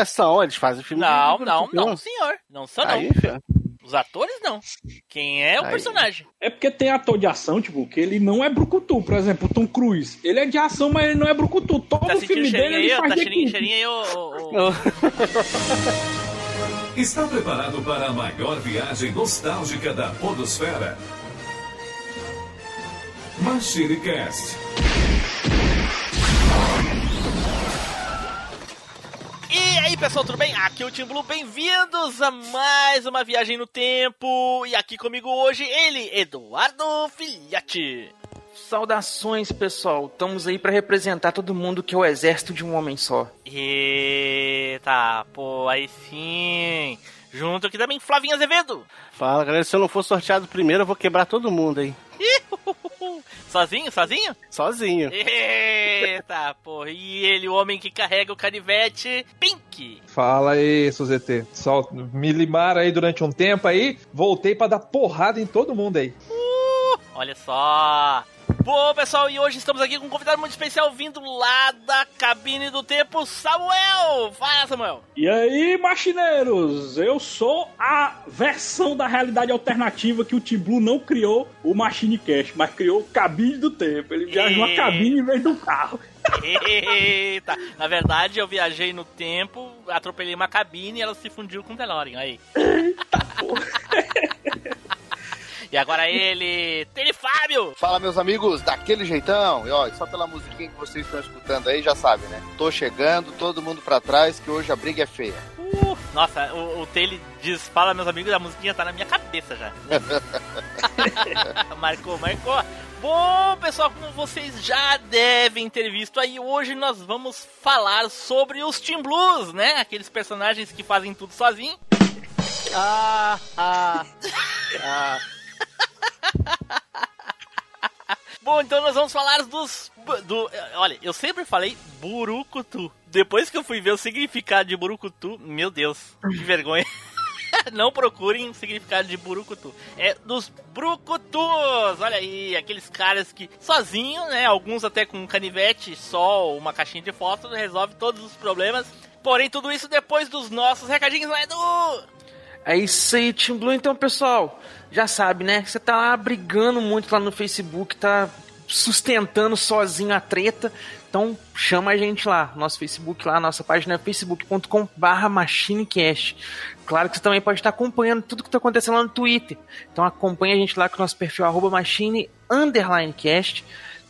É, são, eles fazem filme Não, de não, Brucutu. não, senhor. Não são, não. Aí. Os atores, não. Quem é o Aí. personagem? É porque tem ator de ação, tipo, que ele não é brucutu. Por exemplo, o Tom Cruise. Ele é de ação, mas ele não é brucutu. Todo Tá filme dele aí, ele faz Tá de cheirinho, cheirinho aí, ô, ô, ô. Está preparado para a maior viagem nostálgica da Podosfera? MachineCast. E aí, pessoal, tudo bem? Aqui é o Tim Blue, bem-vindos a mais uma viagem no tempo. E aqui comigo hoje, ele, Eduardo Filhote. Saudações, pessoal. Estamos aí pra representar todo mundo que é o exército de um homem só. Eita, pô, aí sim. Junto aqui também, Flavinho Azevedo. Fala, galera, se eu não for sorteado primeiro, eu vou quebrar todo mundo aí. Sozinho, sozinho? Sozinho. Eita, porra. E ele, o homem que carrega o canivete, Pink. Fala aí, Suzete. Só me limaram aí durante um tempo aí, voltei pra dar porrada em todo mundo aí. Olha só. Bom, pessoal, e hoje estamos aqui com um convidado muito especial vindo lá da cabine do tempo, Samuel. Fala, Samuel. E aí, machineiros? Eu sou a versão da realidade alternativa que o Tim Blue não criou o Machine Cash, mas criou o cabine do tempo. Ele viaja numa E- cabine em vez um carro. Eita. Na verdade, eu viajei no tempo, atropelei uma cabine e ela se fundiu com o DeLorean. Aí. E agora ele, Tele Fábio. Fala, meus amigos, daquele jeitão. E ó, só pela musiquinha que vocês estão escutando aí, já sabe, né? Tô chegando, todo mundo pra trás, que hoje a briga é feia. Uh, nossa, o, o Tele diz, fala meus amigos, a musiquinha tá na minha cabeça já. marcou, marcou. Bom, pessoal, como vocês já devem ter visto aí, hoje nós vamos falar sobre os Team Blues, né? Aqueles personagens que fazem tudo sozinho. Ah, ah, ah. Bom, então nós vamos falar dos. Do, olha, eu sempre falei Burucutu. Depois que eu fui ver o significado de Burucutu, meu Deus, que vergonha. Não procurem o significado de Burucutu. É dos Brucutus. Olha aí, aqueles caras que sozinho, né? Alguns até com um canivete, só uma caixinha de foto, resolve todos os problemas. Porém, tudo isso depois dos nossos recadinhos, é do. É isso aí, Team Blue. Então, pessoal, já sabe, né? Você tá lá brigando muito lá no Facebook, tá sustentando sozinho a treta. Então, chama a gente lá, nosso Facebook lá, nossa página é facebook.com barra machinecast. Claro que você também pode estar acompanhando tudo que está acontecendo lá no Twitter. Então acompanha a gente lá com o nosso perfil arroba machine underline cast.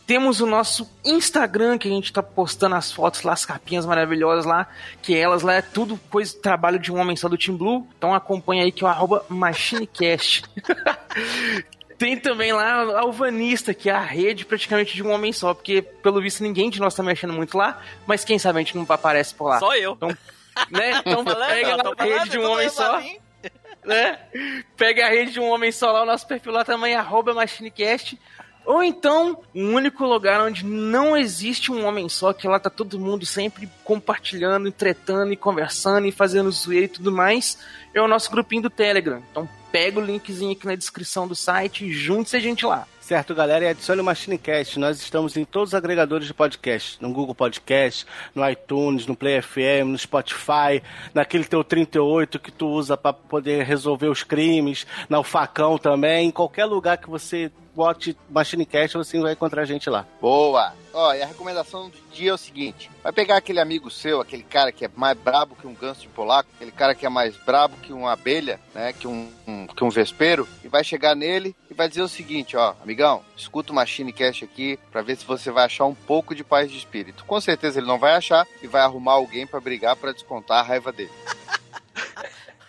Temos o nosso Instagram, que a gente tá postando as fotos lá, as capinhas maravilhosas lá, que elas lá é tudo coisa, trabalho de um homem só do Team Blue. Então acompanha aí que é o arroba machinecast. Tem também lá a Alvanista, que é a rede praticamente de um homem só, porque pelo visto ninguém de nós tá mexendo muito lá, mas quem sabe a gente não aparece por lá. Só eu. Então, né? Então pega a rede de um tô homem só, né? Pega a rede de um homem só lá, o nosso perfil lá também, arroba machinecast. Ou então, um único lugar onde não existe um homem só, que lá tá todo mundo sempre compartilhando, tretando e conversando e fazendo zoeira e tudo mais, é o nosso grupinho do Telegram. Então pega o linkzinho aqui na descrição do site e junte-se a gente lá. Certo, galera, e adicione o MachineCast. Nós estamos em todos os agregadores de podcast. No Google Podcast, no iTunes, no Play FM, no Spotify, naquele teu 38 que tu usa para poder resolver os crimes, no facão também. Em qualquer lugar que você bote MachineCast, você vai encontrar a gente lá. Boa! Ó, e a recomendação do dia é o seguinte: vai pegar aquele amigo seu, aquele cara que é mais brabo que um ganso de polaco, aquele cara que é mais brabo que uma abelha, né? Que um, um- que um vespeiro, e vai chegar nele e vai dizer o seguinte: ó, amigão, escuta o Machine Cash aqui pra ver se você vai achar um pouco de paz de espírito. Com certeza ele não vai achar e vai arrumar alguém pra brigar pra descontar a raiva dele.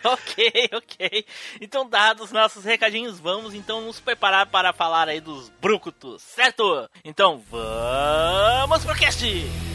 Ok, ok. Então, dados nossos recadinhos, vamos então nos preparar para falar aí dos brucutus, certo? Então, vamos pro cast!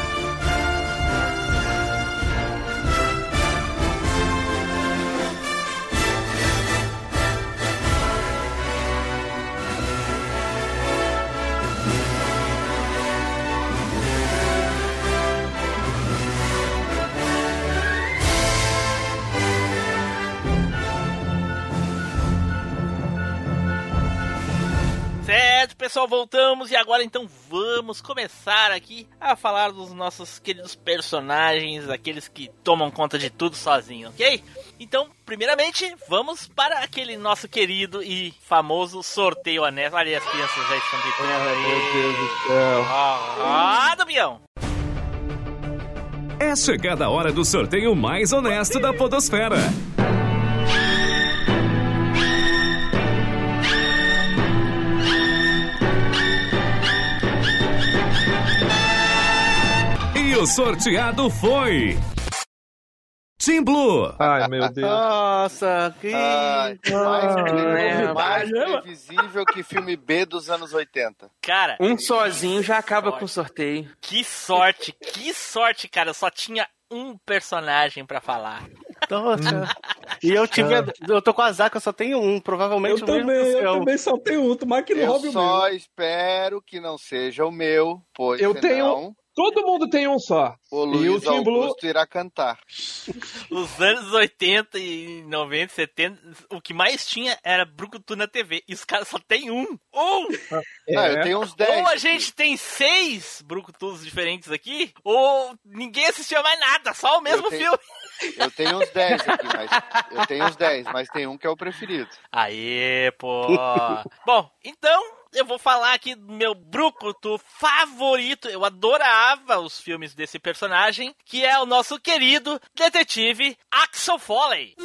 Pessoal, voltamos e agora então vamos começar aqui a falar dos nossos queridos personagens, aqueles que tomam conta de tudo sozinho, ok? Então, primeiramente, vamos para aquele nosso querido e famoso sorteio honesto. Olha, as crianças já estão gritando aí. Meu Deus do céu. Ah, Damião! É chegada a hora do sorteio mais honesto da Podosfera. O sorteado foi. Team Blue. Ai, meu Deus. Nossa, que. Ai, mais, é, mais previsível que filme B dos anos 80. Cara, Um sozinho já acaba com o sorteio. que sorte, que sorte, cara. Eu só tinha um personagem pra falar. Nossa. E eu tive. Eu tô com azar que eu só tenho um, provavelmente Eu o também, eu também só tenho um, tomara que não roube o meu. só espero que não seja o meu, pois Eu senão tenho- Todo mundo tem um só. o E o Luiz Blue- Augusto irá cantar. Os anos 80 e 90, 70, o que mais tinha era Brucutu na TV. E os caras só tem um. Um! Não, É. eu tenho uns 10. Ou a gente tem seis Brucutus diferentes aqui, ou ninguém assistiu mais nada, só o mesmo Eu tenho- filme. Eu tenho uns 10 aqui, mas eu tenho uns 10, mas tem um que é o preferido. Aê, pô. Bom, então eu vou falar aqui do meu Brucutu favorito. Eu adorava os filmes desse personagem, que é o nosso querido detetive Axel Foley.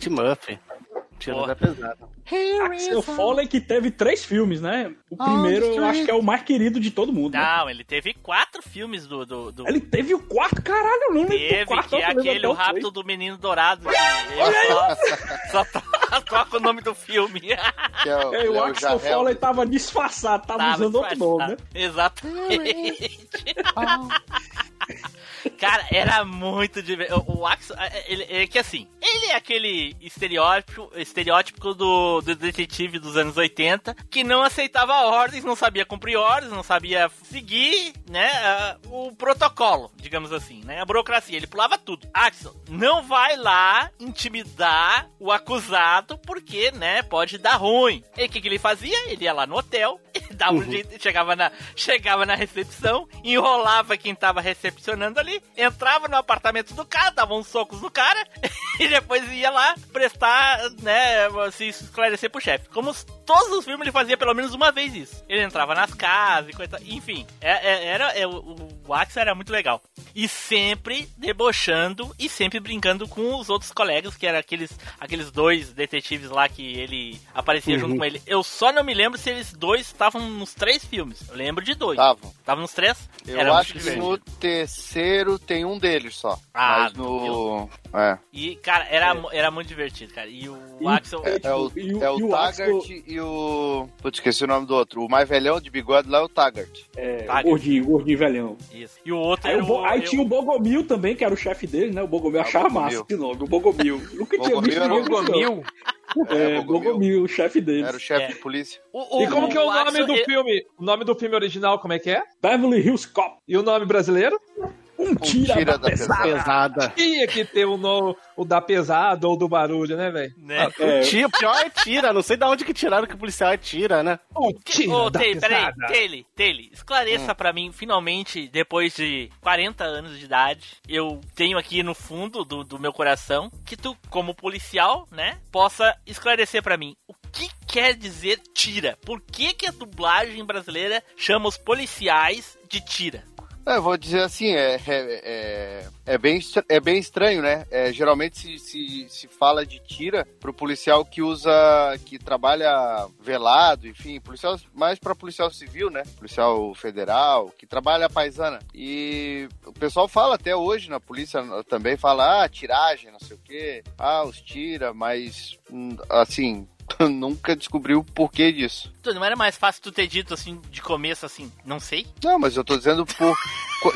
Ed Murphy. Tira Porra. da pesada. Axel Foley que teve três filmes, né? O primeiro eu acho que é o mais querido de todo mundo. né? Não, ele teve quatro filmes do. do, do- Ele teve o quarto, caralho, eu não lembro Teve, quarto. que é aquele O o três. Rápido do Menino Dourado. Eu só, só toco o nome do filme. Que é o, É, o é Axel. Foley tava disfarçado, tava, Tava usando outro nome, né? Exatamente. Cara, era muito divertido. O Axel, ele, é que assim, ele é aquele estereótipo, estereótipo do, do detetive dos anos 80 que não aceitava ordens, não sabia cumprir ordens, não sabia seguir, né, ah, o protocolo, digamos assim, né, a burocracia. Ele pulava tudo. Axel, não vai lá intimidar o acusado porque, né, pode dar ruim. E o que, que ele fazia? Ele ia lá no hotel, dava um jeito, chegava na, chegava na recepção, enrolava quem tava recepcionando ali, entrava no apartamento do cara, dava uns socos no cara e depois ia lá prestar, né, se esclarecer pro chefe. Como os- todos os filmes ele fazia pelo menos uma vez isso. Ele entrava nas casas e coisa, enfim, é- é- era, é, o, o Axel era muito legal. E sempre debochando e sempre brincando com os outros colegas, que eram aqueles, aqueles dois detetives lá que ele aparecia junto com ele. Eu só não me lembro se eles dois estavam nos três filmes. Eu lembro de dois. Estavam. Estavam nos três? Eu Era acho que no terceiro tem um deles só. Ah, mas no. É. E, cara, era, mu- era muito divertido, cara. E o Axel. é, É o, o- é o e o Taggart Axel- e o. Putz, esqueci o nome do outro. O mais velhão de bigode lá é o Taggart. É, Taggart. gordinho, gordinho velhão. Isso. E o outro Aí, o o. aí eu- tinha o Bogomil também, que era o chefe dele, né? O Bogomil Ah, achava Bogomil. massa esse nome, o Bogomil. Nunca tinha Bogomil visto era o. Bogomil? É, É, Bogomil. O chefe dele. Era o chefe É. de polícia. o- E como que é o nome do filme? O nome do filme original, como é que é? Beverly Hills Cop. E o nome brasileiro? Um Um tira, tira da, da pesada. Pesada. Tinha que ter o, no, o da pesado ou do barulho, né, velho? Né? É, Tira, pior é tira. Não sei de onde que tiraram que o policial é tira, né? O tira Ô, da Taylor, peraí, pesada. Taylor, Taylor, esclareça pra mim, finalmente, depois de 40 anos de idade, eu tenho aqui no fundo do, do meu coração que tu, como policial, né, possa esclarecer pra mim o que quer dizer tira. Por que que a dublagem brasileira chama os policiais de tira? É, vou dizer assim, é, é, é, é bem, é bem estranho, né? É, geralmente se, se, se fala de tira pro policial que usa, que trabalha velado, enfim, policial mais para policial civil, né? Policial federal, que trabalha a paisana. E o pessoal fala até hoje na polícia também, fala, ah, tiragem, não sei o quê, ah, os tira, mas, hum, assim, nunca descobriu o porquê disso. Tu, Não era mais fácil tu ter dito assim, de começo, assim, não sei? Não, mas eu tô dizendo por,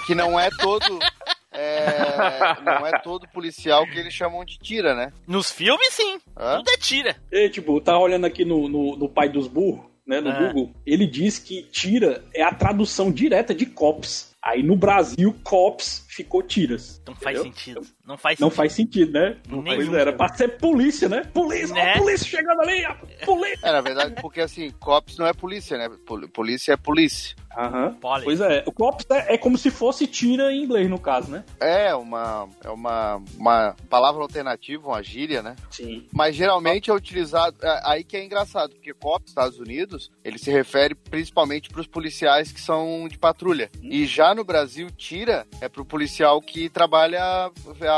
que não é todo. é, não é todo policial que eles chamam de tira, né? Nos filmes, sim. Hã? Tudo é tira. E, tipo, tá olhando aqui no, no, no pai dos burros, né, no Ah. Google, ele diz que tira é a tradução direta de cops. Aí no Brasil, cops ficou tiras. Não faz entendeu? sentido. Não faz Não sentido. faz sentido, né? Pois é, era pra ser polícia, né? Polícia, Né? polícia chegando ali, polícia. É, na verdade, porque assim, cops não é polícia, né? Pol- Polícia é polícia. Aham. Pois é, o cops é, é como se fosse tira em inglês, no caso, né? É uma, é uma, uma palavra alternativa, uma gíria, né? Sim. Mas geralmente é utilizado. é, aí que é engraçado, porque COP nos Estados Unidos, ele se refere principalmente para os policiais que são de patrulha. E já no Brasil, tira é pro policial que trabalha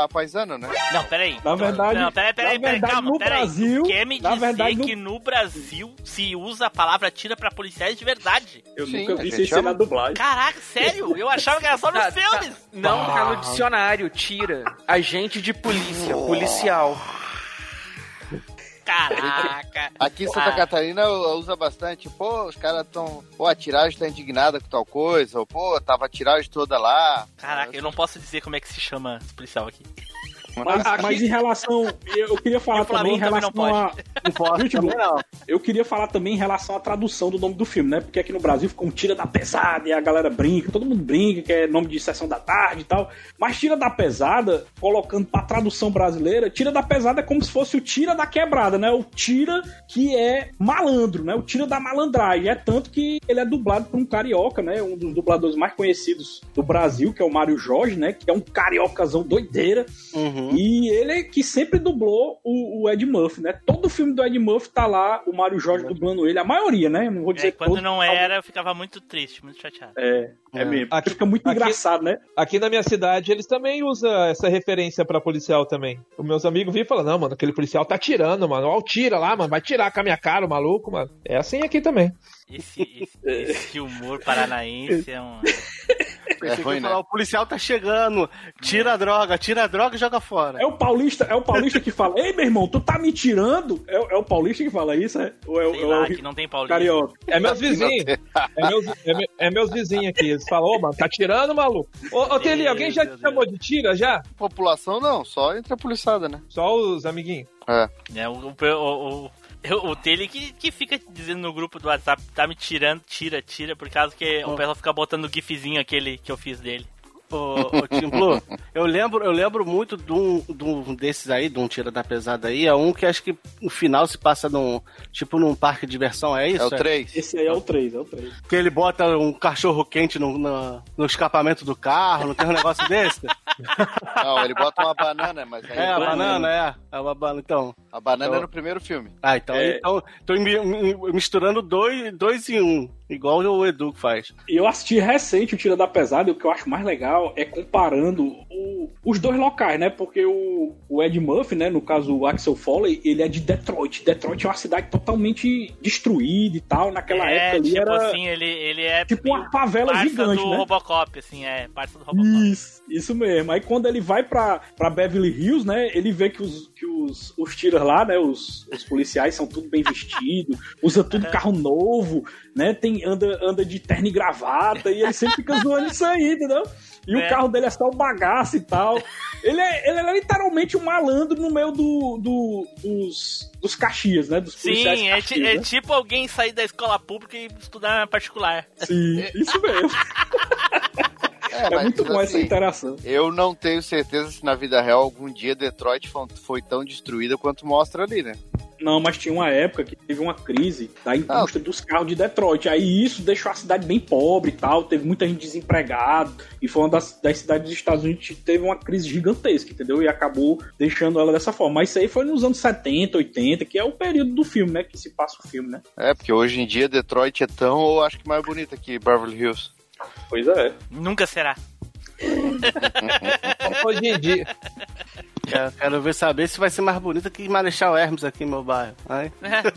a paisana, né? Não, peraí. Na verdade- Não, peraí, peraí, peraí, verdade, calma, no peraí. Brasil- quer me dizer verdade, no- que no Brasil se usa a palavra tira pra policiais de verdade? Eu Sim, nunca vi ser chama- na dublagem. Caraca, sério? Eu achava que era só nos Tá, tá. filmes. Não, tá no dicionário, tira. Agente de polícia, policial. Caraca. Aqui em Santa Ah. Catarina usa bastante, pô, os caras tão. Pô, a tiragem tá indignada com tal coisa, ou pô, tava a tiragem toda lá. Caraca, eu não posso dizer como é que se chama esse policial aqui. Mas, mas em relação. Eu queria falar E também em Flamengo também relação não a. Não pode, não. Eu queria falar também em relação à tradução do nome do filme, né? Porque aqui no Brasil ficou um tira da pesada e a galera brinca, todo mundo brinca, que é nome de sessão da tarde e tal. Mas tira da pesada, colocando pra tradução brasileira, tira da pesada é como se fosse o tira da quebrada, né? O tira que é malandro, né? O tira da malandragem. É tanto que ele é dublado por um carioca, né? Um dos dubladores mais conhecidos do Brasil, que é o Mário Jorge, né? Que é um cariocazão doideira. Uhum. E ele é que sempre dublou o, o Ed Murphy, né? Todo filme do Ed Murphy tá lá o Mário Jorge dublando ele. A maioria, né? Não vou dizer É, quando todos, não era, eu ficava muito triste, muito chateado. É, é É. mesmo. Aqui- fica muito aqui- engraçado, né? Aqui na minha cidade, eles também usam essa referência pra policial também. Os meus amigos vêm e falam, não, mano, aquele policial tá tirando, mano. Ó, o tira lá, mano. Vai tirar com a minha cara, o maluco, mano. É assim aqui também. Esse, esse, esse humor paranaense é um. É ruim, né? falar, o policial tá chegando, tira a droga, tira a droga e joga fora. É o paulista, é o paulista que fala: "Ei, meu irmão, tu tá me tirando?" É, o- é o paulista que fala isso, é? Ou é, Sei é lá, o que não tem Paulinho. carioca? É meus vizinhos. É meus, é, é meus vizinhos aqui. Eles falam, ô, mano, tá tirando, maluco? Ô, ô Teli, alguém já te chamou de tira já? População não, só entre a policiada, né? Só os amiguinhos. É. É, o, o, o, o, o Tele que, que fica dizendo no grupo do WhatsApp, tá me tirando, tira, tira, por causa que o pessoal fica botando o gifzinho aquele que eu fiz dele. Ô, ô Tim Blue, eu lembro, eu lembro muito de um, de um desses aí, de um tira da pesada aí, é um que acho que no final se passa num, tipo num parque de diversão, é isso? É o 3. Esse aí é o 3, é o 3. Que ele bota um cachorro quente no, no, no escapamento do carro, não tem um negócio desse? Não, ele bota uma banana, mas aí É, a banana, é. É uma banana, então. a banana Então- é no primeiro filme. Ah, então, É. então mi- misturando dois, dois em um, igual o Edu faz. E eu assisti recente o Tira da Pesada e o que eu acho mais legal é comparando o- os dois locais, né? Porque o, o Ed Murphy, né? No caso o Axel Foley, ele é de Detroit. Detroit é uma cidade totalmente destruída e tal. Naquela é, época ali tipo era assim, ele, ele é tipo uma favela gigante, do né? Robocop, assim, é, parça do Robocop. Isso, isso mesmo. Aí quando ele vai pra, pra Beverly Hills, né? Ele vê que os, que os, os tiras lá, né? Os, os policiais são tudo bem vestidos, usa tudo carro novo, né? Tem, anda, anda de terno e gravata, e ele sempre fica zoando isso aí, entendeu? E É. o carro dele é só o bagaço e tal. Ele é, ele é literalmente um malandro no meio do, do- dos, dos caxias, né? Dos Sim, é, ti- caxias, é né? tipo alguém sair da escola pública e estudar na particular. Sim, isso mesmo. É, É, mas, muito bom essa assim, interação. Eu não tenho certeza se na vida real algum dia Detroit fo- foi tão destruída quanto mostra ali, né? Não, mas tinha uma época que teve uma crise da indústria dos carros de Detroit. Aí isso deixou a cidade bem pobre e tal. Teve muita gente desempregada. E foi uma das, das cidades dos Estados Unidos que teve uma crise gigantesca, entendeu? E acabou deixando ela dessa forma. Mas isso aí foi nos anos 70, 80, que é o período do filme, né? Que se passa o filme, né? É, porque hoje em dia Detroit é tão, ou acho que mais bonita que Beverly Hills. Pois é. Nunca será. Hoje em dia. Quero, quero ver saber se vai ser mais bonita que Marechal Hermes aqui no meu bairro. Ai.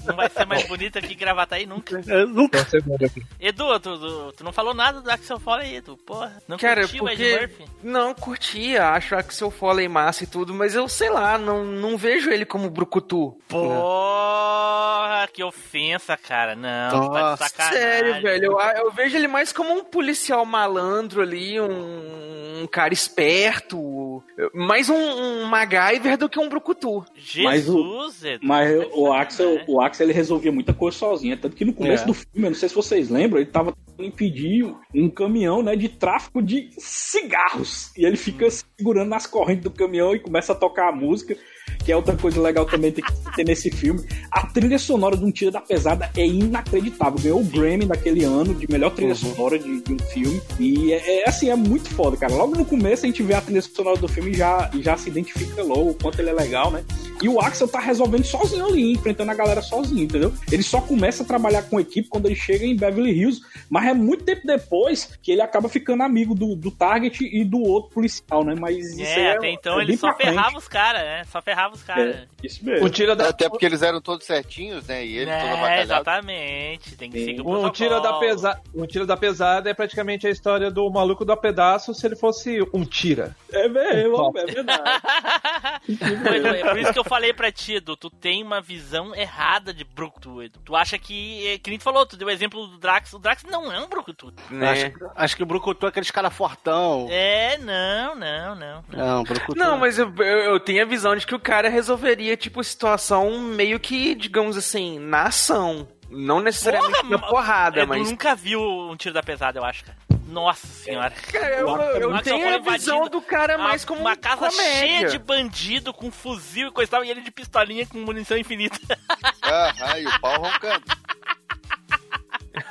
Não vai ser mais bonita que Gravataí nunca. Eu nunca. Segundo aqui. Edu, tu, tu, tu não falou nada do Axel Foley, Edu. Porra, não Cara, curtiu o Ed porque. Murphy? Não, curtia, acho Axel Foley massa e tudo, mas eu sei lá, não, não vejo ele como Brucutu. Porra, que ofensa, cara. Não, tu tá de Nossa, sacanagem. Sério, velho, eu, eu vejo ele mais como um policial malandro ali, um, um cara esperto, mais um, um MacGyver do que um Brucutu. Mas Jesus. Mas tá de o Axel, sacanagem. o Axel ele resolvia muita coisa sozinho. Tanto que no começo É. do filme, eu não sei se vocês lembram, ele tava tentando impedir um caminhão né, de tráfico de cigarros. E ele fica segurando nas correntes do caminhão e começa a tocar a música. Que é outra coisa legal também tem que ter nesse filme. A trilha sonora de Um Tiro da Pesada é inacreditável. Ganhou o Grammy daquele ano de melhor trilha sonora de, de um filme. E é, é, assim, é muito foda, cara. Logo no começo a gente vê a trilha sonora do filme e já, já se identifica logo o quanto ele é legal, né? E o Axel tá resolvendo sozinho ali, enfrentando a galera sozinho, entendeu? Ele só começa a trabalhar com a equipe quando ele chega em Beverly Hills, mas é muito tempo depois que ele acaba ficando amigo do, do Target e do outro policial, né? Mas isso aí É, até então é ele só pra frente. ferrava os caras, né? Só ferrava os caras. Isso mesmo. O tira da, Até porque eles eram todos certinhos, né? E ele todo É, abacalhado. exatamente. Tem que Sim. seguir o um protocolo. tira da pesada, um tira da pesada é praticamente a história do maluco do pedaço se ele fosse um tira. É mesmo, é verdade. Mas é por isso que eu falei pra ti, Edu, tu tem uma visão errada de Edu. Tu acha que, é, que nem tu falou, tu deu o exemplo do Drax, o Drax não é um Brucutu. Né? Acho, acho que o Brucutu é aqueles cara fortão. É, não, não, não. não. Não. Não, mas eu, eu, eu tenho a visão de que o cara resolveria, tipo, situação meio que, digamos assim, na ação. Não necessariamente Porra, na porrada, Edu mas. nunca viu um tiro da pesada, eu acho, cara. Nossa senhora. Cara, eu, eu Axel tenho a visão do cara mais como uma casa comédia. cheia de bandido com fuzil e coisa e tal, e ele de pistolinha com munição infinita. Aham, e o pau roncando.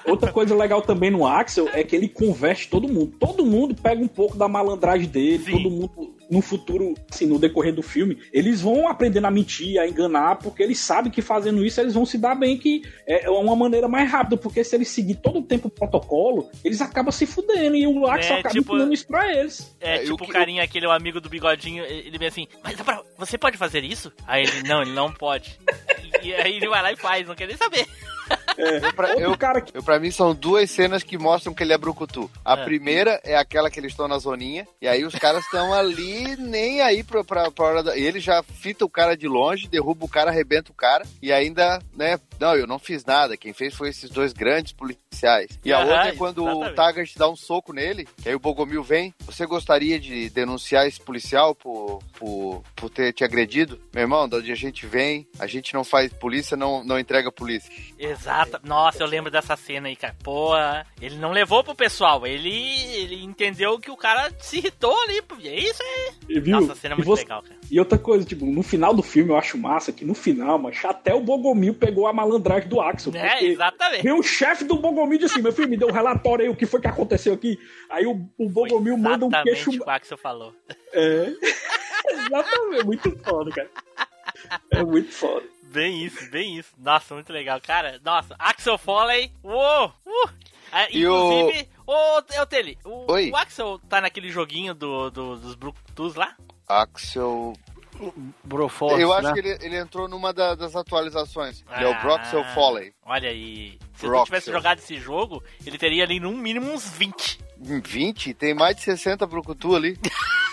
Outra coisa legal também no Axel é que ele converte todo mundo. Todo mundo pega um pouco da malandragem dele, Sim. todo mundo no futuro, assim, no decorrer do filme, eles vão aprendendo a mentir, a enganar, porque eles sabem que fazendo isso eles vão se dar bem, que é uma maneira mais rápida, porque se eles seguir todo o tempo o protocolo, eles acabam se fudendo e o Axel É, acaba tipo- ensinando isso pra eles. É, É, tipo o carinha, aquele o amigo do bigodinho, ele vem assim, mas você pode fazer isso? Aí ele, não, ele não pode. E aí ele vai lá e faz, não quer nem saber. Eu, pra, eu, cara que eu, pra mim, são duas cenas que mostram que ele é brucutu. A É. primeira é aquela que eles estão na zoninha, e aí os caras estão ali, nem aí pra, pra, pra hora da... E ele já fita o cara de longe, derruba o cara, arrebenta o cara, e ainda, né, não, eu não fiz nada, quem fez foi esses dois grandes policiais. E a Aham, outra é quando exatamente. o Taggart dá um soco nele, que aí o Bogomil vem, você gostaria de denunciar esse policial por, por, por ter te agredido? Meu irmão, da onde a gente vem, a gente não faz polícia, não, não entrega polícia. Exato. Nossa, eu lembro dessa cena aí, cara. Pô, ele não levou pro pessoal, ele, ele entendeu que o cara se irritou ali. E é isso aí. viu? Nossa, a cena é E muito você- legal, cara. E outra coisa, tipo, no final do filme eu acho massa que no final, mas até o Bogomil pegou a malandragem do Axel. É, exatamente. Vem o chefe do Bogomil e diz assim, meu filho, me deu um relatório aí, o que foi que aconteceu aqui. Aí o, o Bogomil manda um queixo... o que o Axel falou. É. Exatamente, muito foda, cara. É muito foda. Bem isso, bem isso. Nossa, muito legal. Cara, nossa, Axel Foley. Uou! Uh! Ah, E o- inclusive, ô, Euteli, o, Oi. o Axel tá naquele joguinho do, do- dos Brucutus lá? Axel Broforce, eu acho né? que ele, ele entrou numa da- das atualizações. Ele é o Ah, Broxel Foley. Olha aí. Se eu Broxel. tivesse jogado esse jogo, ele teria ali no mínimo uns 20. Em 20? Tem mais de 60 Brucutu ali.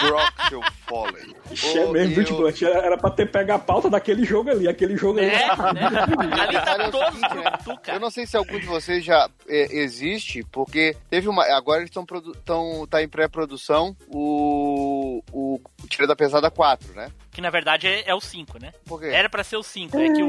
Broxel Foley. Ixi, é mesmo, e viu, o- tipo, era pra ter pego a pauta daquele jogo ali. Aquele jogo ali. É, né? Ali Cara, tá é o todos os seguinte, né? Brucutu, Eu cara. não sei se algum de vocês já é, existe, porque teve uma. Agora eles estão. Tão, tá em pré-produção o, o, Tira da Pesada 4, né? Que na verdade é, é o 5, né? Por quê? Era pra ser o 5, é que o,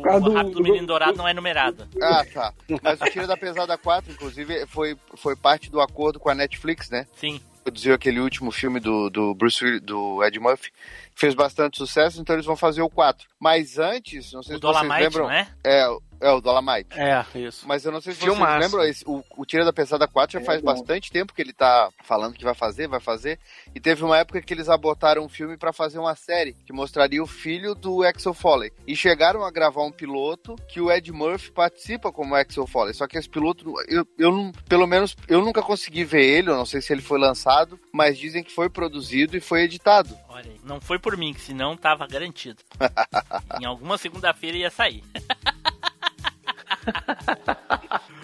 o, do- Rápido do do- Menino Dourado não é numerado. Ah, tá. Mas o Tira da Pesada 4, inclusive, foi, foi parte do acordo com a Netflix, né? Sim. Produziu aquele último filme do, do Bruce Willis, do Ed Murphy. Fez bastante sucesso, então eles vão fazer o 4. Mas antes, não sei O se vocês Dolomite, lembram. não é? É, é o Dolomite. É, isso. Mas eu não sei se Filmaço. vocês lembram, esse- o, o Tira da Pesada 4 já É faz bom. bastante tempo que ele tá falando que vai fazer, vai fazer. E teve uma época que eles abortaram um filme pra fazer uma série que mostraria o filho do Axel Foley. E chegaram a gravar um piloto que o Ed Murphy participa como Axel Foley. Só que esse piloto, eu, eu não, pelo menos, eu nunca consegui ver ele, eu não sei se ele foi lançado, mas dizem que foi produzido e foi editado. Olha aí. Não foi por mim, que senão tava garantido. em alguma segunda-feira ia sair.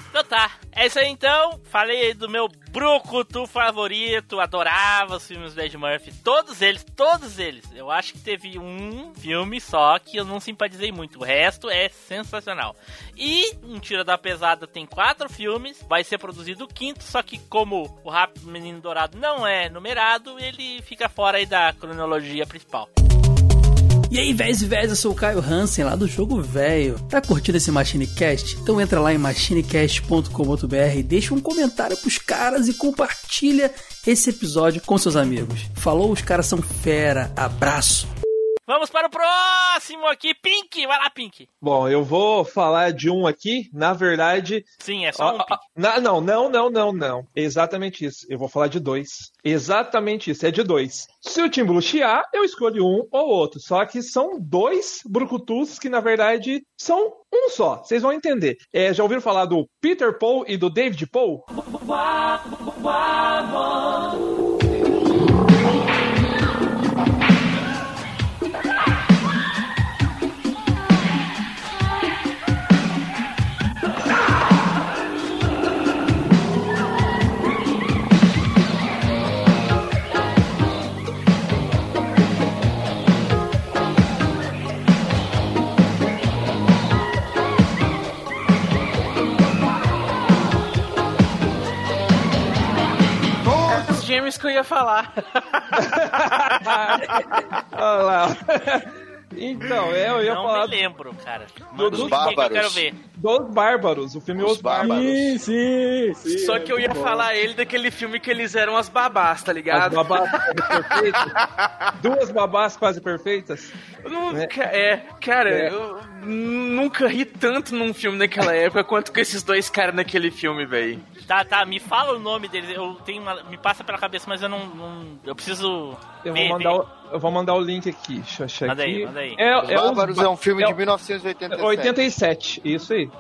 então tá. É isso aí então. Falei aí do meu brucutu favorito. Adorava os filmes do Ed Murphy. Todos eles, todos eles. Eu acho que teve um filme só que eu não simpatizei muito. O resto é sensacional. E um Tira da Pesada tem quatro filmes. Vai ser produzido o quinto. Só que como o Rápido Menino Dourado não é numerado, ele fica fora aí da cronologia principal. E aí, véis e véis, eu sou o Caio Hansen, lá do Jogo Velho. Tá curtindo esse MachineCast? Então entra lá em machinecast.com.br, deixa um comentário pros caras e compartilha esse episódio com seus amigos. Falou, os caras são fera. Abraço. Vamos para o próximo aqui, Pink. Vai lá, Pink. Bom, eu vou falar de um aqui, na verdade. Sim, é só um Ó, Pink. ó, na- não, não, não, não, não. Exatamente isso. Eu vou falar de dois. Exatamente isso, é de dois. Se o Tim Blue chiar, eu escolho um ou outro. Só que são dois brucutus que, na verdade, são um só. Vocês vão entender. É, já ouviram falar do Peter Paul e do David Paul? Os gêmeos que eu ia falar. Olha lá. Então, é, eu ia não falar me lembro, cara. Manda Dos aí que eu Bárbaros. quero ver. dos Bárbaros. O filme Os Os Bárbaros. Bárbaros. sim, sim. Só é que eu ia bom. falar ele daquele filme que eles eram as babás, tá As ligado? babás quase perfeitas. Duas babás quase perfeitas. Nunca, é, cara, É. eu nunca ri tanto num filme naquela época quanto com esses dois caras naquele filme, velho. Tá, tá, me fala o nome deles. Eu tenho uma, me passa pela cabeça, mas eu não, não- eu preciso Eu ver, vou mandar, ver. o, eu vou mandar o link aqui. Deixa eu achar Manda aqui. aí, manda aí. É, Os é, os Bárbaros Ba- é um filme é de o- 1987. 87, isso aí.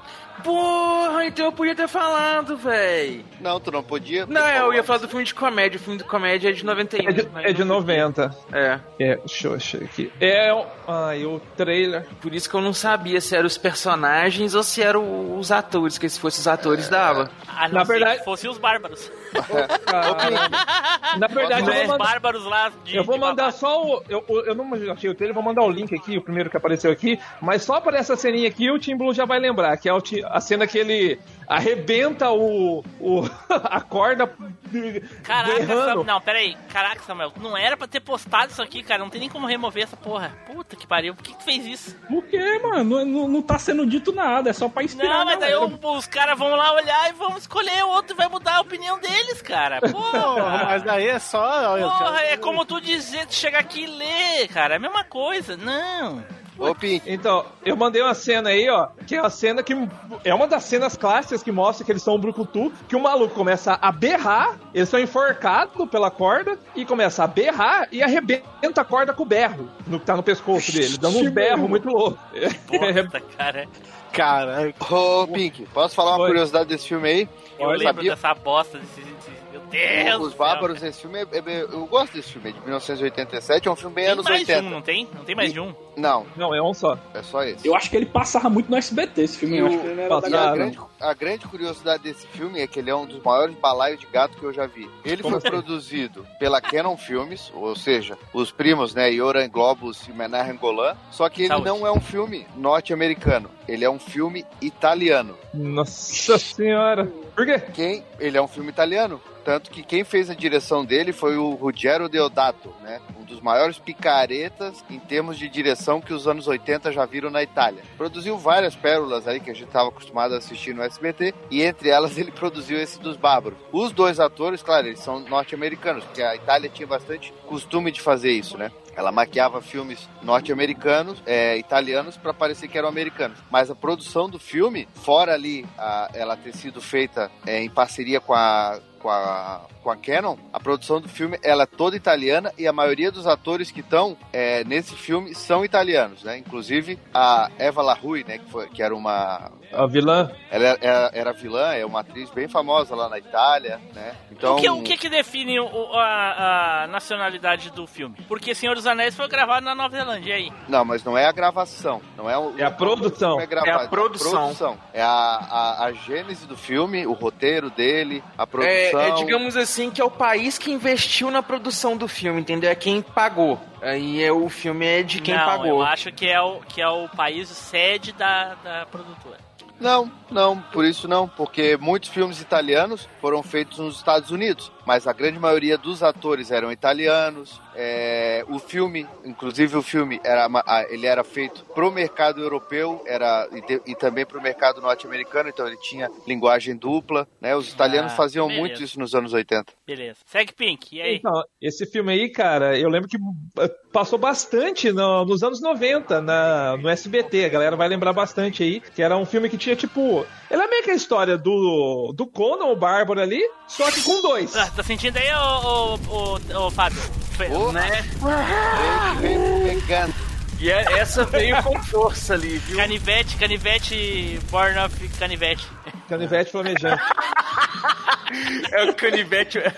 Porra, então eu podia ter falado, velho. Não, tu não podia. Não, eu ia falar do filme de comédia. O filme de comédia é de 91. É de, mas é de não- 90. É, É, deixa eu achar aqui. É, o- ai, o trailer. por isso que eu não sabia se eram os personagens ou se eram os atores, que se fossem os atores dava. Ah, não Na verdade- que fosse os bárbaros. Na verdade, eu vou mandar, bárbaros lá de eu vou mandar só o. Eu, eu não achei o trailer, vou mandar o link aqui, o primeiro que apareceu aqui. Mas só para essa ceninha aqui, o Tim Blue já vai lembrar, que é a cena que ele arrebenta o, o a corda. Caraca. Samuel. Não, pera aí. Caraca, Samuel. Não era pra ter postado isso aqui, cara. Não tem nem como remover essa porra. Puta que pariu. Por que, que tu fez isso? Por quê, mano? Não, não, tá sendo dito nada, é só pra inspirar. Não, mas daí o- os caras vão lá olhar e vão escolher o outro vai mudar a opinião deles, cara. Porra, mas aí é só. Porra, é como tu dizer, tu chegar aqui e ler, cara. É a mesma coisa. Não. Ô, Pink, Então, eu mandei uma cena aí, ó, que é a cena que é uma das cenas clássicas que mostra que eles são um brucutu, que o maluco começa a berrar, eles são enforcados pela corda e começa a berrar e arrebenta a corda com o berro, no que tá no pescoço dele, dando um berro muito louco. Puta, cara. Cara, ô, Pink, posso falar uma Oi. curiosidade desse filme aí? Eu Olha, lembro sabia? dessa bosta desse. Deus! Os Bárbaros, esse filme, é, é- eu gosto desse filme, é de 1987, é um filme bem Tem anos mais 80. de um, não tem? Não tem mais de um. Não, Não, é um só. é só esse. Eu acho que ele passava muito no SBT, esse filme. Eu o- acho que ele era da grande, a grande curiosidade desse filme é que ele é um dos maiores balaios de gato que eu já vi. Ele Como foi assim? produzido pela Canon Filmes, ou seja, os primos, né, Yoran Globus e Menar Angolan, só que ele Saúde. não é um filme norte-americano, ele é um filme italiano. Nossa senhora. Por quê? Quem? Ele é um filme italiano. Tanto Tanto que quem fez a direção dele foi o Ruggero Deodato, né? Um dos maiores picaretas em termos de direção que os anos 80 já viram na Itália. Produziu várias pérolas aí que a gente estava acostumado a assistir no SBT e entre elas ele produziu esse dos Bárbaros. Os dois atores, claro, eles são norte-americanos, porque a Itália tinha bastante costume de fazer isso, né? Ela maquiava filmes norte-americanos, é, italianos, para parecer que eram americanos. Mas a produção do filme, fora ali a, ela ter sido feita é, em parceria com a, com a, com a Canon, a produção do filme ela é toda italiana e a maioria dos atores que estão é, nesse filme são italianos, né? Inclusive a Eva LaRue, né? Que, foi, que era uma... A vilã? Ela era, era vilã, é uma atriz bem famosa lá na Itália, né? Então... O que, o que, que define o- a, a nacionalidade do filme? Porque Senhor dos Anéis foi gravado na Nova Zelândia, e aí? Não, mas não é a gravação. Não é, o, É a produção. não gravado, É a produção. É a, a, a gênese do filme, o roteiro dele, a É, produção. é, digamos assim, que é o país que investiu na produção do filme, entendeu? É quem pagou. Aí é, o filme é de quem não, pagou. eu acho que é o, que é o país sede da, da produtora. Não, não, por isso não, porque muitos filmes italianos foram feitos nos Estados Unidos, mas a grande maioria dos atores eram italianos. é, o filme, inclusive o filme, era, ah, ele era feito pro mercado europeu, era e, te- e também pro mercado norte-americano, então ele tinha linguagem dupla, né? Os italianos Ah, faziam beleza. muito isso nos anos 80. Beleza. Segue Pink, e aí? Então, esse filme aí, cara, eu lembro que eh, passou bastante no- nos anos 90 na, no SBT. A galera vai lembrar bastante aí. Que era um filme que tinha, tipo. Ele é meio que a história do, do Conan, o Bárbaro ali, só que com dois. Tá, sentindo aí, ô, ô, ô, ô, Fábio? Ô, Né? Veio, veio pegando. E é- essa veio com força ali, viu? Canivete, canivete, born of canivete. Canivete flamejante. É o canivete.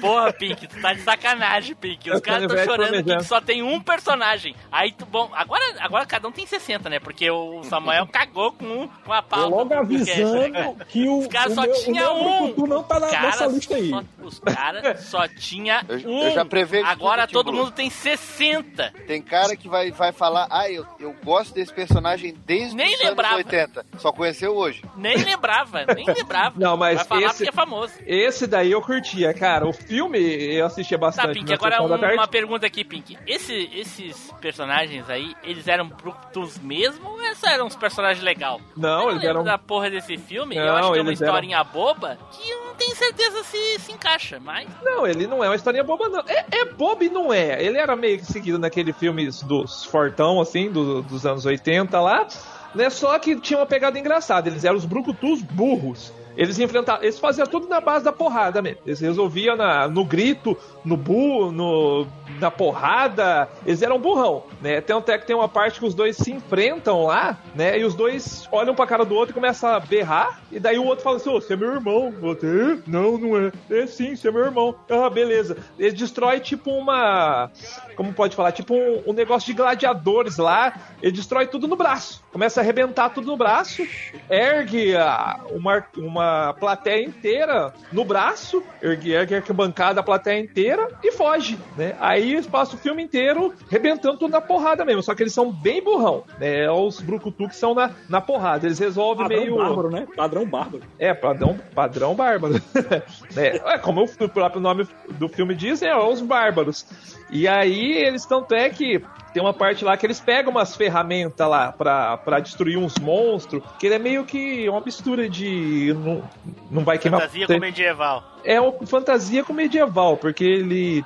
Porra, Pink, tu tá de sacanagem, Pink. Os Eu caras estão chorando que só tem um personagem. Aí, tu, bom, agora, agora cada um tem 60, né? Porque o Samuel cagou com, um, com a pauta. Eu logo podcast, avisando né? que o, Os caras só meu, tinha um. Brucutu não tá na, Cara, nessa lista aí. só- os caras só tinha Eu- um. eu já prevejo Agora tudo, todo mundo tem 60. Tem cara que vai, vai falar, ah, eu, eu gosto desse personagem desde Nem os lembrava. anos 80. Só conheceu hoje. Nem lembrava, nem lembrava. Não, mas Vai falar esse- porque é famoso. Esse daí eu curtia, cara. O filme eu assistia Tá, bastante. Pink, na agora um- uma pergunta aqui, Pink. Esse- esses personagens aí, eles eram brutos mesmo ou esses eram uns personagens legais? Não, eu eles eram. da porra desse filme. eu Não, acho que é uma eles eram- historinha boba que eu não tenho certeza se se encaixa, mas. Não, ele não é uma historinha boba, não. É, é bobo e não é. Ele era meio que seguido naquele filme dos Fortão, assim, do- dos anos 80 lá. Né? Só que tinha uma pegada engraçada. Eles eram os brucutus burros. Eles enfrentavam. Eles faziam tudo na base da porrada mesmo. Eles resolviam na, no grito, no bu, no, na porrada. Eles eram burrão, né? Tem até que tem uma parte que os dois se enfrentam lá, né? E os dois olham pra cara do outro e começam a berrar. E daí o outro fala assim: Ô, você é meu irmão. Você? Não, não é. É sim, você é meu irmão. Ah, beleza. Ele destrói tipo uma. Como pode falar? Tipo um, um negócio de gladiadores lá. Ele destrói tudo no braço. Começa a arrebentar tudo no braço. Ergue a- uma, uma plateia inteira no braço. Ergue, a arquibancada, a plateia inteira e foge, né? Aí eles passam o filme inteiro arrebentando tudo na porrada mesmo. Só que eles são bem burrão, né? É Os brucutu que são na, na porrada. Eles resolvem Padrão meio. bárbaro, né? Padrão bárbaro. É, padrão, padrão bárbaro. é, é, como o próprio nome do filme diz, é os bárbaros. E aí eles tanto é que tem uma parte lá que eles pegam umas ferramentas lá pra, pra destruir uns monstros, que ele é meio que uma mistura de. Não, não vai queimar. Fantasia com medieval. É uma fantasia com medieval, porque ele.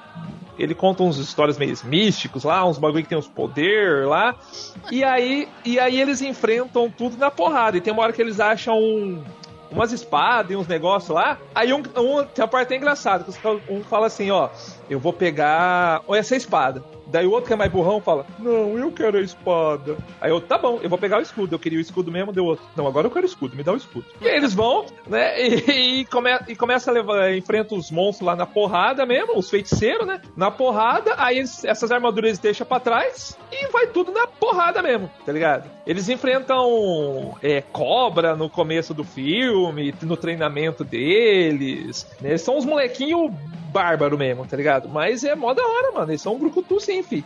Ele conta uns histórias meio místicos lá, uns bagulho que tem uns poder lá. E aí, e aí eles enfrentam tudo na porrada. E tem uma hora que eles acham um- umas espadas e uns negócios lá. Aí um, um tem uma parte engraçada, um fala assim, ó, eu vou pegar essa espada. Daí o outro que é mais burrão fala, não, eu quero a espada. Aí eu, tá bom, eu vou pegar o escudo. Eu queria o escudo mesmo, deu outro. Não, agora eu quero o escudo, me dá o escudo. E aí eles vão, né, e, e, come, e começa a levar, enfrenta os monstros lá na porrada mesmo, os feiticeiros, né, na porrada. Aí eles- essas armaduras eles deixam pra trás e vai tudo na porrada mesmo, tá ligado? Eles enfrentam é, cobra no começo do filme, no treinamento deles, né? Eles são uns molequinhos bárbaro mesmo, tá ligado? Mas é mó da hora, mano. Eles são um brucutu sim, fi.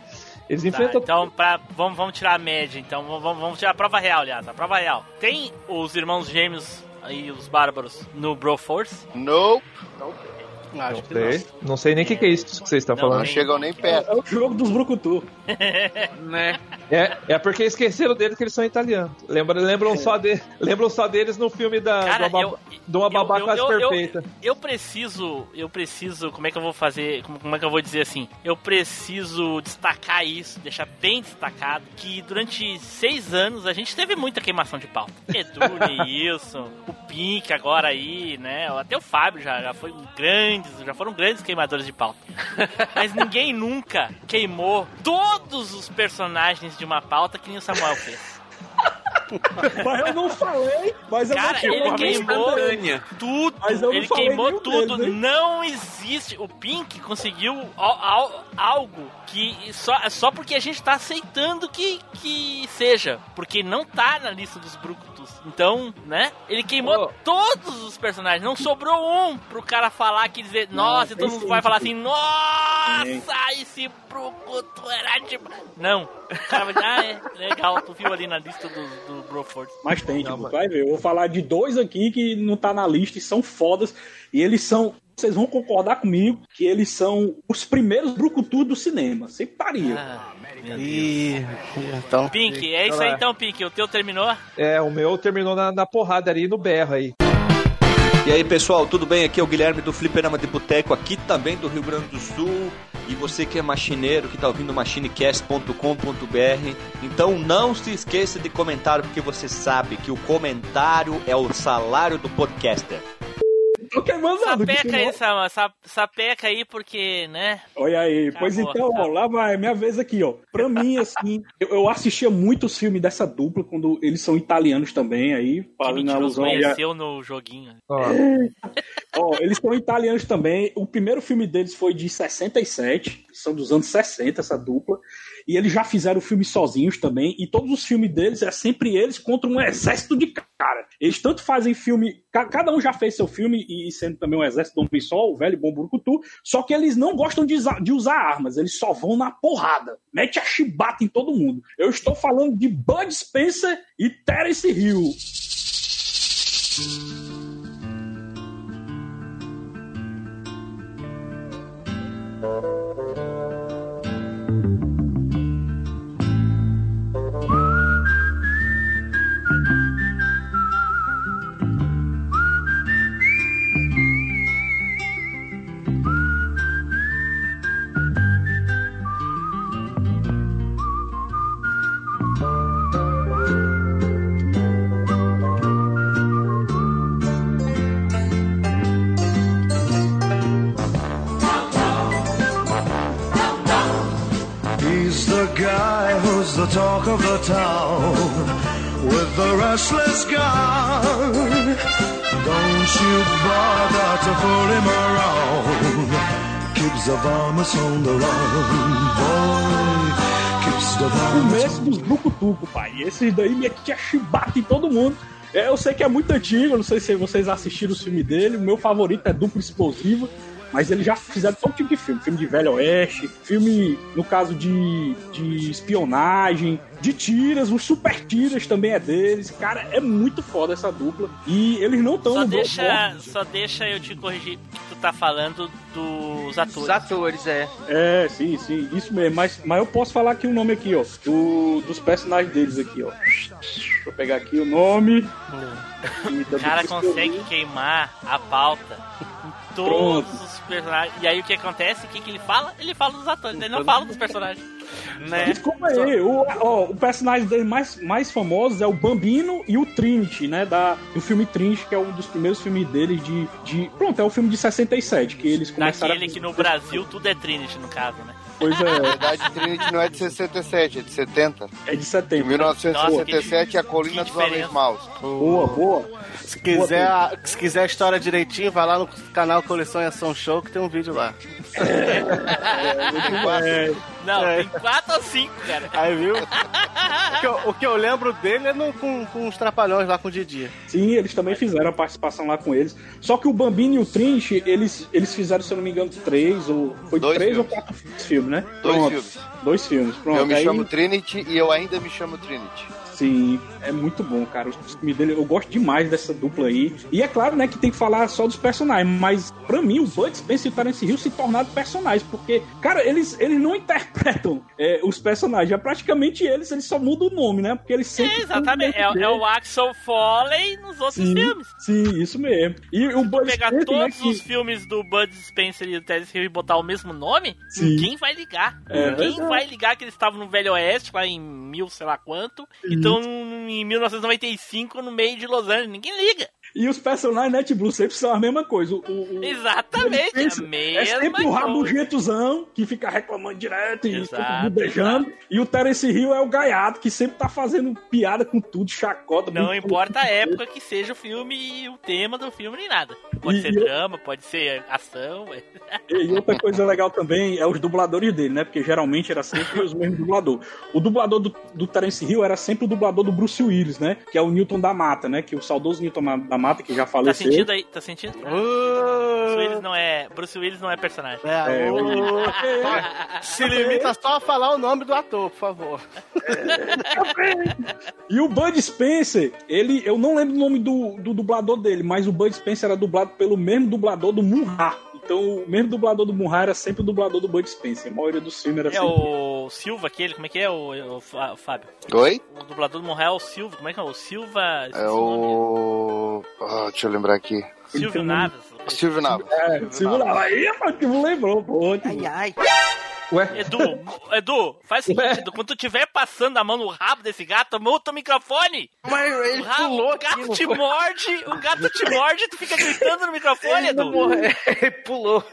Eles Tá, enfrentam. então, pra, vamos, vamos tirar a média. Então, vamos, vamos tirar a prova real, aliás. A prova real. Tem os irmãos gêmeos aí os bárbaros no Broforce? Nope. Acho Não que sei. Não sei nem o que, que é isso que vocês estão Não, falando. Não chegam nem perto. É o jogo dos Brucutu. Né? É, é porque esqueceram deles que eles são italianos. Lembra, lembram, só de, lembram só deles no filme da, Cara, do Ababa- eu- de uma babá eu- quase eu- eu- perfeita. Eu preciso, eu preciso, como é que eu vou fazer, como, como é que eu vou dizer assim? Eu preciso destacar isso, deixar bem destacado, que durante seis anos a gente teve muita queimação de pauta. Edu, Neilson, o Pink agora aí, né? Até o Fábio já, já foi um grandes, já foram grandes queimadores de pauta. Mas ninguém nunca queimou todos os personagens de uma pauta que nem o Samuel fez. Mas eu não falei, mas eu Cara, não ele queimou tudo. Mas eu não Ele queimou tudo. deles, não existe. O Pink conseguiu al- al- algo que só, só porque a gente tá aceitando que, que seja. Porque não tá na lista dos Brucutus. Então, né? Ele queimou Ô. todos os personagens. Não sobrou um pro cara falar que dizer, nossa, e todo mundo vai falar assim, nossa, esse Brucutu era demais. Não. O cara vai dizer, ah, é legal, tu viu ali na lista do, do Broford. Mas tem, Não, tipo, vai ver. Eu vou falar de dois aqui que não tá na lista e são fodas. E eles são. Vocês vão concordar comigo que eles são os primeiros brucutus do cinema. Sem paria. Ah. Ih, então. Pink, é isso aí então, Pink. O teu terminou? É, o meu terminou na, na porrada ali no berro aí. E aí pessoal, tudo bem? Aqui é o Guilherme do Fliperama de Boteco, aqui também do Rio Grande do Sul. E você que é machineiro, que tá ouvindo machinecast.com.br, então não se esqueça de comentar, porque você sabe que o comentário é o salário do podcaster. Tô queimando que Sapeca aí, Sama, sa- sapeca aí, porque, né? Olha aí, pois Acabou, então, ó, lá vai, minha vez aqui, ó. Pra mim, assim, eu, eu assistia muitos filmes dessa dupla, quando eles são italianos também, aí, fazendo alusão a- conheceu no joguinho. Ó, Ó, eles são italianos também. O primeiro filme deles foi de 67, são dos anos 60, essa dupla. E eles já fizeram filmes sozinhos também. E todos os filmes deles é sempre eles contra um exército de cara. Eles tanto fazem filme. ca- Cada um já fez seu filme, e sendo também um exército do homem só, o velho bom Burucutu. Só que eles não gostam de usar, de usar armas, eles só vão na porrada. Mete a chibata em todo mundo. Eu estou falando de Bud Spencer e Terence Hill. He's the talk of the town with the restless. Don't you bother to fool him around. Keeps the on the run, boy. Keeps the varmints começo dos Brucutuco, pai. Esses daí metia chibata em todo mundo. É, eu sei que é muito antigo, não sei se vocês assistiram o filme dele. O meu favorito é Duplo Explosivo. Mas eles já fizeram todo tipo de filme. Filme de Velho Oeste, filme, no caso de, de espionagem, de tiras, os super tiras também é deles. Cara, é muito foda essa dupla. E eles não estão Só no deixa, só deixa eu te corrigir que tu tá falando dos atores. Os atores, é. É, sim, sim, isso mesmo. Mas, mas eu posso falar aqui o nome aqui, ó. Do, dos personagens deles aqui, ó. Deixa eu pegar aqui o nome. O cara consegue queimar a pauta todos os personagens. E aí o que acontece? O que, que ele fala? Ele fala dos atores, ele não fala dos personagens. Né? Desculpa aí, o, ó, o personagem dele mais, mais famosos é o Bambino e o Trinity, né? Da, do filme Trinity, que é um dos primeiros filmes deles de, de. Pronto, é o filme de 67, que eles começaram Daquele que no Brasil tudo é Trinity, no caso, né? Pois Na é, verdade, Trinity não é de 67, é de 70. é de Em setembro. 1967 é a Colina dos Homens. Maus. Boa, boa. Se quiser, se quiser a história direitinho, vai lá no canal Coleção e Ação Show que tem um vídeo lá. É, Não, É. tem quatro ou cinco, cara. Aí, viu? o, que eu, o que eu lembro dele é no, com, com os trapalhões lá com o Didi. sim, eles também fizeram a participação lá com eles. Só que o Bambino e o Trinity, eles, eles fizeram, se eu não me engano, três ou. Foi Dois três filmes. ou quatro filmes, né? Dois Pronto. filmes. Dois filmes, pronto. Eu me Aí- chamo Trinity e eu ainda me chamo Trinity. Sim, é muito bom, cara. Os filmes dele, eu gosto demais dessa dupla aí. E é claro, né, que tem que falar só dos personagens, mas pra mim o Bud Spencer e o Terence Hill se tornaram personagens, porque, cara, eles, eles não interpretam é, os personagens, é praticamente eles, eles só mudam o nome, né? Porque eles sempre. É, exatamente. É, é o Axel Foley nos outros Sim, filmes. sim, isso mesmo. E o Bud Pegar Spencer, né, todos que- os filmes do Bud Spencer e do Terence Hill e botar o mesmo nome, Sim. ninguém vai ligar. É ninguém vai ligar que eles estavam no Velho Oeste, lá em mil, sei lá quanto, e estão em 1995 no meio de Los Angeles. Ninguém liga. E os personagens Net Blue sempre são a mesma coisa. O, o- Exatamente, a mesma É sempre o rabugentozão que fica reclamando direto e beijando. E o Terence Hill é o gaiato que sempre tá fazendo piada com tudo, chacota. Não importa a época que seja o filme e o tema do filme nem nada. Pode E- ser drama, pode ser ação. ué. E outra coisa legal também é os dubladores dele, né? Porque geralmente era sempre os mesmos dubladores. O dublador do, do Terence Hill era sempre o dublador do Bruce Willis, né? Que é o Newton da Mata, né? Que o saudoso Newton da Mata, que já Tá faleceu. sentindo aí? Tá sentindo? Bruce Willis não é, Bruce Willis não é personagem. É, É, o- Se limita só a falar o nome do ator, por favor. E o Bud Spencer, ele, eu não lembro o nome do, do dublador dele, mas o Bud Spencer era dublado pelo mesmo dublador do Munra. Então, o mesmo dublador do Munra era sempre o dublador do Bud Spencer. A maioria dos filmes era É sempre. o Silva aquele, como é que é o, o Fá- Fábio? Oi? O dublador do Monreal é o Silva, como é que é? O Silva... É o nome. o. Ah, deixa eu lembrar aqui. Silvio Naves. Silvio Nava. É, segura lá. Aí, rapaz, que lembrou, pô. Ai, ai. Ué? Edu, Edu, faz o seguinte, Edu, quando tu estiver passando a mão no rabo desse gato, muta o microfone. Mas ele O, rabo, pulou o gato te foi? morde, o gato te morde, tu fica gritando no microfone, Ele não Edu. ele pulou.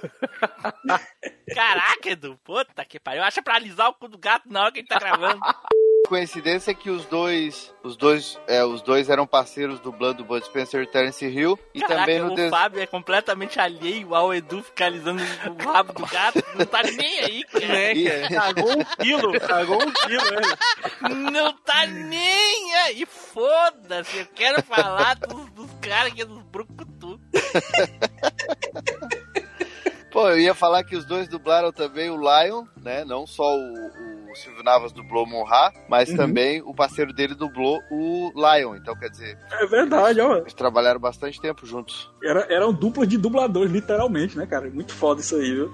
Caraca, Edu, puta que pariu. Acha pra alisar o cu do gato na hora que ele tá gravando. Coincidência é que os dois, os dois, é, os dois eram parceiros dublando Bud Spencer e Terence Hill e Caraca, também no o des... Fábio é completamente alheio ao Edu ficar alisando o rabo do gato. Não tá nem aí, cara. Né, E- cara? Cagou um quilo, cagou um quilo, ele. Não tá nem aí. Foda-se, eu quero falar dos, dos caras que é dos brucutu. Pô, eu ia falar que os dois dublaram também o Lion, né? Não só o, o Silvio Navas dublou o Monra, mas Uhum. também o parceiro dele dublou o Lion. Então, quer dizer, É verdade, ó. eles trabalharam bastante tempo juntos. Era, eram duplas de dubladores, literalmente, né, cara? Muito foda isso aí, viu?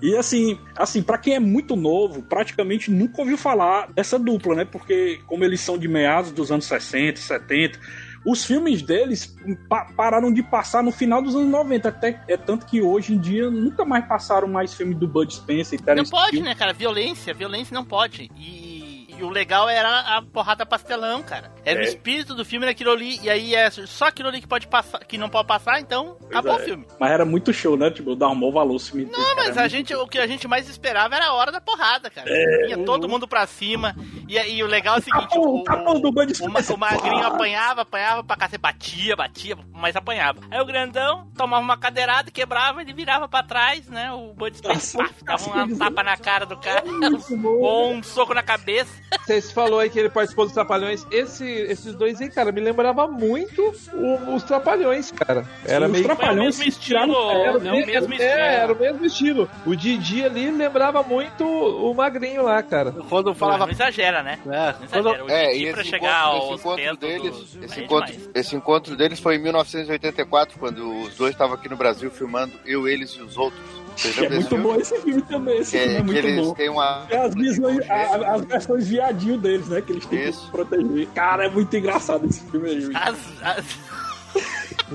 E assim, assim, para quem é muito novo, praticamente nunca ouviu falar dessa dupla, né? Porque como eles são de meados dos anos 60, 70, os filmes deles pa- pararam de passar no final dos anos 90, até é tanto que hoje em dia nunca mais passaram mais filmes do Bud Spencer e Não Terence pode, Hill. né, cara? Violência, violência não pode. E, e o legal era a porrada pastelão, cara. Era o É. espírito do filme naquilo ali, e aí é só aquilo ali que pode passar, que não pode passar, então acabou é. o filme. Mas era muito show, né? Tipo, dava um bom valor filme. Não, mas a gente, o que a gente mais esperava era a hora da porrada, cara. Vinha todo mundo pra cima. E, e o legal é o seguinte: Capão, o, capão do Bud o, Spencer. o magrinho apanhava, apanhava pra cacete, batia, batia, mas apanhava. Aí o grandão tomava uma cadeirada, quebrava, ele virava pra trás, né? O Bud Spencer dava uma tapa na cara do cara, ou um soco na cabeça. Vocês falou aí que ele participou dos Trapalhões. Esse, esses dois aí, cara, me lembrava muito o- os Trapalhões, cara. Era Os meio É o Trapalhões mesmo estilo, era é o mesmo É, estilo. era o mesmo estilo. O Didi ali lembrava muito o magrinho lá, cara. Quando Não, falava. não exagera, né? É, Não quando, exagera. O É, e pra esse chegar encontro, esse encontro deles, do- esse é encontro, demais. esse encontro deles foi em 1984, quando os dois estavam aqui no Brasil filmando Eu, Eles e os Outros. Que é muito bom esse filme também. Esse Que, filme é muito eles bom. têm uma. É as, visões, a- as versões viadinho deles, né? Que eles têm Isso. que proteger. Cara, é muito engraçado esse filme aí. As- as-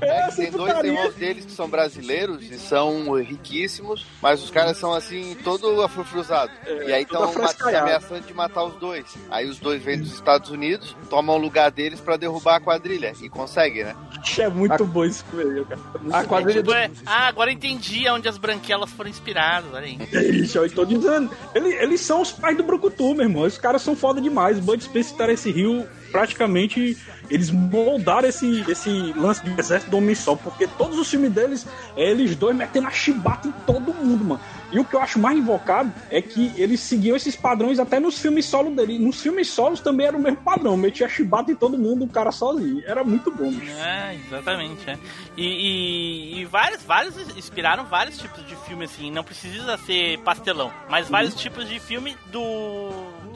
É, que essa tem dois irmãos deles que são brasileiros e são riquíssimos, mas os caras são assim, todo afrufruzado. e aí estão ameaçando de matar os dois. Aí os dois vêm dos Estados Unidos, tomam o lugar deles pra derrubar a quadrilha. E conseguem, né? É muito bom esse filme aí, cara. É muito A quadrilha Tipo, é- ah, agora entendi onde as branquelas foram inspiradas, olha aí. Ixi, eu estou dizendo. Ele- Eles, são os pais do Brucutu, meu irmão. Os caras são foda demais. Bud Spencer e Terence Hill, praticamente, eles moldaram esse, esse lance de exército do homem só. Porque todos os filmes deles, é eles dois metendo a chibata em todo mundo, mano. E o que eu acho mais invocado é que eles seguiam esses padrões até nos filmes solo dele. Nos filmes solos também era o mesmo padrão. Metia chibata em todo mundo, o cara sozinho. Era muito bom, bicho. É, exatamente, é. E, e, e vários, vários inspiraram vários tipos de filme, assim, não precisa ser pastelão, mas vários tipos de filme do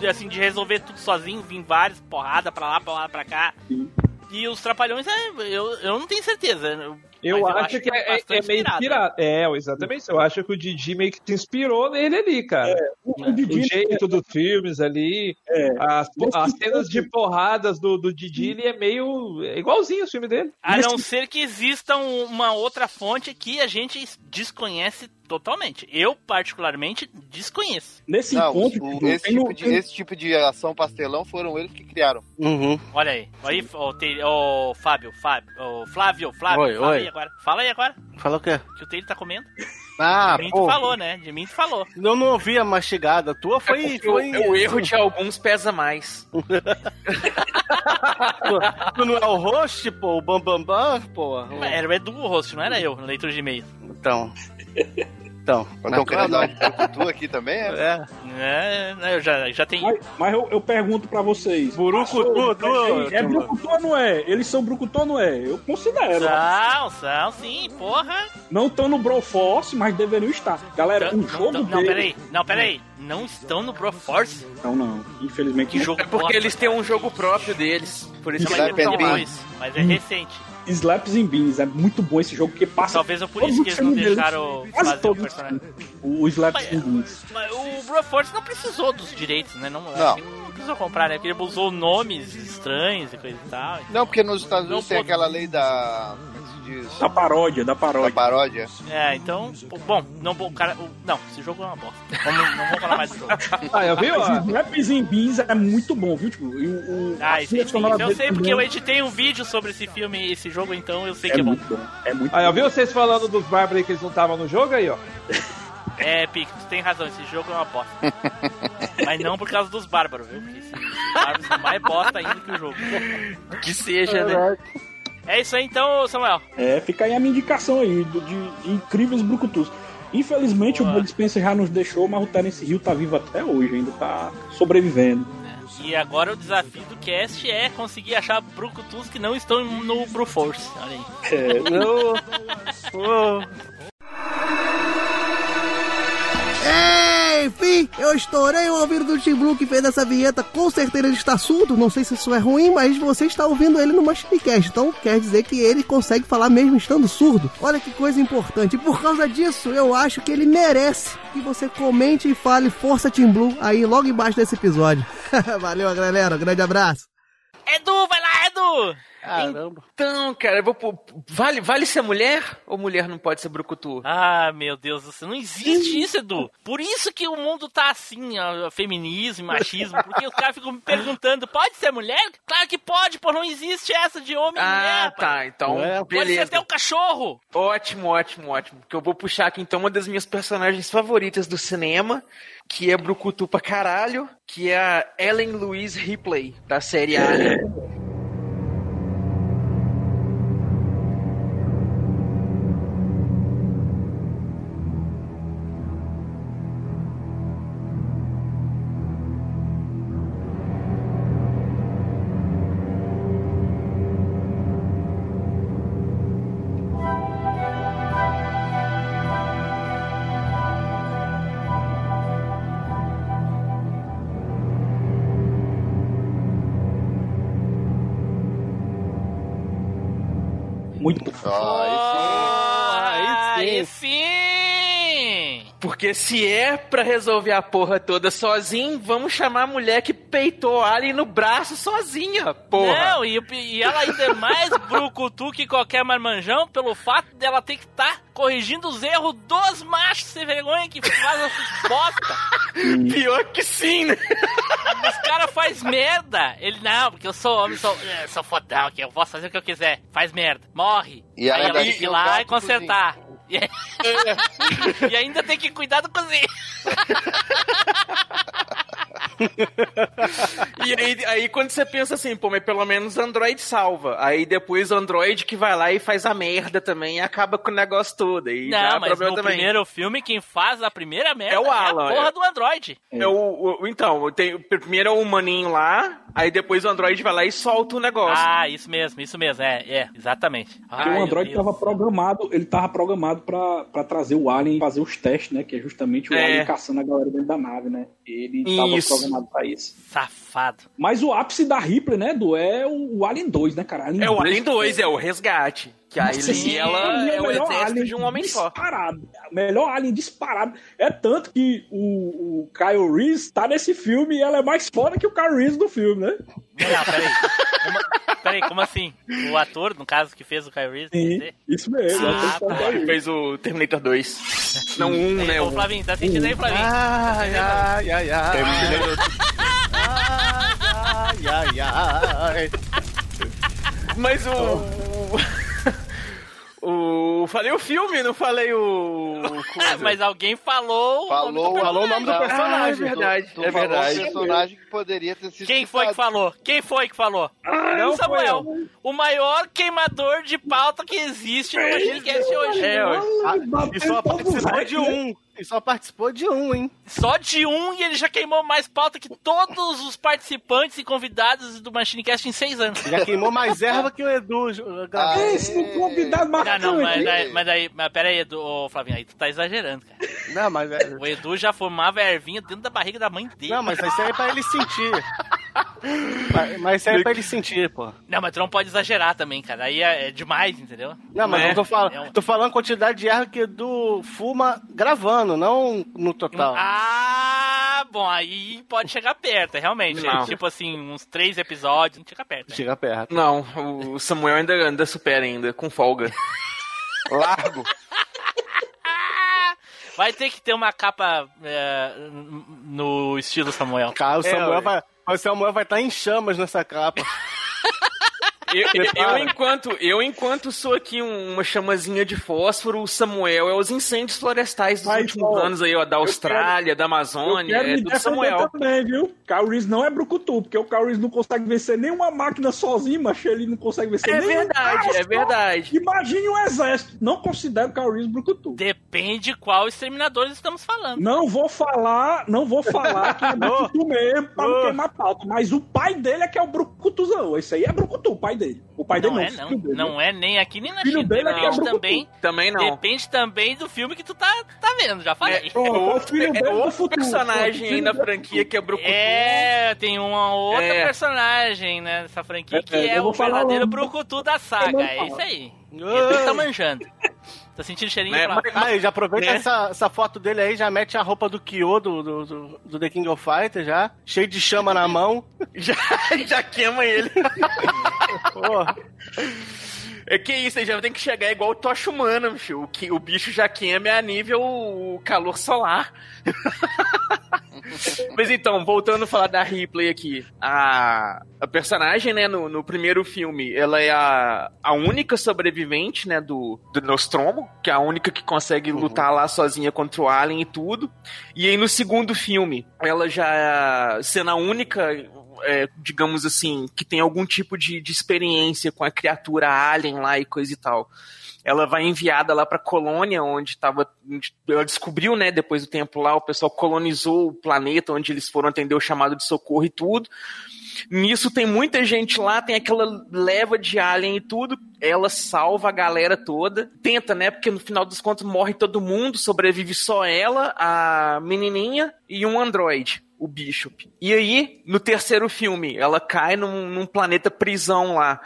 assim, de resolver tudo sozinho, vir vários, porrada pra lá, porrada pra cá. E os Trapalhões, é, eu, eu não tenho certeza. Eu, mas acho, que, é, é- é meio inspirado. inspirado. É, exatamente. Eu acho que o Didi meio que se inspirou nele ali, cara. O, O, o Didi, jeito dos filmes ali, é, as, as cenas de porradas do, do Didi, ele é meio. É igualzinho o filme dele. A não ser que exista um- uma outra fonte que a gente desconhece totalmente. Eu, particularmente, desconheço. nesse Não, ponto, o- esse, tem no- tipo de, esse tipo de ação pastelão foram eles que criaram. Uhum. Olha aí. Aí, ô, Te- ô, Fábio, Fábio, ô, Flávio, Flávio, Oi, fala oi. aí agora. Fala aí agora, Fala o quê? que o Taylor tá comendo. Ah, de mim pô. tu falou, né? De mim tu falou. Eu não ouvi a mastigada. A tua foi. É foi o, o erro de alguns pesa mais. Tu, tu não é o host, pô? O Bambambam, Bam, Bam, pô? Era o Edu o host, não era eu, no leitura de e-mail. Então. Então. Estão querendo dar de brucutu aqui também, é? É. É, né, eu já, já tenho. Mas, mas eu, eu pergunto pra vocês. Burucutu, tu, É tu- brucutu ou não é? Eles são brucutu ou não é? Eu considero. São, são, sim, porra. Não estão no Broforce, mas deveriam estar. Galera, Não, um jogo não, peraí, não, peraí. Não estão no Broforce? Não, não. Infelizmente Que não. jogo É porque bosta. eles têm um jogo próprio deles. Por isso que mas eles é and lá. depois, mas é recente. Slaps and Beans, é muito bom esse jogo, porque passa... Talvez é por todos isso os que eles não deles, deixaram Quase fazer o personagem. O Slaps Mas- and Beans. Mas o Broforce não precisou dos direitos, né? Não, Não. acho que não precisou comprar, né? Porque ele usou nomes estranhos e coisa e tal. Não, porque nos Estados Unidos Não tem pode- aquela lei da. Que se diz? Da paródia, da Da paródia. paródia. É, então, bom, não vou, cara, o- não, esse jogo é uma bosta. Vamos, não vamos falar mais do jogo. Ah, eu vi, ó. And Beans é muito bom, viu? Tipo, e o, o, Ah, esse, sonora eu sei porque também eu editei um vídeo sobre esse filme, esse jogo, então eu sei é que é bom. muito bom. É muito Aí, eu bom. vi vocês falando dos bárbaros aí que eles não estavam no jogo aí, ó. É, Pico, tu tem razão, esse jogo é uma bosta. Mas não por causa dos bárbaros, viu? Porque esses bárbaros são mais bosta ainda que o jogo. Que seja, né? É isso aí então, Samuel. É, fica aí a minha indicação aí do- de, de incríveis brucutus. Infelizmente Boa. o Bud Spencer já nos deixou, mas o Terence Hill tá vivo até hoje, ainda tá sobrevivendo. E agora o desafio do cast é conseguir achar brucutus que não estão no Bruforce. Olha aí. É, Enfim, eu estourei o ouvido do Tim Blue que fez essa vinheta. Com certeza ele está surdo. Não sei se isso é ruim, mas você está ouvindo ele no Machinecast. Então quer dizer que ele consegue falar mesmo estando surdo. Olha que coisa importante. E por causa disso, eu acho que ele merece que você comente e fale Força Tim Blue aí logo embaixo desse episódio. Valeu, galera. Um grande abraço. Edu, vai lá, Edu! Caramba. Então, cara, eu vou vale, vale ser mulher ou mulher não pode ser brucutu? Ah, meu Deus do céu, não existe isso, Edu. Por isso que o mundo tá assim, ó, feminismo, e machismo, porque os caras ficam me perguntando, pode ser mulher? Claro que pode, pô, não existe essa de homem e mulher. Ah, tá. Então, É, Pode ser beleza. até um cachorro. Ótimo, ótimo, ótimo. Porque eu vou puxar aqui então uma das minhas personagens favoritas do cinema, que é brucutu pra caralho, que é a Ellen Louise Ripley, da série Alien. Porque se é pra resolver a porra toda sozinho, vamos chamar a mulher que peitou a Alien no braço sozinha, porra. Não, e, e ela ainda é mais brucutu que qualquer marmanjão pelo fato dela ter que estar corrigindo os erros dos machos sem vergonha que faz essas bosta. Pior que sim, né? Os caras faz merda. Ele, não, porque eu sou homem, sou, é, sou fodão, que eu posso fazer o que eu quiser. Faz merda, morre. E aí ela tem que ir o lá e consertar. E, e ainda tem que cuidar do cozinho. E aí, aí quando você pensa assim, pô, mas pelo menos Android salva. Aí depois o Android que vai lá e faz a merda também e acaba com o negócio todo. Aí Não, mas no também. primeiro filme, quem faz a primeira merda É o Alan, a porra é. do Android. É o, o- então, tem, primeiro é o maninho lá, aí depois o Android vai lá e solta o negócio. Ah, isso mesmo, isso mesmo, é, é, exatamente. Porque Ai, o Android estava programado, ele tava programado pra, pra trazer o Alien fazer os testes, né? Que é justamente o É. Alien caçando a galera dentro da nave, né? Ele tava Isso. programado pra isso. Safado. Mas o ápice da Ripley, né, do é o, Alien 2, né, cara? É o Alien 2, é o resgate. Que aí sim, ela ele é o melhor exército alien de um homem só. disparado. Melhor alien disparado. É tanto que o, o Kyle Reese tá nesse filme e ela é mais foda que o Kyle Reese do filme, né? Não, peraí. Como, peraí, como assim? O ator, no caso, que fez o Kyle Reese? Sim, isso mesmo. Ah, é o tá. Reese. Fez o Terminator 2. Não, um, né? Ô. Flavinho, tá sentindo aí, Flavinho? Ai, ai, ai, ai. Ai, ai, ai. Mas o. O. Falei o filme, não falei o. coisa. Mas alguém falou. o Falou, nome do Falou o nome do Não. personagem. Ah, é verdade, Tu é falou verdade. personagem que poderia ter sido Quem foi que falou? Quem foi que falou? Não o Samuel. O maior queimador de pauta que existe no Machinecast hoje. É, ué. Ah, e só participou de um. E só participou de um, hein? Só de um e ele já queimou mais pauta que todos os participantes e convidados do Machinecast em seis anos. Já queimou mais erva que o Edu. Ah, Esse no convidado Não, marcante. não, mas daí, mas daí, mas pera aí, Edu, ô, Flavinho, aí tu tá exagerando, cara. Não, mas, é- O Edu já fumava ervinha dentro da barriga da mãe dele. não, mas isso aí é pra ele sentir. Mas- Mas isso aí é pra ele sentir, pô. Não, mas tu não pode exagerar também, cara. Aí é, é demais, entendeu? Não, mas É. eu tô falando, É um- tô falando quantidade de erva que o Edu fuma gravando, não no total. Ah, bom, aí pode chegar perto, realmente. É tipo assim, uns três episódios, não chega perto. né? Chega perto. Não, o Samuel ainda, ainda supera ainda, com folga. Largo. Vai ter que ter uma capa é, no estilo Samuel. Cara, o É, Samuel ué. vai. O Samuel vai estar em chamas nessa capa. Eu, eu- enquanto, eu, enquanto sou aqui um- uma chamazinha de fósforo, o Samuel é os incêndios florestais dos Mas, últimos ó, anos aí, ó, da Austrália, da Eu Amazônia, quero é me do Samuel. também, viu? Kyle Reese não é brucutu, porque o Kyle Reese não consegue vencer nenhuma máquina sozinho, mas ele não consegue vencer É nenhum verdade, carro é só. verdade. Imagine um exército. Não considero o Kyle Reese brucutu. Depende qual exterminador estamos falando. Não vou falar, não vou falar que é brucutu mesmo pra não Ô. queimar pauta, mas o pai dele é que é o brucutuzão. Esse aí é brucutu, o pai dele. O pai Não dele é, não, não. filho dele. Não é nem aqui nem na Filho China. dele é é Depende também, Também não. depende também do filme que tu tá, tá vendo, já falei. É, Pronto, é o outro, filho é outro futuro. personagem aí na franquia que é Brucutu. É, tem uma outra É. personagem né, nessa franquia que É, é, o verdadeiro brucutu da saga. não É isso aí. Ele tá manjando. Tá sentindo cheirinho Né, pra... mas- Ah, e já aproveita Né? essa, essa foto dele aí, já mete a roupa do Kyo do, do, do, do The King of Fighters já, cheio de chama na mão. Já, já queima ele. Porra. É que isso, ele já tem que chegar igual o tocha humana. O, que, o bicho já queima a nível calor solar. Mas então, voltando a falar da Ripley aqui. A, a personagem, né, no, no primeiro filme, ela é a, a única sobrevivente, né, do, do Nostromo, que é a única que consegue lutar lá sozinha contra o Alien e tudo. E aí no segundo filme, ela já sendo a única é, digamos assim, que tem algum tipo de, de experiência com a criatura alien lá e coisa e tal. Ela vai enviada lá pra colônia, onde estava. Ela descobriu, né, depois do tempo lá, o pessoal colonizou o planeta, onde eles foram atender o chamado de socorro e tudo. Nisso tem muita gente lá, tem aquela leva de alien e tudo. Ela salva a galera toda. Tenta, né? Porque no final dos contos morre todo mundo, sobrevive só ela, a menininha e um androide, o Bishop. E aí, no terceiro filme, ela cai num, num planeta prisão lá.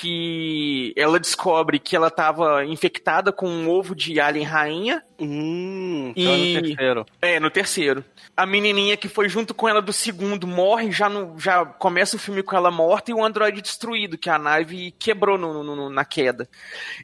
Que ela descobre que ela estava infectada com um ovo de alien rainha. Hum, então E- no terceiro. É, no terceiro. A menininha que foi junto com ela do segundo morre, já, no, já começa o filme com ela morta e o androide destruído, que a nave quebrou no, no- no- na queda.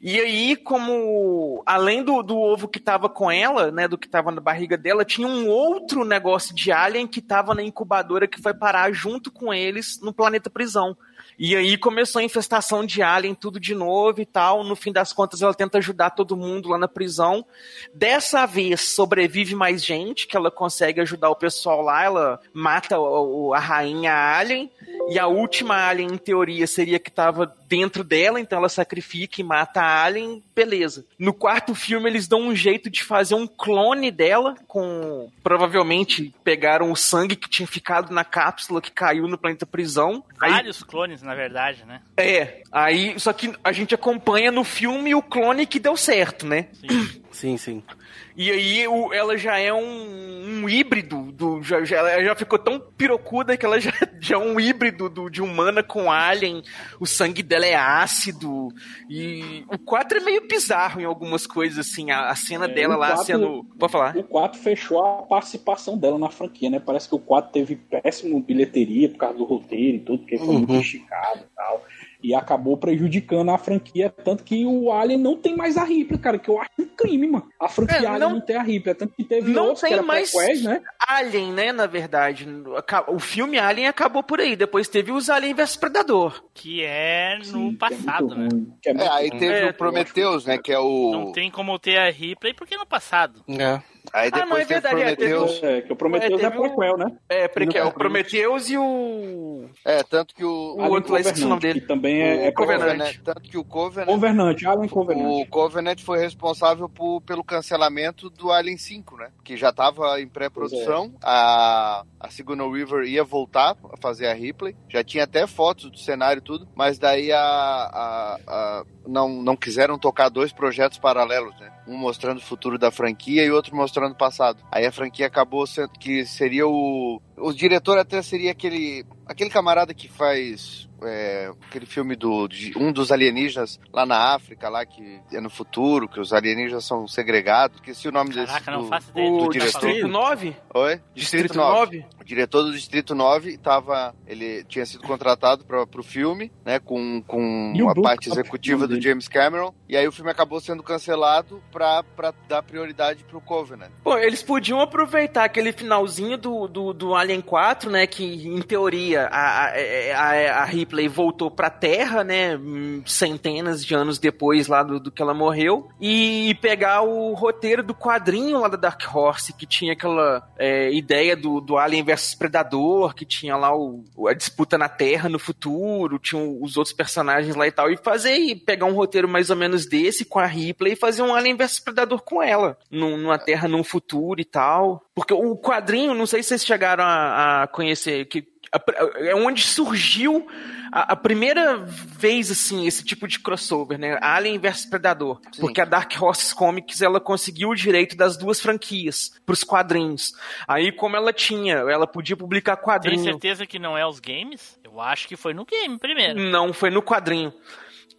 E aí, como além do, do ovo que tava com ela, né, do que tava na barriga dela, tinha um outro negócio de alien que tava na incubadora que foi parar junto com eles no planeta prisão. E aí começou a infestação de alien, tudo de novo e tal. No fim das contas, ela tenta ajudar todo mundo lá na prisão. Dessa vez, sobrevive mais gente, que ela consegue ajudar o pessoal lá. Ela mata a rainha alien. E a última alien, em teoria, seria que tava dentro dela, então ela sacrifica e mata a alien, beleza. No quarto filme, eles dão um jeito de fazer um clone dela, com. Provavelmente pegaram o sangue que tinha ficado na cápsula que caiu no planeta prisão. Aí Vários clones, na verdade, né? é, aí, só que a gente acompanha no filme o clone que deu certo, né? Sim, sim. E aí o- ela já é um, um híbrido, do, já, já, ela já ficou tão pirocuda que ela já, já é um híbrido do, de humana com alien, o sangue dela é ácido, e o 4 é meio bizarro em algumas coisas, assim, a, a cena É, dela lá quatro- sendo... Pode falar? O 4 fechou a participação dela na franquia, né? Parece que o 4 teve péssimo bilheteria por causa do roteiro e tudo, porque foi muito Uhum. esticado e tal. E acabou prejudicando a franquia, tanto que o Alien não tem mais a Ripley, cara, que eu acho um crime, mano. A franquia É, Alien não- não, tem a Ripley, tanto que teve Não outros que tem era mais prequels, né? Alien, né, na verdade. O filme Alien acabou por aí, depois teve os Alien vs Predador. Que é no Sim, passado, que é né? é É, aí teve É, o Prometheus, né? Que é o. Não tem como ter a Ripley porque no passado. É. Aí Ah, não, depois é verdade, é, teve Prometheus. É, que o Prometheus É, é, teve o- prequel, né? É, porque é Não, o Prometheus e o. É, tanto que o. O Alien outro lá, esqueci o nome Covenant, dele. Que também é, é O Covenant. Covenant, tanto que o Covenant. Covenant, Alien Covenant. O Covenant foi responsável por- pelo cancelamento do Alien 5, né? Que já estava em pré-produção. é. A, a Sigourney Weaver ia voltar a fazer a Ripley. Já tinha até fotos do cenário e tudo. Mas daí a, a- a- não, não quiseram tocar dois projetos paralelos, né? Um mostrando o futuro da franquia e outro mostrando o passado. Aí a franquia acabou sendo que seria o. O diretor até seria aquele. Aquele camarada que faz. é, aquele filme do de um dos alienígenas lá na África, lá que é no futuro, que os alienígenas são segregados. Esqueci o nome desse. Caraca, não do- faço ideia do que tá diretor. Distrito 9? Oi? Distrito 9? O diretor do Distrito 9 tava, ele tinha sido contratado para o filme, né, com, com E a parte executiva do. James Cameron, e aí o filme acabou sendo cancelado para dar prioridade pro Covenant. Pô, eles podiam aproveitar aquele finalzinho do, do, do Alien 4, né? Que em teoria a, a, a, a Ripley voltou pra Terra, né? Centenas de anos depois lá do, do que ela morreu. E pegar o roteiro do quadrinho lá da Dark Horse, que tinha aquela é, ideia do, do Alien versus Predador, que tinha lá o, a disputa na Terra no futuro, tinham os outros personagens lá e tal. E fazer e pegar um roteiro mais ou menos desse com a Ripley e fazer um Alien versus Predador com ela. Num, numa Terra num futuro e tal. Porque o quadrinho, não sei se vocês chegaram a, a conhecer, que é onde surgiu a, a primeira vez, assim, esse tipo de crossover, né? Alien versus Predador. Sim. Porque a Dark Horse Comics, ela conseguiu o direito das duas franquias pros quadrinhos. Aí, como ela tinha, ela podia publicar Tem quadrinho. certeza que não é os games? Eu acho que foi no game primeiro. Não, foi no quadrinho.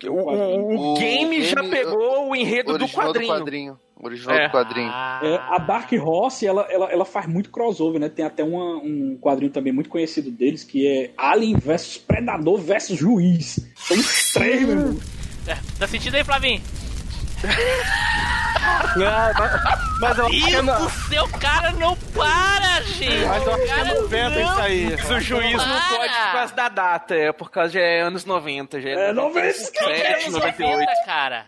O, o- o O game já game, pegou o enredo do quadrinho. do quadrinho. Original É. do quadrinho. É, a Dark Horse, ela, ela, ela faz muito crossover, né? Tem até uma- um quadrinho também muito conhecido deles, que é Alien versus Predador versus Juiz. São os três, meu irmão. é, tá sentindo aí, Flavinho? Não, mas, mas eu é céu, o cara não para, gente! mas eu acho que é Cara, 90 isso aí. Mas o juiz não Para! pode por causa da data, é por causa de é anos 90, já É, 90, 97, Anos 98. 90, cara.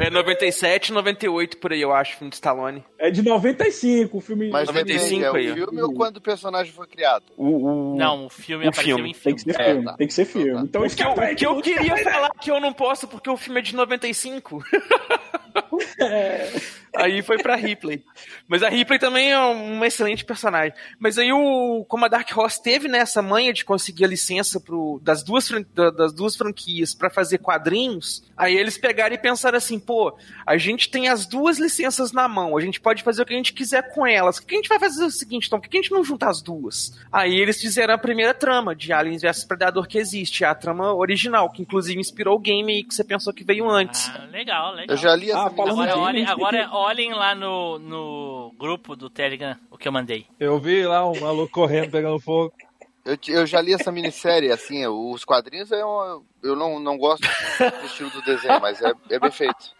É 97, 98 por aí, eu acho, filme de Stallone. É de 95, o filme. Mas 95 depende, é aí, ó. o filme ou quando o personagem foi criado? O, o... Não, o filme O apareceu filme. em Tem filme. que ser É, filme, tá. tem que ser filme. Então, O que, eu, o que eu queria falar que eu não posso porque o filme é de 95. É. Aí foi pra Ripley. Mas a Ripley também é uma excelente personagem. Mas aí o como a Dark Horse teve nessa manha de conseguir a licença pro, das, duas, das duas franquias pra fazer quadrinhos, aí eles pegaram e pensaram assim, pô, a gente tem as duas licenças na mão, a gente pode fazer o que a gente quiser com elas. O que a gente vai fazer é o seguinte, então, por que a gente não junta as duas? Aí eles fizeram a primeira trama de Aliens vs Predador que existe, a trama original, que inclusive inspirou o game aí que você pensou que veio antes. Ah, legal, legal. Eu já li essa Ah, Agora, agora tem que- olhem lá no, no grupo do Telegram o que eu mandei. Eu vi lá um maluco correndo, pegando fogo. Eu, eu já li essa minissérie, assim, os quadrinhos é um- eu não, não gosto do estilo do desenho, mas é, é bem feito.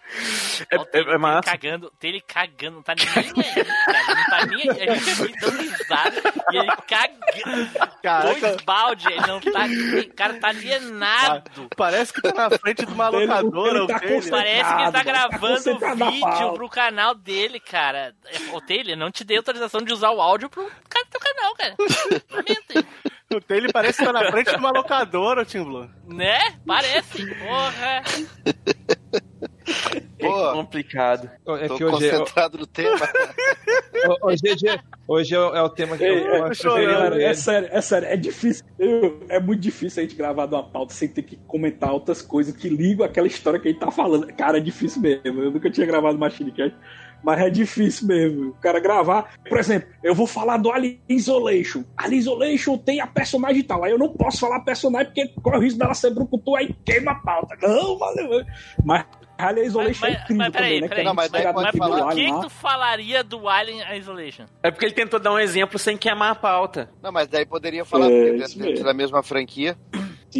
É, é, é tem ele massa. cagando, tem ele cagando, não tá nem aí, cara. Não tá nem aí. A gente aqui dando risada e ele cagando. Caraca. Dois balde, ele não tá. O cara tá alienado. Parece que tá na frente de uma Ele- locadora. ele o tá. Parece que ele tá Tá gravando na vídeo pro canal dele, cara. Ô, Taylor, não te dei autorização de usar o áudio pro cara do teu canal, cara. Lamento, hein? O Taylor parece que tá na frente de uma locadora, Tim Blue. Né? Parece. Porra. É Pô, complicado. É tô que hoje, concentrado no tema. hoje, hoje, hoje é o é tema que eu é, ver. é sério, é sério, é difícil. eu- é muito difícil a gente gravar de uma pauta sem ter que comentar outras coisas que ligam aquela história que a gente tá falando. Cara, é difícil mesmo. Eu nunca tinha gravado Machine Cast, mas é difícil mesmo. O cara gravar. Por exemplo, eu vou falar do Alien Isolation. Alien Isolation tem a personagem e tal. Aí eu não posso falar personagem porque corre o risco dela ser brucutu, aí queima a pauta. Não, valeu. Mas Alien Isolation Mas- é incrível mas peraí, também, né? peraí. Não, mas falar. Por que, que tu falaria do Alien Isolation? É porque ele tentou dar um exemplo sem queimar a pauta. Não, mas daí poderia falar, É, dentro, dentro da mesma franquia.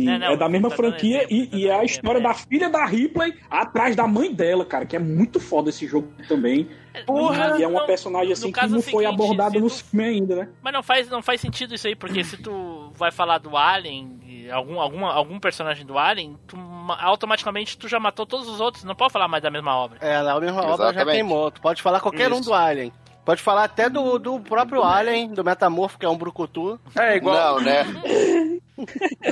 Sim, Não, não, é da mesma tá franquia exemplo, e, tá e é a história é. da filha da Ripley atrás da mãe dela, cara, que é muito foda esse jogo também. Porra, e é uma não- personagem assim que não é o foi seguinte, abordada no filme ainda, né? Mas não faz, não faz sentido isso aí, porque se tu vai falar do Alien, algum, alguma, algum personagem do Alien, tu ma- automaticamente tu já matou todos os outros, não pode falar mais da mesma obra. É, na mesma obra já Exatamente. queimou. Tu pode falar qualquer um Isso. do Alien. Pode falar até do, do próprio Alien, do Metamorfo, que é um brucutu. É igual. Não, né?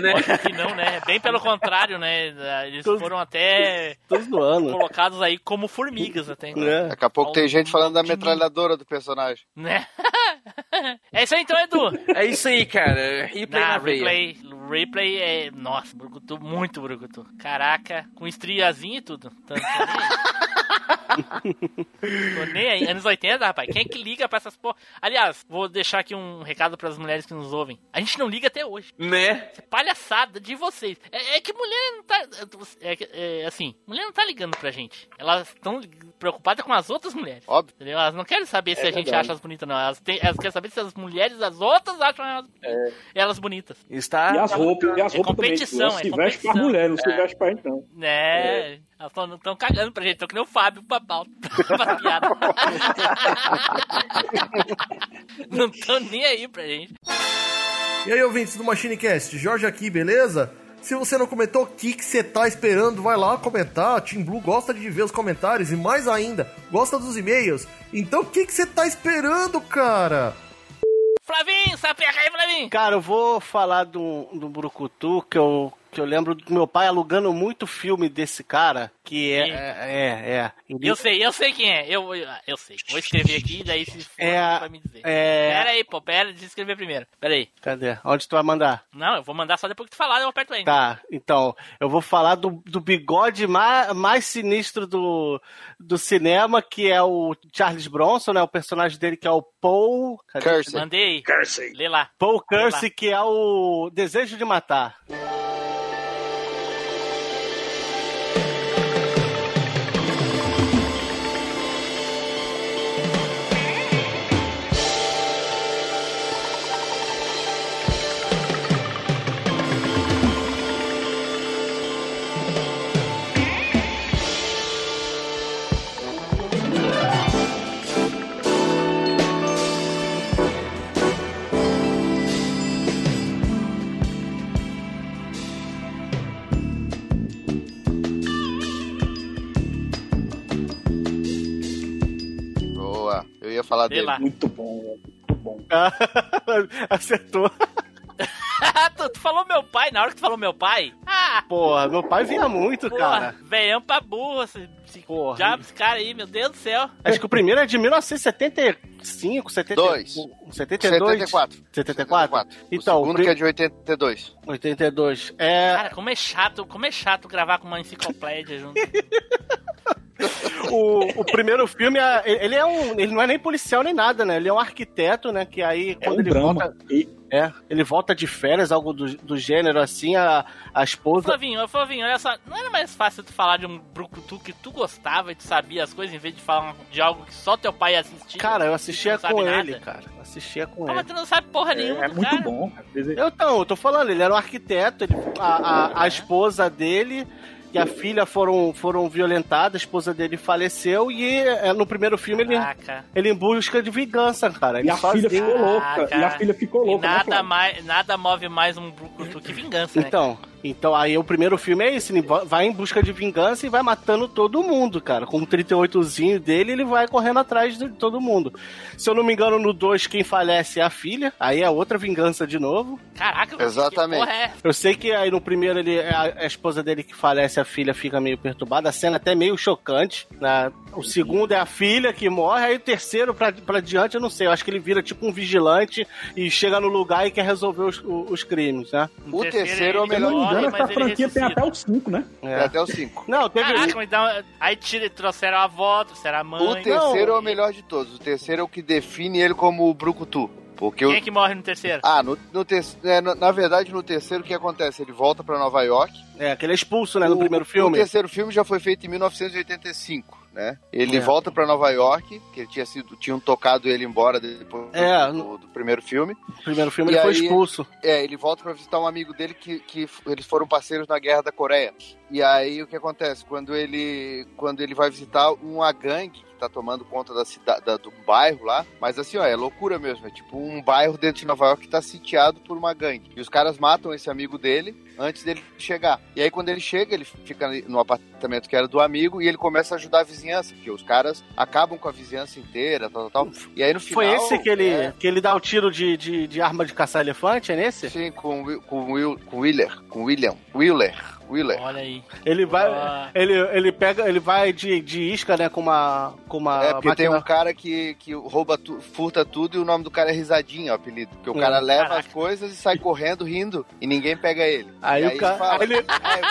né? Que não, né? Bem pelo contrário, né? Eles Todos- foram até colocados aí como formigas até. É. Daqui a pouco tem gente falando da metralhadora do personagem. Né? é isso aí então, Edu. É isso aí, cara. Replay Na na veia. replay, replay é. Nossa, brucutu, muito brucutu. Caraca, com estriazinha e tudo. Tô, tô nem aí. Anos 80, rapaz. Quem é que liga pra essas porra? Aliás, vou deixar aqui um recado pras mulheres que nos ouvem. A gente não liga até hoje. Né? É palhaçada de vocês. É, é que mulher não tá. É, que- é, assim, mulher não tá ligando pra gente. Elas estão preocupadas com as outras mulheres. Óbvio. Entendeu? Elas não querem saber se a gente verdade. acha elas bonitas, não. Elas, têm- elas querem saber se as mulheres, as outras, acham elas, elas bonitas. Está. E as roupas, e as É roupas competição, também. Elas é se vestem pra competição. mulher, não se vestem pra gente, não. Né? Elas estão cagando pra gente. Estão que nem o Fábio pra pau. pra piada. não estão nem aí pra gente. E aí, ouvintes do MachineCast, Jorge aqui, beleza? Se você não comentou, o que que você tá esperando? Vai lá comentar. Team Blue gosta de ver os comentários e mais ainda, gosta dos e-mails. Então o que que você tá esperando, cara? Flavinho, sapeca aí, Flavinho. Cara, eu vou falar do, do Brucutu, que eu, que eu lembro do meu pai alugando muito filme desse cara, que é. É, é. é. Ele- Eu sei, eu sei quem é. Eu, eu, eu sei. Vou escrever aqui, daí se for, É vai me dizer. é- Pera aí, pô. Pera, deixa eu escrever primeiro. Pera aí. Cadê? Onde tu vai mandar? Não, eu vou mandar só depois que tu falar, eu aperto aí. Tá, então, eu vou falar do, do bigode mais, mais sinistro do, do cinema, que é o Charles Bronson, né? O personagem dele que é o Paul. Cadê? Cursey. Mandei. Cursey. Lê lá. Paul Kersey, que é o Desejo de Matar. Boa. Eu ia falar Lê dele. lá. Muito bom, muito bom. Acertou. tu, tu falou meu pai, na hora que tu falou meu pai. Ah, Porra, meu pai via muito, cara. porra, veião pra burro. Esse, esse, Porra. diabo, esse cara aí, meu Deus do céu. Acho que o primeiro é de 1975, 70, Dois. 72. 74. 74? O Então, segundo pri- que é de 82. 82. É, Cara, como é chato, como é chato gravar com uma enciclopédia junto. o, o primeiro filme, é- ele é um. Ele não é nem policial nem nada, né? Ele é um arquiteto, né? Que aí, É quando um ele drama. volta. E, É, ele volta de férias, algo do, do gênero assim, a, a esposa. Flavinho, ô, Flavinho, olha só, não era mais fácil tu falar de um brucutu que tu gostava e tu sabia as coisas, em vez de falar de algo que só teu pai assistia? Cara, eu assistia com nada. ele, cara. Eu assistia com Ah, ele. mas tu não sabe porra nenhuma É do muito cara. bom. Eu, então, eu tô falando, ele era um arquiteto, ele- a, a, a esposa dele e a filha foram, foram violentadas, a esposa dele faleceu e é, no primeiro filme ele, Caraca. ele em busca de vingança, cara. Ele E a filha ficou louca. Caraca. E a filha ficou E louca. né, nada, mais, nada move mais um brucutu que vingança, né? Então, então aí o primeiro filme é isso, ele va- vai em busca de vingança e vai matando todo mundo, cara. Com o 38zinho dele, ele vai correndo atrás de todo mundo. Se eu não me engano, no 2 quem falece é a filha, aí é outra vingança de novo. Caraca, Exatamente. que porra é? Eu sei que aí no primeiro ele é a, a esposa dele que falece, a filha fica meio perturbada, a cena é até meio chocante. Né? O segundo é a filha que morre, aí o terceiro pra, pra diante eu não sei, eu acho que ele vira tipo um vigilante e chega no lugar e quer resolver os, o- os crimes, né? O terceiro é o Se eu melhor. Não engano, essa franquia tem até os 5, né? É até o 5. Não, teve. Caraca, então, aí tira, trouxeram a avó, trouxeram a mãe. O terceiro é o melhor de todos. O terceiro é o que define ele como o Brucutu. Porque Quem o... é que morre no terceiro? Ah, no, no ter... é, no- na verdade, no terceiro, o que acontece? Ele volta pra Nova York. É, que ele é expulso, né, no O- primeiro O filme. terceiro filme já foi feito em 1985, né? Ele É. volta pra Nova York, que ele tinha sido, tinham tocado ele embora depois É, do, do primeiro filme. No primeiro filme E ele foi aí- expulso. É, ele volta pra visitar um amigo dele que, que eles foram parceiros na Guerra da Coreia. E aí o que acontece? Quando ele, quando ele vai visitar uma gangue tá tomando conta da cidade, da- do bairro lá, mas assim, ó, é loucura mesmo. É tipo um bairro dentro de Nova York que tá sitiado por uma gangue. E os caras matam esse amigo dele antes dele chegar. E aí quando ele chega, ele fica no apartamento que era do amigo e ele começa a ajudar a vizinhança, porque os caras acabam com a vizinhança inteira, tal, tal, tal. E aí no final... Foi esse que ele, é, que ele dá o tiro de, de, de arma de caçar elefante, é nesse? Sim, com, com, Will, com Willer, com o William, Willer, Willer. Olha aí. Ele vai, Ah. ele, ele pega, ele vai de, de isca, né, com uma, com uma É, porque tem máquina- um cara que, que rouba, tu, furta tudo e o nome do cara é Risadinha, o apelido. Porque o É. cara leva Caraca. as coisas e sai correndo, rindo, e ninguém pega ele. Aí E o cara- fala, aí ele- "Ah, eu,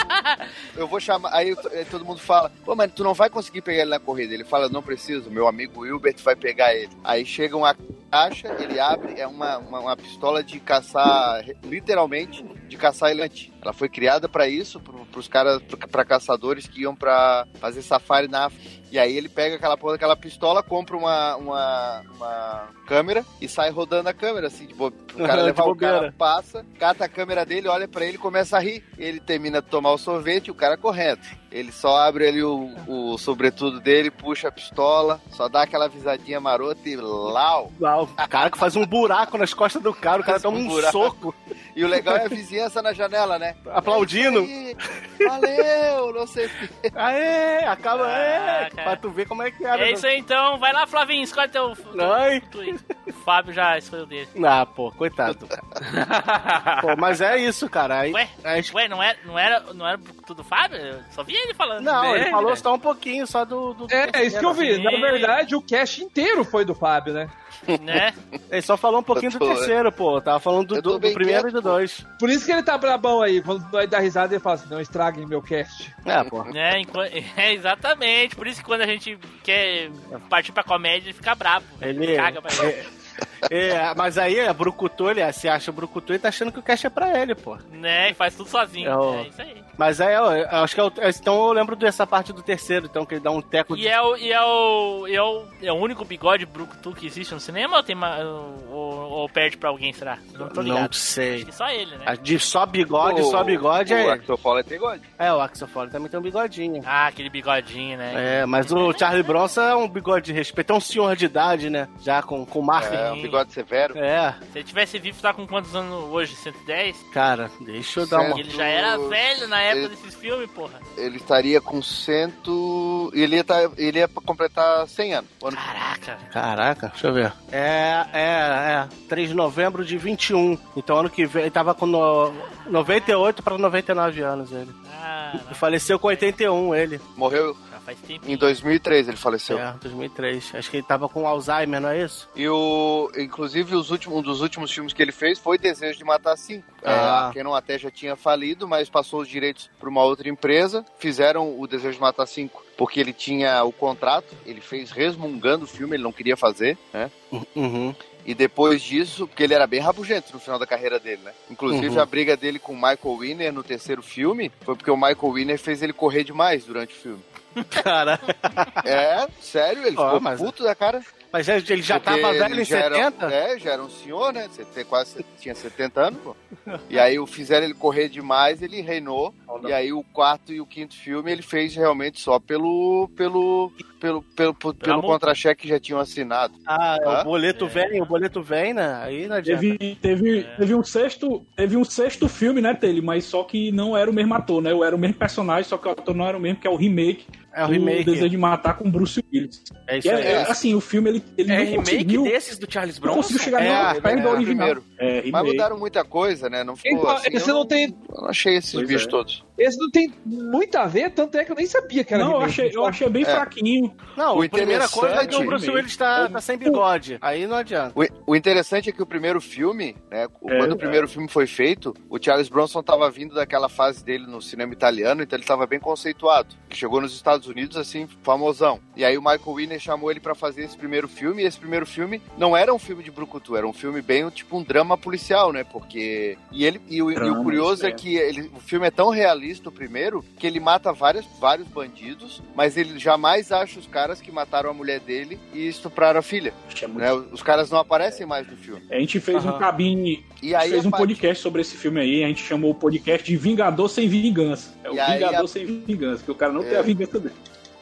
vou, eu vou chamar. Aí aí todo mundo fala, pô, mas tu não vai conseguir pegar ele na corrida. Ele fala, não preciso, meu amigo Wilbert vai pegar ele. Aí chega uma caixa, ele abre, é uma, uma, uma pistola de caçar, literalmente, de caçar elefante. Ela foi criada pra isso, pro, pros caras, pra caçadores que iam pra fazer safari na África. E aí ele pega aquela porra daquela pistola, compra uma, uma, uma câmera e sai rodando a câmera, assim, tipo, o cara De levar o cara passa, cata a câmera dele, olha pra ele e começa a rir. Ele termina de tomar o sorvete e o cara correndo. Ele só abre ali o, o sobretudo dele, puxa a pistola, só dá aquela visadinha marota e lau. Lá, o cara que faz um buraco nas costas do cara, o cara toma um um soco, E o legal é a vizinhança na janela, né? aplaudindo. É aí, Valeu, não sei o que. Aê, acaba, é, Caraca. pra tu ver como é que era. É isso aí então, vai lá, Flavinho, escolhe teu. Ai. O Fábio já escolheu dele. Ah, pô, coitado. pô, mas é isso, cara. Aí, Ué, aí- ué, não era, não era, não era tudo Fábio? Eu só vi ele falando. não, É, ele falou é. só um pouquinho, só do... do É, é isso que eu vi. Sim. Na verdade, o cast inteiro foi do Fábio, né? Né? Ele só falou um pouquinho Eu do tô- terceiro, pô. Tava falando do, tô do- do primeiro e do. Dois. Por isso que ele tá brabão aí. Quando nós dá risada, ele fala assim: não estraguem meu cast. É, né? enqu- É, exatamente. Por isso que quando a gente quer partir pra comédia, ele fica bravo. Ele- caga pra ele. É, mas aí, é Brucutu, ele se acha Brucutu e tá achando que o cast é pra ele, pô. Né? E faz tudo sozinho. É o- É isso aí. Mas aí, eu, eu acho que é o, então eu lembro dessa parte do terceiro, então, que ele dá um teco E é o, e é o, e é o, é o único bigode brucutu que existe no cinema ou, tem ma- ou, ou perde pra alguém, será? Não tô ligado. Não sei. Acho que só ele, né? A De só bigode, O- só bigode o é. Axel Foley tem bigode. É, o Axel Foley também tem um bigodinho. Ah, aquele bigodinho, né? É, mas o Charlie Bronson é um bigode de respeito, é um senhor de idade, né? Já com, com marca. É, um bigode severo. É, Se ele tivesse vivo, tá com quantos anos hoje? 110? cara, deixa eu dar uma. Ele já era velho na época ele- desses filmes, porra. Ele estaria com cento... Ele ia, tá... ele ia completar 100 anos. Caraca. Caraca, deixa eu ver. É, é, é. 3 de novembro de 21. Então ano que vem, ele tava com no, 98 pra 99 anos ele. E faleceu com 81 ele. Morreu faz tempo. em 2003, ele faleceu. É, 2003. Acho que ele tava com Alzheimer, não é isso? E o, inclusive, os últimos, um dos últimos filmes que ele fez foi Desejo de Matar Cinco. Ah. É, a Canon até já tinha falido, mas passou os direitos para uma outra empresa. Fizeram o Desejo de Matar Cinco porque ele tinha o contrato. Ele fez resmungando o filme, ele não queria fazer, né? Uhum. E depois disso, porque ele era bem rabugento no final da carreira dele, né? Inclusive Uhum. a briga dele com o Michael Winner no terceiro filme foi porque o Michael Winner fez ele correr demais durante o filme. Cara, É, sério, ele Ó, ficou mas- puto da cara. mas já- ele já Porque tava velho em já era- 70? é, já era um senhor, né? Você tem quase tinha 70 anos, pô. E aí o fizeram ele correr demais, ele reinou. E aí o quarto e o quinto filme ele fez realmente só pelo pelo pelo pelo, pelo, pelo contra-cheque que já tinham assinado. Ah, o boleto vem, o boleto vem, né? Aí não adianta. Teve, teve, É. teve, um sexto, teve um sexto filme, né, Tele? Mas só que não era o mesmo ator, né? Era o mesmo personagem, só que o ator não era o mesmo, que é o remake. É o do remake. Desejo de Matar com Bruce Willis. É isso é, aí. é, assim, o filme, ele, ele É não remake conseguiu... desses do Charles Não Bronson? conseguiu chegar É, nem é, perto do é, original. primeiro. É, Mas mudaram muita coisa, né? Não ficou Então, assim. esse eu não tem- eu não achei esses Pois bichos é. todos. Esse não tem muito a ver, tanto é que eu nem sabia que era Não, eu remake, achei, eu achei bem É. fraquinho. Não, O a primeira coisa é que o Bruce Willis tá, tá sem bigode. Aí não adianta. O, o interessante é que o primeiro filme, né? É, quando o é. primeiro filme foi feito, o Charles Bronson tava vindo daquela fase dele no cinema italiano, então ele tava bem conceituado. Chegou nos Estados Unidos, assim, famosão. E aí o Michael Winner chamou ele pra fazer esse primeiro filme, e esse primeiro filme não era um filme de brucutu, era um filme bem, tipo, um drama policial, né? Porque... E, ele, e, o, e o curioso é é. que ele, o filme é tão realista, o primeiro, que ele mata várias, vários bandidos, mas ele jamais acha os caras que mataram a mulher dele e estupraram a filha. É muito- Né? Os caras não aparecem mais no filme. A gente fez Aham. um cabine, E a aí gente fez um parte- podcast sobre esse filme aí, a gente chamou o podcast de Vingador Sem Vingança. É o E aí Vingador a- Sem Vingança, porque o cara não É. tem a vingança dele.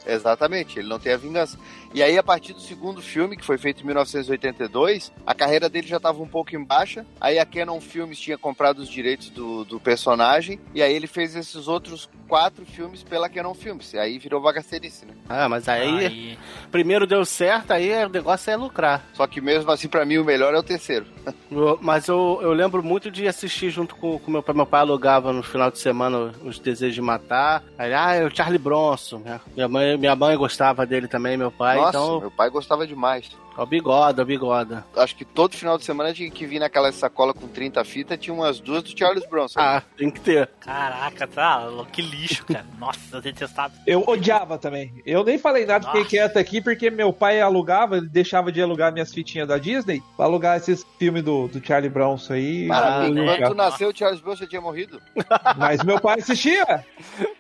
Exatamente, ele não tem a vingança. E aí, a partir do segundo filme, que foi feito em 1982, a carreira dele já estava um pouco em baixa. Aí a Canon Filmes tinha comprado os direitos do, do personagem. E aí ele fez esses outros quatro filmes pela Canon Filmes. E aí virou bagacerice, né? Ah, mas aí, Aí. primeiro deu certo, aí o negócio é lucrar. Só que mesmo assim, pra mim, o melhor é o terceiro. Mas eu, eu lembro muito de assistir junto com o meu pai. Meu pai alugava no final de semana os Desejos de Matar. Aí, ah, é o Charlie Bronson. né? Minha mãe, minha mãe gostava dele também, meu pai. Nossa, então, meu pai gostava demais. Ó, bigoda, bigoda. Acho que todo final de semana tinha que vir naquela sacola com 30 fitas, tinha umas duas do Charles Bronson. Ah, tem que ter. Caraca, tá. louco, Que lixo, cara. Nossa, eu detestado. Eu odiava também. Eu nem falei nada, fiquei Nossa. quieto aqui, porque meu pai alugava, ele deixava de alugar minhas fitinhas da Disney pra alugar esses filmes do, do Charlie Bronson aí. Ah, nunca- tu nasceu, o Charles Bronson já tinha morrido. Mas meu pai assistia.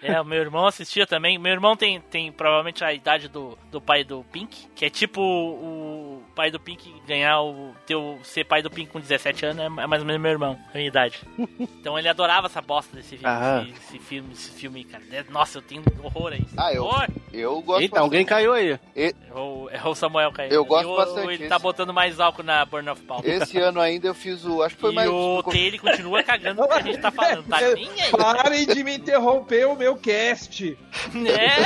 É, o meu irmão assistia também. Meu irmão tem, tem provavelmente a idade do, do pai do Pink, que é tipo o pai do Pink ganhar o. Teu, ser pai do Pink com 17 anos é mais ou menos meu irmão, a minha idade. Então ele adorava essa bosta desse filme, Ah. esse, esse filme, esse filme, cara. É- Nossa, eu tenho horror a isso. Ah, eu- Horror! Eu gosto Eita, alguém caiu aí. É o, é o Samuel caindo. Eu gosto E o- bastante Ele esse. tá botando mais álcool na Burn of Power. Esse ano ainda eu fiz o. Acho que foi e mais. o Taylor continua cagando no que a gente tá falando, tá nem aí. Parem de me interromper o meu cast. Né?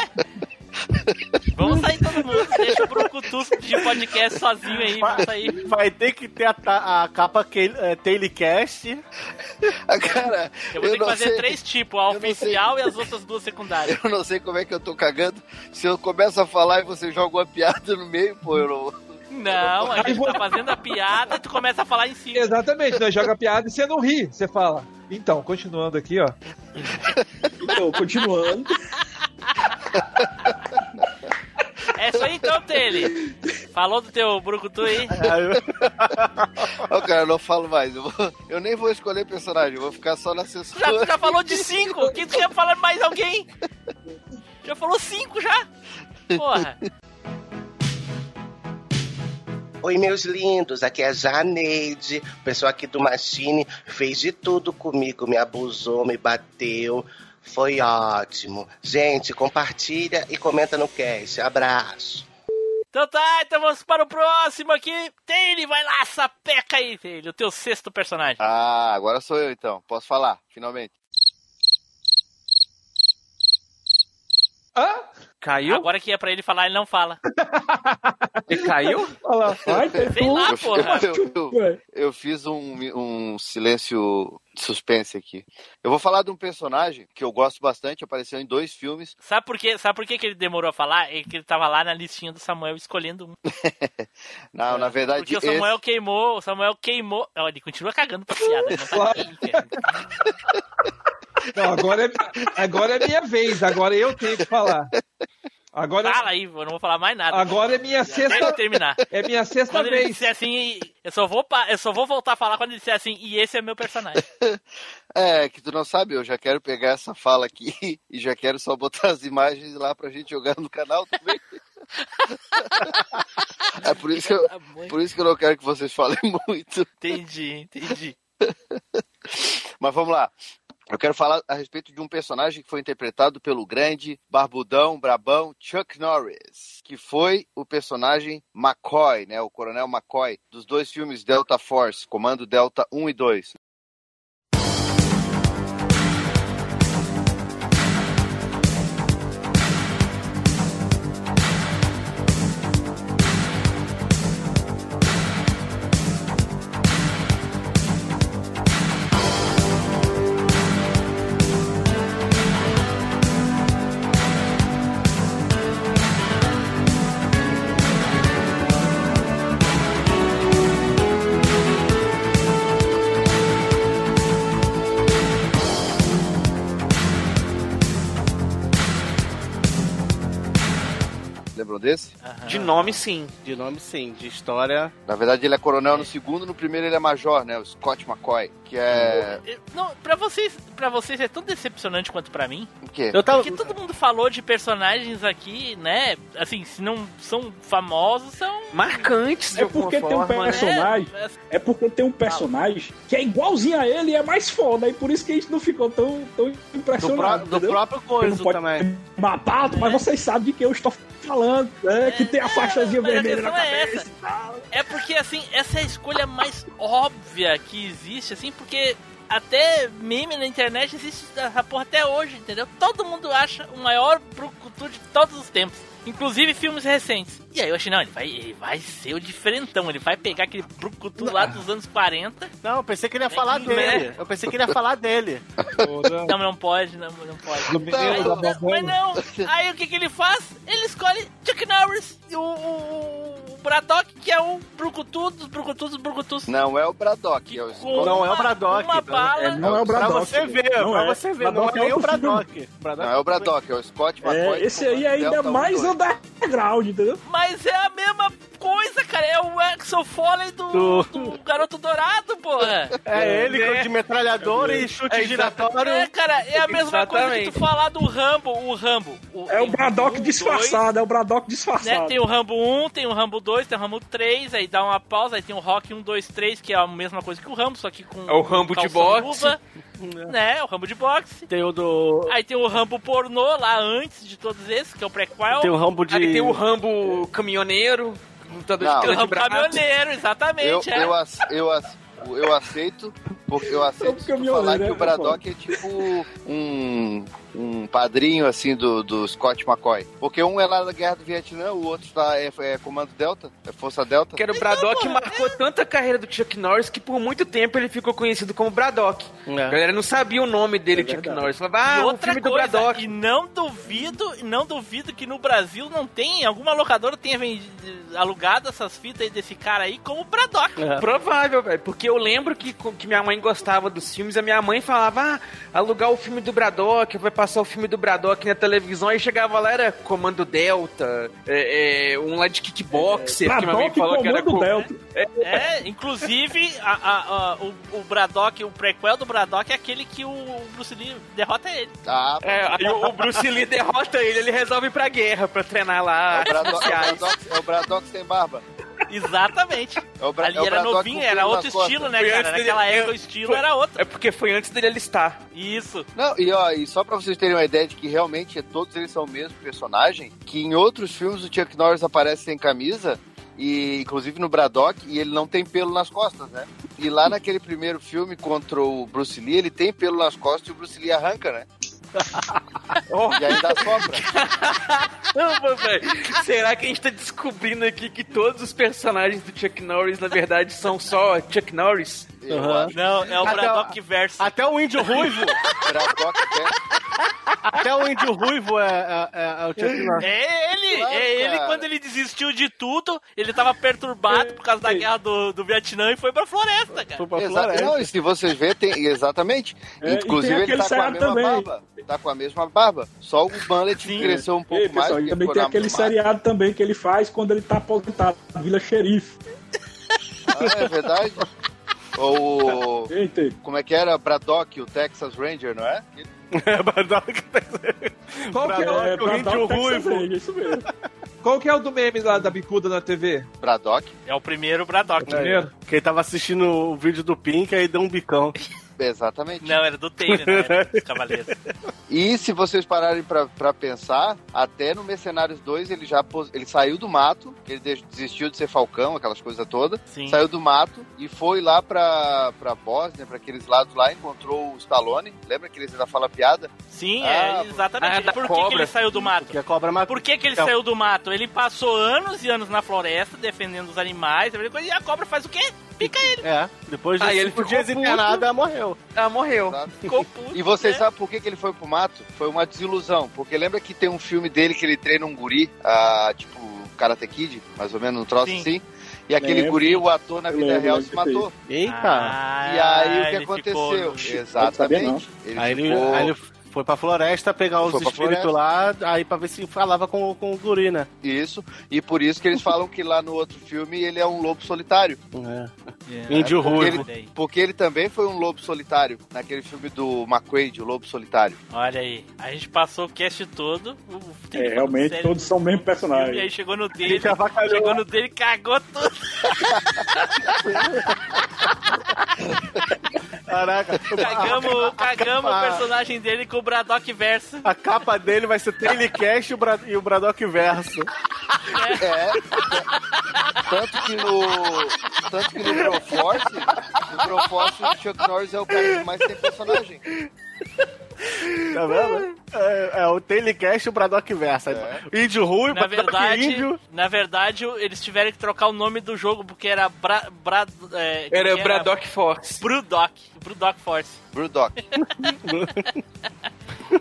Vamos sair todo mundo, deixa o Brucutus de podcast sozinho aí, vamos sair. Vai ter que ter a, ta- a capa que, é, Tailycast. Cara, Eu vou ter que fazer sei- três tipos, a eu oficial e as outras duas secundárias. Eu não sei como é que eu tô cagando. Se eu começo a falar e você joga uma piada no meio, pô, eu não. Não, a gente tá fazendo a piada e tu começa a falar em cima. Exatamente, nós joga piada e você não ri, você fala. Então, continuando aqui, ó. Então, continuando. É aí então, Tele. Falou do teu Brucutu aí? Ó, cara, eu não falo mais. Eu, vou- eu nem vou escolher personagem, eu vou ficar só na Já, censura. já falou de cinco? Quem tu quer falar mais alguém? Já falou cinco já? Porra. Oi, meus lindos, aqui é a Janeide. O pessoal aqui do Machine fez de tudo comigo, me abusou, me bateu. Foi ótimo. Gente, compartilha e comenta no cast. Abraço. Então tá, então vamos para o próximo aqui. Taylor, vai lá, sapeca aí, Taylor, o teu sexto personagem. Ah, agora sou eu então. Posso falar, finalmente. Hã? Caiu? Agora que é pra ele falar, ele não fala. Ele caiu? Olha lá, vai Sei lá, Eu, porra. eu- eu- eu fiz um, um silêncio de suspense aqui. Eu vou falar de um personagem que eu gosto bastante, apareceu em dois filmes. Sabe por quê? Sabe por que que ele demorou a falar? É que ele tava lá na listinha do Samuel escolhendo um. Não, na verdade, Porque o esse- Samuel queimou, o Samuel queimou. Ó, ele continua cagando pra piada. Ele não tá. Não, agora é, agora é minha vez, agora eu tenho que falar. Agora, Fala aí, eu não vou falar mais nada. agora é minha ele sexta, terminar. é minha sexta Quando ele vez. disser assim, Eu só vou, eu só vou voltar a falar quando ele disser assim, e esse é meu personagem. É, que tu não sabe, eu já quero pegar essa fala aqui e já quero só botar as imagens lá pra gente jogar no canal também. É por isso que eu, por isso que eu não quero que vocês falem muito. Entendi, entendi. Mas vamos lá. Eu quero falar a respeito de um personagem que foi interpretado pelo grande, barbudão, brabão Chuck Norris, que foi o personagem McCoy, né, o Coronel McCoy, dos dois filmes Delta Force, Comando Delta 1 e 2. Lembram desse? De nome, sim. De nome, sim. De história. Na verdade, ele é coronel no segundo, no primeiro ele é major, né? O Scott McCoy, que é. Não, pra vocês, pra vocês é tão decepcionante quanto pra mim. O quê? Eu tava- Porque todo mundo falou de personagens aqui, né? Assim, se não são famosos, são. Marcantes, de É porque tem um né? personagem. É porque tem um personagem que é igualzinho a ele e é mais foda. E por isso que a gente não ficou tão, tão impressionado. Do, do entendeu? próprio coisa também. matar, mas vocês sabem de que eu estou falando, né? Que tem a faixazinha vermelha na é cabeça. essa. É porque, assim, essa é a escolha mais óbvia que existe, assim, porque até meme na internet existe essa porra até hoje, entendeu? Todo mundo acha o maior brucutu de todos os tempos. Inclusive filmes recentes. E aí eu achei, não, ele vai, ele vai ser o diferentão. Ele vai pegar aquele brucutu lá dos anos 40. Não, eu pensei que ele ia falar que, dele. né? Eu pensei que ele ia falar dele. Não, não pode, não, não pode. Do menino da Aí, mas não, aí o que, que ele faz? Ele escolhe Chuck Norris e o, o, o Braddock, que é o brucutu dos brucutus dos brucutus. Não é o Braddock, é o Scott. Não é o Braddock. Uma bala. É, não é o Pra Braddock. você ver, Não pra é. você ver. Não Braddock é nem o filme. Braddock. Não é o Braddock, é o Scott McCoy. É, esse aí ainda é Delta mais 1 2. underground, entendeu? Mas é a mesma coisa, cara. É o Axel Foley do, Do- do Garoto Dourado, porra. É ele É. de metralhadora e chute É, giratório. É, cara, é a mesma coisa que Exatamente. tu falar do Rambo. O Rambo. O, É o Braddock um, disfarçado, é o Braddock dois, disfarçado. né? Tem o Rambo 1, tem o Rambo 2, tem o Rambo 3, aí dá uma pausa, aí tem o Rock 1, 2, 3, que é a mesma coisa que o Rambo, só que com É o Rambo de boxe. luva, né? O Rambo de boxe. Tem o do. Aí tem o Rambo pornô lá antes de todos esses, que é o prequel. Tem o Rambo de. Aí tem o Rambo caminhoneiro, lutador Não. de Tem o cana de Rambo braço. caminhoneiro, Eu, exatamente. é. eu, ac- eu, ac- eu aceito, porque eu aceito falar que é, o Braddock é tipo um, um padrinho assim do, do Scott McCoy. Porque um é lá da Guerra do Vietnã, o outro tá, é, é Comando Delta, é Força Delta. Que era o Braddock marcou tanta a carreira do Chuck Norris que por muito tempo ele ficou conhecido como Braddock. A É. galera não sabia o nome dele, Chuck verdade. Norris. Falava, ah, e outra filme do coisa, Braddock. e não duvido, não duvido que no Brasil não tem, alguma locadora tenha vendido, alugado essas fitas aí desse cara aí como Braddock. É. Provável, velho. Porque eu lembro que, que minha mãe gostava dos filmes, a minha mãe falava, ah, alugar o filme do Braddock, vai passar o filme do Braddock na televisão, aí chegava lá, era Comando Delta, é, é, um lá de kickboxer, que minha mãe falou que era Delta. É, inclusive, a- a- a- o, o Braddock, o prequel do Braddock é aquele que o Bruce Lee derrota ele. Ah, É, aí o, o Bruce Lee derrota ele, ele resolve ir pra guerra pra treinar é lá o artes Braddock, é o. Braddock, é o Braddock sem barba. Exatamente. É Bra- Ali é o era Braddock novinho, era outro estilo, né, Foi cara? Naquela é, época o estilo foi- era outro. É porque foi antes dele alistar. Isso. Não, e ó, e só pra vocês terem uma ideia de que realmente todos eles são o mesmo personagem, que em outros filmes o Chuck Norris aparece sem camisa, e inclusive no Braddock, e ele não tem pelo nas costas, né? E lá naquele primeiro filme contra o Bruce Lee, ele tem pelo nas costas e o Bruce Lee arranca, né? E ainda sopra. Caramba, velho. Será que a gente tá descobrindo aqui que todos os personagens do Chuck Norris, na verdade, são só Chuck Norris? Acho. Não, é o Braddock verso. Até o índio ruivo. Braddock até o índio ruivo é, é, é- é o Chuck Norris. É ele, Claro, é ele cara. quando ele desistiu de tudo, ele tava perturbado por causa da guerra do, do Vietnã e foi pra floresta, cara. Foi pra floresta. Não, e se vocês verem, tem, exatamente. É, e Inclusive, tem ele tá com a mesma também. barba. Tá com a mesma barba. Só o Bullet Sim. cresceu um pouco Ei, mais. pessoal, e porque também tem aquele seriado também que ele faz quando ele tá aposentado, Vila Xerife. Ah, é verdade? Ou. Eita. Como é que era? Braddock, o Texas Ranger, não é? É, Braddock, Qual que é, É, o Braddock Texas ruivo. Ranger, isso mesmo. qual que é o do meme lá da bicuda na TV? Braddock? É o primeiro Braddock. Primeiro? Quem tava assistindo o vídeo do Pink aí deu um bicão. Exatamente. Não, era do Taylor, né? Dos Cavaleiros. E se vocês pararem pra, pra pensar, até no Mercenários 2 ele já pos- ele saiu do mato, ele de- desistiu de ser Falcão, aquelas coisas todas. Sim. Saiu do mato e foi lá pra, pra Bósnia, pra aqueles lados lá, encontrou o Stallone. Lembra que eles ainda falam piada? Sim, Ah, é, exatamente. ah, Por que, que ele saiu do mato? Que a cobra matou. Por que, que ele Então. saiu do mato? Ele passou anos e anos na floresta defendendo os animais, e a cobra faz o quê? Pica ele. É, depois de Aí ele ficou internado, ela morreu. Ela morreu. Ficou puto. E vocês né? sabem por que, que ele foi pro mato? Foi uma desilusão. Porque lembra que tem um filme dele que ele treina um guri, ah, tipo Karate Kid, mais ou menos, um troço Sim. assim. E aquele Lembro. guri, o ator na vida lembro, real, se matou. Eita! Ah, E aí o que ele aconteceu? ficou- Exatamente. Ele aí, ele, ficou- aí ele foi pra floresta pegar os espíritos lá, aí pra ver se falava com, com o guri, né? Isso, e por isso que eles falam que lá no outro filme ele é um lobo solitário. É. Índio porque ruivo. ele, porque ele também foi um lobo solitário, naquele filme do McQuaid, o Lobo Solitário. Olha aí, a gente passou o cast todo. É, realmente, sério, todos são o mesmo E personagem. aí chegou no dele, chegou no dele e cagou tudo. Caraca. Cagamos, cagamos o personagem dele com o Braddock Verso. A capa dele vai ser Telecast e o Bra- e o Braddock Verso. É. tanto que no. Tanto que no Broforce, no Broforce o Chuck Norris é o cara que mais tem personagem. Tá vendo? É, é o Telecast e o Braddock Verso. É. Índio ruim, Na verdade, índio. na verdade, eles tiveram que trocar o nome do jogo porque era Bra, Bra, é, Era que Braddock Force. Brudok. Brudok Force. Brudok.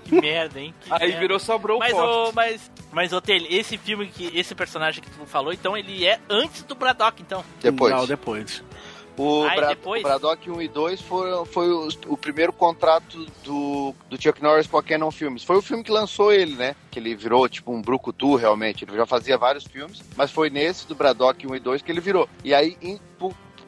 Que merda, hein? Que Aí merda. virou só Bro Mas, Force. mas, mas, Taylor, esse filme, que esse personagem que tu falou, então ele é antes do Braddock, então. Depois. Não, depois. O, Ah, Bra depois? o Braddock 1 e 2 foi, foi o, o primeiro contrato do, do Chuck Norris com a Canon Films. Foi o filme que lançou ele, né? Que ele virou tipo um brucutu, realmente. Ele já fazia vários filmes, mas foi nesse do Braddock 1 e 2 que ele virou. E aí, em-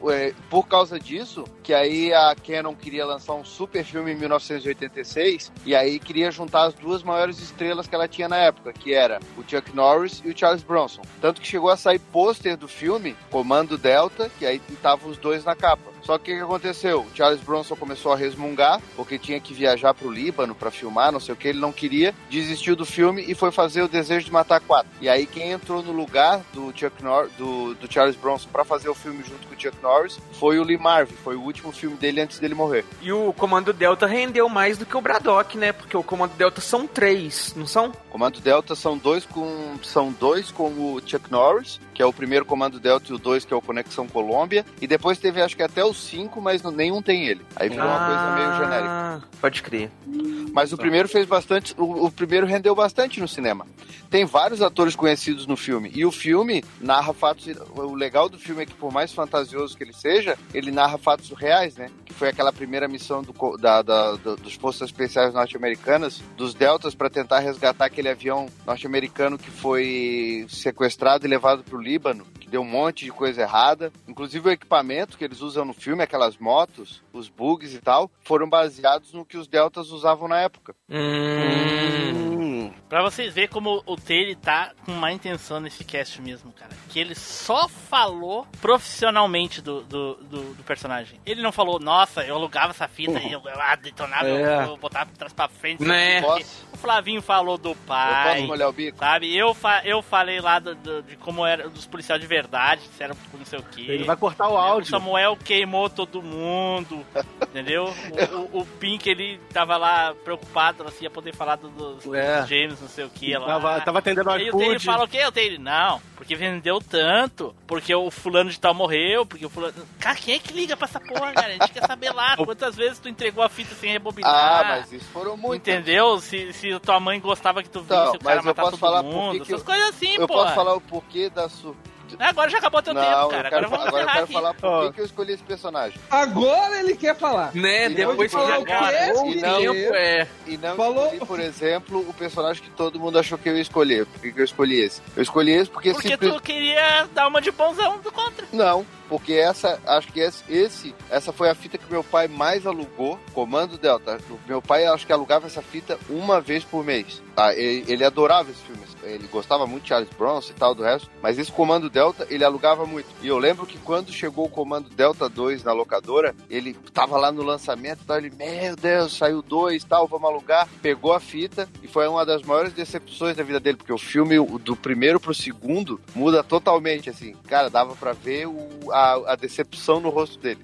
é, por causa disso, que aí a Canon queria lançar um super filme em 1986, e aí queria juntar as duas maiores estrelas que ela tinha na época, que era o Chuck Norris e o Charles Bronson. Tanto que chegou a sair pôster do filme, Comando Delta, que aí estavam os dois na capa. Só que o que aconteceu? O Charles Bronson começou a resmungar, porque tinha que viajar pro Líbano pra filmar, não sei o que, ele não queria, desistiu do filme e foi fazer o Desejo de Matar Quatro. E aí quem entrou no lugar do Chuck Nor do, do Charles Bronson pra fazer o filme junto com o Chuck Norris foi o Lee Marvin, foi o último filme dele antes dele morrer. E o Comando Delta rendeu mais do que o Braddock, né? Porque o Comando Delta são três, não são? Comando Delta são dois com são dois com o Chuck Norris, que é o primeiro Comando Delta e o dois que é o Conexão Colômbia, e depois teve acho que até os cinco, mas nenhum tem ele. Aí virou uma coisa meio genérica. Ah, Pode crer. Mas o primeiro fez bastante. O, o primeiro rendeu bastante no cinema. Tem vários atores conhecidos no filme. E o filme narra fatos. O legal do filme é que, por mais fantasioso que ele seja, ele narra fatos reais, né? Que foi aquela primeira missão do, da, da- da- dos Forças Especiais Norte-Americanas, dos Deltas, para tentar resgatar aquele avião norte-americano que foi sequestrado e levado para o Líbano, que deu um monte de coisa errada. Inclusive o equipamento que eles usam no filme, aquelas motos, os bugs e tal, foram baseados no que os Deltas usavam na época. Hum. Pra vocês verem como o Taylor tá com má intenção nesse cast mesmo, cara. Que ele só falou profissionalmente do, do, do, do personagem. Ele não falou, nossa, eu alugava essa fita e eu ah, detonava, É. eu, eu botava pra trás pra frente. Né? Posso? O Flavinho falou do Eu pai. posso molhar o bico? Sabe, eu, fa eu falei lá do- do- de como era dos policiais de verdade, se era não sei o que. Ele vai cortar o O áudio. Samuel queimou todo mundo, entendeu? O, o, o Pink, ele tava lá preocupado, assim, ia poder falar do- dos, É. dos James, não sei o que. Lá. Tava, tava atendendo o Aí o Taylor fala o quê? O Taylor, não, porque vendeu tanto, porque o fulano de tal morreu, porque o fulano... Cara, quem é que liga pra essa porra, cara? A gente quer saber lá quantas vezes tu entregou a fita sem rebobinar. Ah, mas isso foram muitas. Entendeu? Se, se tua mãe gostava que tu visse Então, o cara mas eu matar posso todo falar mundo, que essas eu- coisas assim, Eu porra. posso falar o porquê da su... Agora já acabou teu Não, tempo, eu cara. quero, Agora vamos agora eu quero aqui. falar por que que eu escolhi esse personagem. Agora ele quer falar. Né, E depois que não- já acabou o E não- tempo, é. E não Falou- escolhi, por exemplo, o personagem que todo mundo achou que eu ia escolher. Por que, que eu escolhi esse? Eu escolhi esse porque, Porque simples- tu queria dar uma de bonzão do contra. Não, porque essa, acho que esse, esse, essa foi a fita que meu pai mais alugou, Comando Delta. Meu pai, acho que alugava essa fita uma vez por mês. Tá? Ele, ele adorava esse filme, ele gostava muito de Charles Bronson e tal, do resto, mas esse Comando Delta, ele alugava muito. E eu lembro que quando chegou o Comando Delta 2 na locadora, ele tava lá no lançamento e tal, ele, meu Deus, saiu dois tal, vamos alugar. Pegou a fita e foi uma das maiores decepções da vida dele, porque o filme, do primeiro pro segundo, muda totalmente, assim. Cara, dava pra ver o, a, a decepção no rosto dele.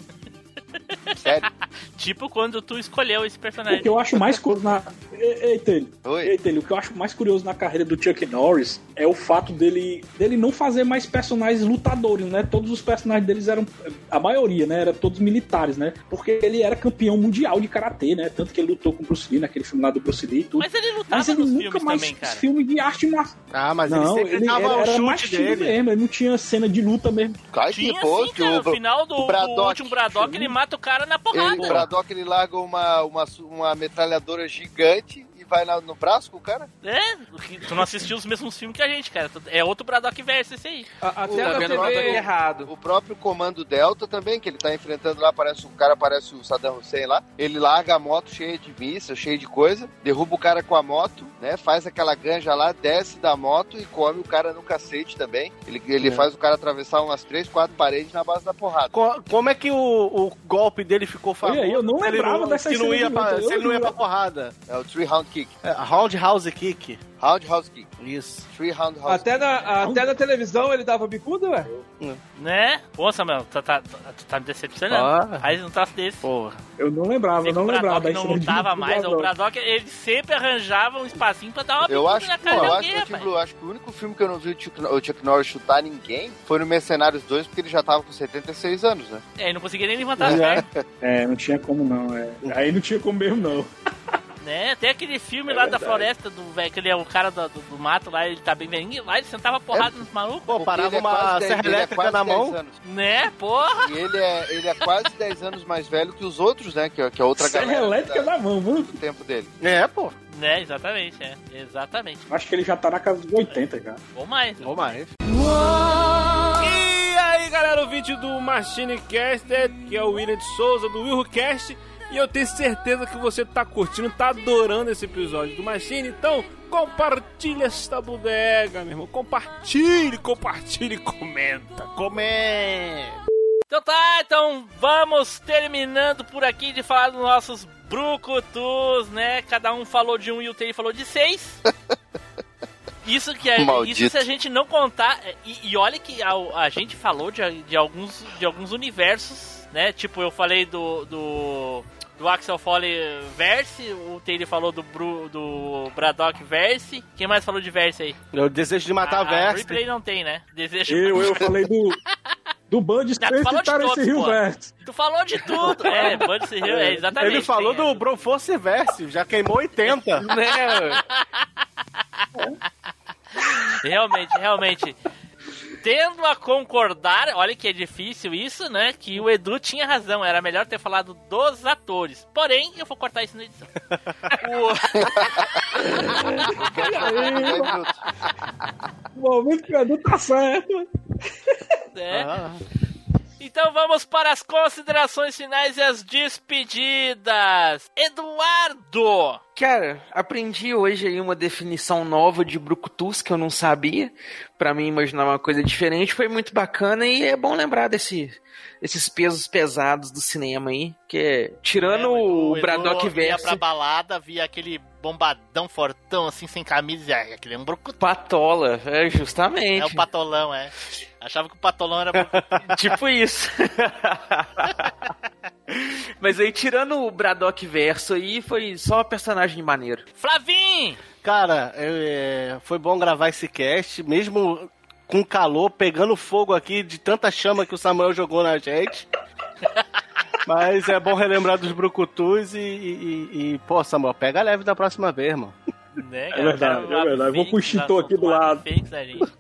Sério? Tipo quando tu escolheu esse O personagem. que eu acho mais curioso na. E- Eita, ele. Oi? Ele. O que eu acho mais curioso na carreira do Chuck Norris é o fato dele, dele não fazer mais personagens lutadores, né? Todos os personagens deles eram. A maioria, né? Eram todos militares, né? Porque ele era campeão mundial de karatê, né? Tanto que ele lutou com o Bruce Lee naquele filme lá do Bruce Lee e tudo. Mas ele lutava Mas ele nos nunca filmes mais também, cara. filme de arte marcial. Ah, mas não, ele sempre ele dava era, o era chute mais dele. mesmo, ele não tinha cena de luta mesmo. Que Tinha pô, sim, cara. o- No final do, o Braddock- do último Braddock, ele mata o cara na porrada. Ele, o Braddock ele larga uma, uma, uma metralhadora gigante e vai na- no braço com o cara. É, o tu não assistiu os mesmos filmes que a gente, cara. É outro Braddock verso esse aí. A- Até Tá na vendo TV. nada errado. O próprio Comando Delta também, que ele tá enfrentando lá, parece o cara parece o Saddam Hussein lá. Ele larga a moto cheia de míssil, cheia de coisa, derruba o cara com a moto, né? Faz aquela ganja lá, desce da moto e come o cara no cacete também. Ele, ele faz o cara atravessar umas três, quatro paredes na base da porrada. Co- Como é que o, o golpe dele ficou famoso? Olha eu não se lembrava dessa não ia pra, eu Se ele não ia pra porrada. É o Three Round Kick. É, Roundhouse Kick. Roundhouse Kick. Isso. Three Round House Até na, até na televisão ele dava bicuda, ué? Né? Pô, Samuel, tu tá, tu, tá me decepcionando. Ah. Faz um troço desse. Porra. Eu não lembrava, eu não o lembrava Braddock da não lutava mais. O Braddock. Ele sempre arranjava um espacinho pra dar uma Eu bicuda acho, na pô, cara de eu acho, alguém, que o Tim rapaz. Blue, acho que o único filme que eu não vi o Chuck, o Chuck Norris chutar ninguém foi no Mercenários 2, porque ele já tava com 76 anos, né? É, ele não conseguia nem levantar as É. pernas. É, não tinha como não, é. Aí não tinha como mesmo não. Né? Tem aquele filme É lá da verdade. floresta, do velho, que ele é o cara do, do, do mato lá, ele tá bem velhinho, lá ele sentava porrada nos malucos. Pô, parava é uma serra é elétrica quase na 10 mão. anos. Né, porra? E ele é, ele é quase 10 anos mais velho que os outros, né? Que, é- que é outra Serra galera elétrica da- na mão, viu? do tempo dele. É, pô. Né, exatamente, é. Exatamente. Acho que ele já tá na casa dos 80 já. Ou mais. Ou mais. E aí, galera, ouvinte do Machine Caster, que é o William de Souza, do WilhoCast, e eu tenho certeza que você tá curtindo, tá adorando esse episódio do Machine, então compartilha esta bodega, meu irmão, compartilhe, compartilhe, comenta, comenta. Então tá, então vamos terminando por aqui de falar dos nossos brucutus, né? Cada um falou de um e o Terry falou de seis. Isso que é, isso se a gente não contar. E, e olha que a, a gente falou de, de, alguns, de alguns universos, né? Tipo, eu falei do. do do Axel Foley Verse, o Terry falou do, Bru, do Braddock Verse. Quem mais falou de Verse aí? Eu desejo de matar a, a Verse. Replay não tem, né? Desejo Eu, eu falei do. Do Band Space e Terence Hill pô. Verse. Tu falou de tudo. É, pode ser, é, exatamente. Ele falou tem, do Broforce Verse, já queimou 80. Né? Realmente, realmente. Tendo a concordar, olha que é difícil isso, né? Que o Edu tinha razão, era melhor ter falado dos atores. Porém, eu vou cortar isso na edição. O momento que o Edu tá certo. É. Então vamos para as considerações finais e as despedidas. Eduardo! Cara, aprendi hoje aí uma definição nova de brucutus que eu não sabia. Pra mim imaginar uma coisa diferente foi muito bacana e é bom lembrar desse, desses pesos pesados do cinema aí, que é, tirando o, Braddock Edu ia Verso, pra balada, via aquele bombadão fortão, assim, sem camisa, e ah, aquele é um brucutu. Patola, é justamente. É o patolão, é. Achava que o patolão era tipo isso. Mas aí, tirando o Braddock Verso aí, foi só personagem maneiro. Flavim! Cara, é, foi bom gravar esse cast, mesmo com calor, pegando fogo aqui de tanta chama que o Samuel jogou na gente. Mas é bom relembrar dos brucutus e, e, e, e, pô, Samuel, pega leve da próxima vez, mano. Né, É verdade, é verdade. Eu vou pro extintor aqui do lado. Fênix, né, gente?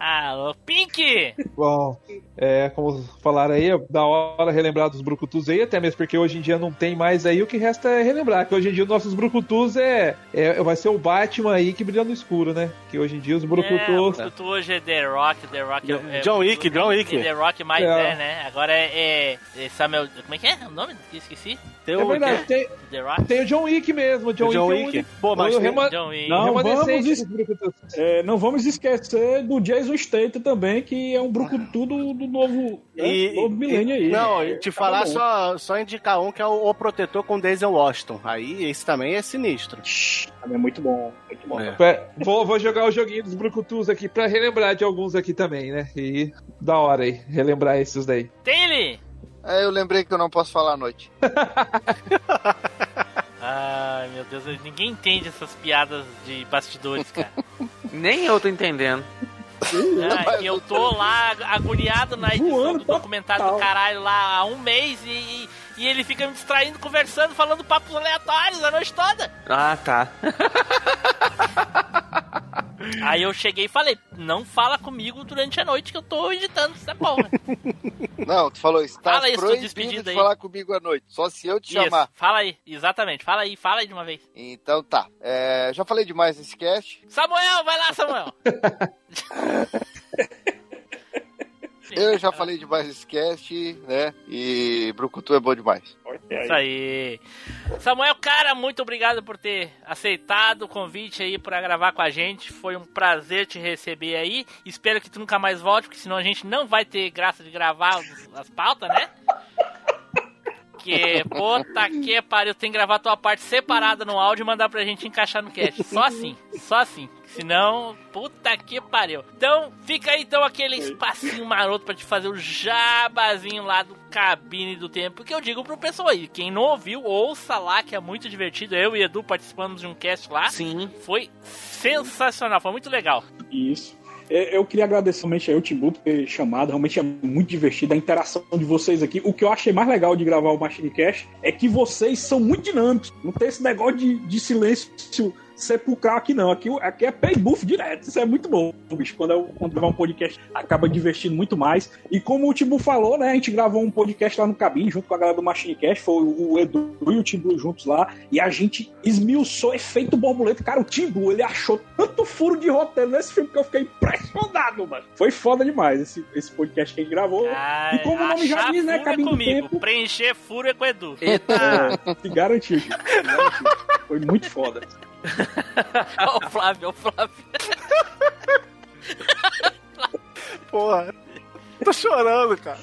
Alô, Pink! Bom, é, como falaram aí, é da hora relembrar dos brucutus aí, até mesmo porque hoje em dia não tem mais aí, o que resta é relembrar, que hoje em dia os nossos brucutus é, é vai ser o Batman aí que brilha no escuro, né? Que hoje em dia os É, o brucutus... Brucutu hoje é The Rock, The Rock é, é- John Wick, John Wick. The Rock mais É. é, né? Agora é, é- é Samuel. Como é que é o nome? Esqueci. Tem É verdade, tem, The Rock. tem o John Wick mesmo, o John, O John Wick, é o Wick. Pô, mas o tem- rema- John Wick. Não, vamos es- brucutus. É, não vamos esquecer do Jason Statham também, que é um brucutu do, do novo, né, E, novo milênio aí. Não, É, te tá falar bom. só, só indicar um que é o, o Protetor com Denzel Washington. Aí esse também é sinistro. Também é muito bom, muito bom. É. É, Vou, vou jogar o joguinho dos brucutus aqui pra relembrar de alguns aqui também, né? E da hora aí, relembrar esses daí. Tem ele! É, eu lembrei que eu não posso falar à noite. Ai, meu Deus, ninguém entende essas piadas de bastidores, cara. Nem eu tô entendendo. Que eu tô lá agoniado na edição Voando do documentário do caralho lá há um mês e, e, e ele fica me distraindo, conversando, falando papos aleatórios a noite toda. Ah, tá. Aí eu cheguei e falei, não fala comigo durante a noite que eu tô editando essa porra. Não, tu falou, está Fala isso, proibido de aí. falar comigo à noite. Só se eu te Isso, chamar. fala aí, exatamente, fala aí, fala aí de uma vez. Então tá. É, já falei demais nesse cast. Samuel, vai lá, Samuel. Eu já falei demais nesse cast, né? E Brucutu é bom demais. Isso aí. Samuel, cara, muito obrigado por ter aceitado o convite aí pra gravar com a gente. Foi um prazer te receber aí. Espero que tu nunca mais volte, porque senão a gente não vai ter graça de gravar as pautas, né? Que puta que pariu, tem que gravar tua parte separada no áudio e mandar pra gente encaixar no cast. Só assim, só assim. Senão, puta que pariu. Então, fica aí então aquele espacinho maroto pra te fazer o jabazinho lá do cabine do tempo. Que eu digo pro pessoal aí, quem não ouviu, ouça lá, que é muito divertido. Eu e Edu participamos de um cast lá. Sim. Foi sensacional, foi muito legal. Isso. É, Eu queria agradecer realmente ao Timbu por ter chamado, realmente é muito divertido a interação de vocês aqui. O que eu achei mais legal de gravar o Machine Cash é que vocês são muito dinâmicos. Não tem esse negócio de, de silêncio sepulcral aqui não. Aqui, aqui é pay buff direto. Isso é muito bom, bicho. Quando eu quando gravar um podcast, acaba divertindo muito mais. E como o Timbu falou, né? A gente gravou um podcast lá no cabine junto com a galera do Machine Cash. Foi o Edu e o Timbu juntos lá. E a gente esmiuçou efeito borboleta. Cara, o Timbu, ele achou tanto furo de roteiro nesse filme que eu fiquei impressionado, mano. Foi foda demais esse, esse podcast que a gente gravou. Ah, e como o nome já diz, né? é Cabine do comigo, Tempo. preencher furo é com o Edu. É, te garantiu, gente. Te garantiu. Foi muito foda. Ó o Flávio, ó o Flávio. Porra. Tô chorando, cara.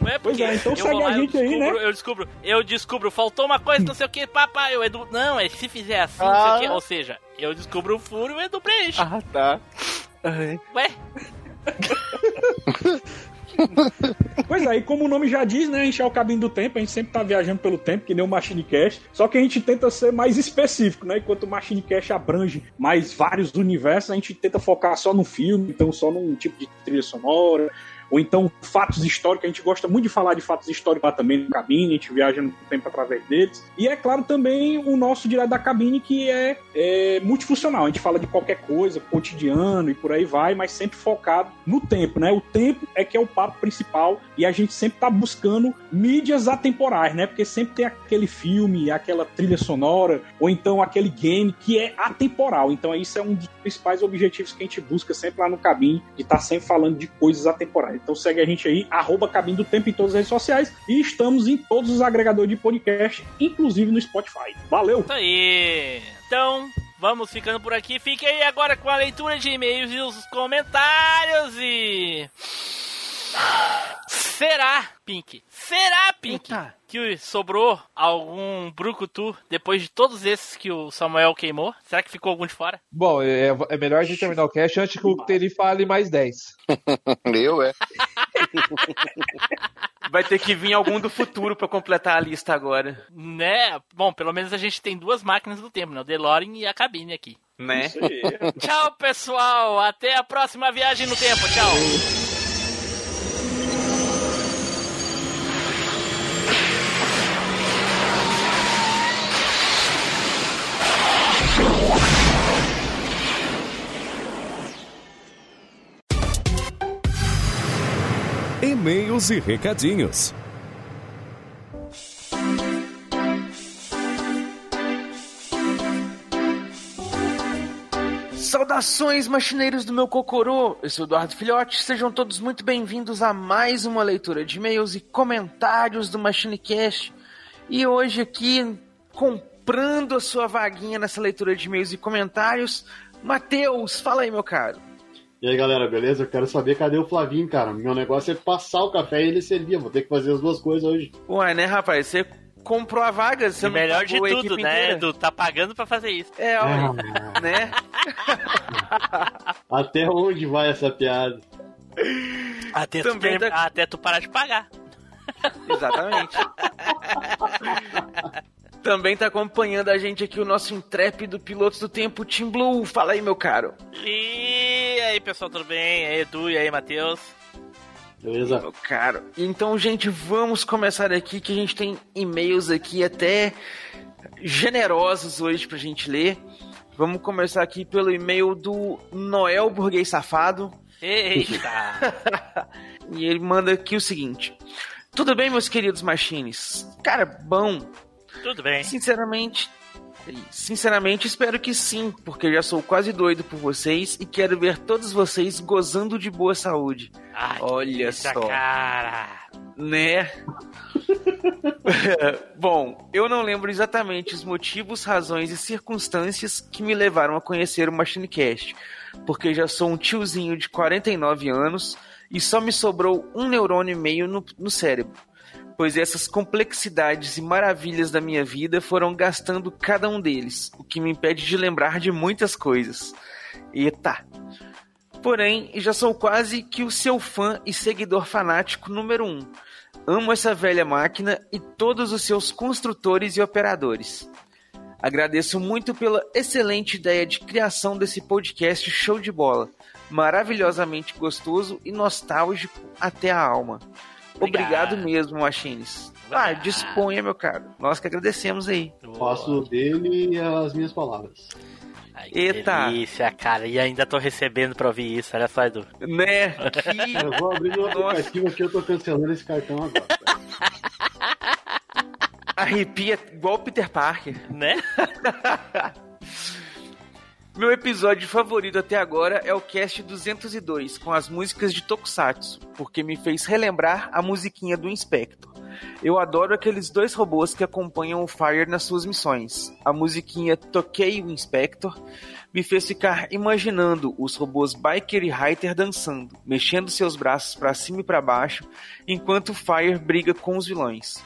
Não é Pois porque é, então eu segue vou lá, a gente eu aí, descubro, né? Eu descubro, eu descubro, faltou uma coisa, não sei o que, papai, o Edu. Não, é se fizer assim, não Ah. sei o que. Ou seja, eu descubro o furo e o Edu preenche. Ah, tá. Ué? Pois é, e como o nome já diz, né? A gente é o cabinho do tempo, a gente sempre tá viajando pelo tempo, que nem o Machine Cash. Só que a gente tenta ser mais específico, né? Enquanto o Machine Cash abrange mais vários universos, a gente tenta focar só no filme, então só num tipo de trilha sonora. Ou então fatos históricos, a gente gosta muito de falar de fatos históricos lá também no cabine, a gente viaja no tempo através deles. E é claro também o nosso direto da cabine, que é, é multifuncional. A gente fala de qualquer coisa, cotidiano e por aí vai, mas sempre focado no tempo, né? O tempo é que é o papo principal e a gente sempre tá buscando mídias atemporais, né? Porque sempre tem aquele filme, aquela trilha sonora, ou então aquele game que é atemporal. Então isso é um dos principais objetivos que a gente busca sempre lá no cabine, de estar sempre falando de coisas atemporais. Então segue a gente aí, arroba Cabine do Tempo em todas as redes sociais e estamos em todos os agregadores de podcast, inclusive no Spotify. Valeu! Isso aí. Então, vamos ficando por aqui. Fique aí agora com a leitura de e-mails e os comentários e. Será, Pink? Será, Pink? Que sobrou algum brucutu depois de todos esses que o Samuel queimou? Será que ficou algum de fora? Bom, é, é melhor a gente terminar o cast antes que o Teri fale mais 10. Eu, é. Vai ter que vir algum do futuro pra completar a lista agora. Né? Bom, pelo menos a gente tem duas máquinas do tempo, né? O DeLorean e a cabine aqui. Né? Isso aí. Tchau, pessoal. Até a próxima viagem no tempo. Tchau. E-mails e recadinhos. Saudações, machineiros do meu Cocorô! Eu sou Eduardo Filhote, sejam todos muito bem-vindos a mais uma leitura de e-mails e comentários do MachineCast. E hoje aqui, comprando a sua vaguinha nessa leitura de e-mails e comentários, Matheus, fala aí, meu caro. E aí, galera, beleza? Eu quero saber cadê o Flavinho, cara. Meu negócio é passar o café e ele servir. Vou ter que fazer as duas coisas hoje. Ué, né, rapaz? Você comprou a vaga, você E não melhor de tudo, né, inteira? Edu? Tá pagando pra fazer isso. É, ó, né? Até onde vai essa piada? Até tu, Também ter- até tu parar de pagar. Exatamente. Também tá acompanhando a gente aqui o nosso intrépido piloto do tempo, Tim Blue. Fala aí, meu caro. E aí, pessoal, tudo bem? E aí, Edu, e aí, Matheus? Beleza? Meu caro. Então, gente, vamos começar aqui que a gente tem e-mails aqui até generosos hoje pra gente ler. Vamos começar aqui pelo e-mail do Noel Burguês Safado. Eita! E ele manda aqui o seguinte: Tudo bem, meus queridos machines? Cara, bom. Tudo bem. Sinceramente, sinceramente espero que sim, porque já sou quase doido por vocês e quero ver todos vocês gozando de boa saúde. Ai, Olha só. cara. Né? Bom, eu não lembro exatamente os motivos, razões e circunstâncias que me levaram a conhecer o MachineCast, porque já sou um tiozinho de 49 anos e só me sobrou um neurônio e meio no, no cérebro, pois essas complexidades e maravilhas da minha vida foram gastando cada um deles, o que me impede de lembrar de muitas coisas. Eita! Porém, já sou quase que o seu fã e seguidor fanático número um. Amo essa velha máquina e todos os seus construtores e operadores. Agradeço muito pela excelente ideia de criação desse podcast show de bola, maravilhosamente gostoso e nostálgico até a alma. Obrigado, mesmo, Machines. Ah, disponha, meu caro. Nós que agradecemos aí. Faço dele as minhas palavras. Eita! Delícia, cara. E ainda tô recebendo pra ouvir isso. Olha só, Edu. Né? Que... Eu vou abrir meu aplicativo aqui, eu tô cancelando esse cartão agora. Arrepia igual o Peter Parker. Né? Meu episódio favorito até agora é o cast 202, com as músicas de Tokusatsu, porque me fez relembrar a musiquinha do Inspector. Eu adoro aqueles dois robôs que acompanham o Fire nas suas missões. A musiquinha Toquei o Inspector me fez ficar imaginando os robôs Biker e Hyter dançando, mexendo seus braços para cima e para baixo, enquanto o Fire briga com os vilões.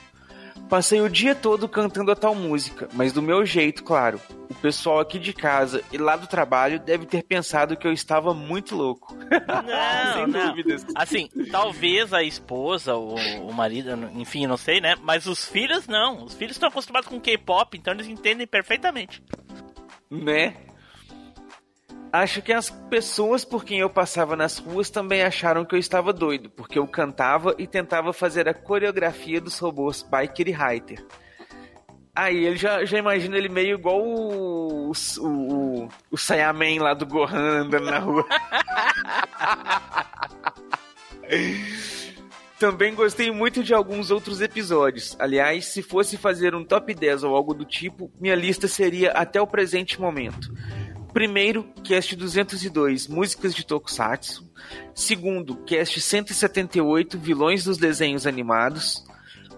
Passei o dia todo cantando a tal música, mas do meu jeito, claro. O pessoal aqui de casa e lá do trabalho deve ter pensado que eu estava muito louco. Não, Sem não. dúvidas. Assim, talvez a esposa, o, o marido, enfim, não sei, né? Mas os filhos não. Os filhos estão acostumados com K-pop, então eles entendem perfeitamente. Né? Acho que as pessoas por quem eu passava nas ruas também acharam que eu estava doido, porque eu cantava e tentava fazer a coreografia dos robôs Biker e Hyter. Aí ele já, já imagina ele meio igual o, o, o, o Saiyaman lá do Gohan andando na rua. Também gostei muito de alguns outros episódios. Aliás, se fosse fazer um top 10 ou algo do tipo, minha lista seria até o presente momento. Primeiro, cast 202, músicas de Tokusatsu. Segundo, cast 178, vilões dos desenhos animados.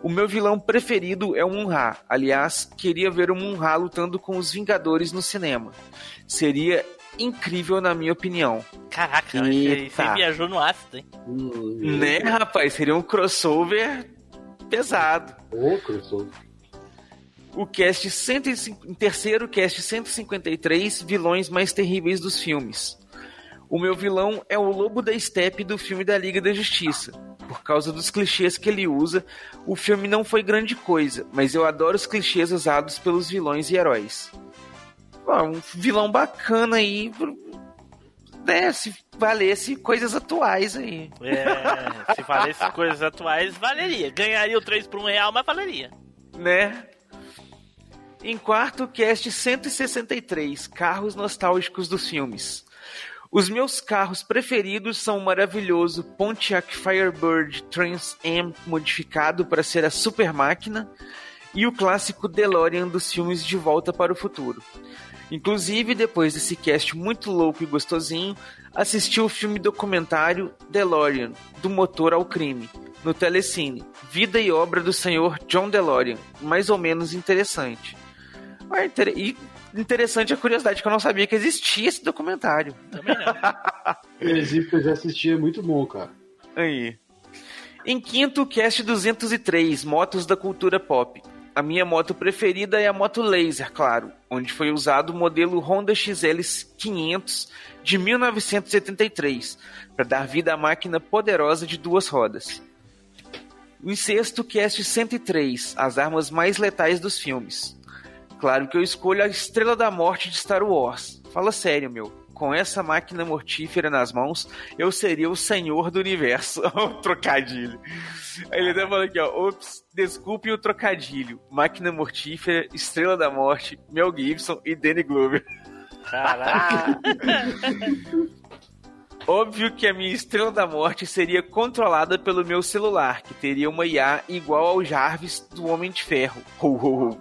O meu vilão preferido é o Munra. Aliás, queria ver o Munra lutando com os Vingadores no cinema. Seria incrível na minha opinião. Caraca, você viajou no ácido, hein? Né, rapaz? Seria um crossover pesado. Ô, crossover. O cast 105, terceiro cast 153, vilões mais terríveis dos filmes. O meu vilão é o Lobo da Steppe do filme da Liga da Justiça. Por causa dos clichês que ele usa, o filme não foi grande coisa, mas eu adoro os clichês usados pelos vilões e heróis. Um vilão bacana aí, né, se valesse coisas atuais aí. É, se valesse coisas atuais, valeria. Ganharia o 3 por 1 real, mas valeria. né? Em quarto, cast 163, carros nostálgicos dos filmes. Os meus carros preferidos são o maravilhoso Pontiac Firebird Trans Am modificado para ser a super máquina e o clássico DeLorean dos filmes De Volta para o Futuro. Inclusive, depois desse cast muito louco e gostosinho, assisti o filme documentário DeLorean, do motor ao crime, no Telecine, Vida e Obra do Senhor John DeLorean, mais ou menos interessante. Inter- E interessante a curiosidade que eu não sabia que existia esse documentário. Também não. Existe que eu já assisti, é muito bom, cara. Aí. Em quinto, o cast 203, Motos da Cultura Pop. A minha moto preferida é a moto Laser, claro, onde foi usado o modelo Honda XL 500 de 1973, para dar vida à máquina poderosa de duas rodas. Em sexto, cast 103, as armas mais letais dos filmes. Claro que eu escolho a Estrela da Morte de Star Wars. Fala sério, meu. Com essa máquina mortífera nas mãos, eu seria o senhor do universo. o trocadilho. Aí Ele até falou aqui, ó. Ops, desculpem o trocadilho. Máquina mortífera, Estrela da Morte, Mel Gibson e Danny Glover. Caraca. Óbvio que a minha Estrela da Morte seria controlada pelo meu celular, que teria uma IA igual ao Jarvis do Homem de Ferro. Ho, ho, ho.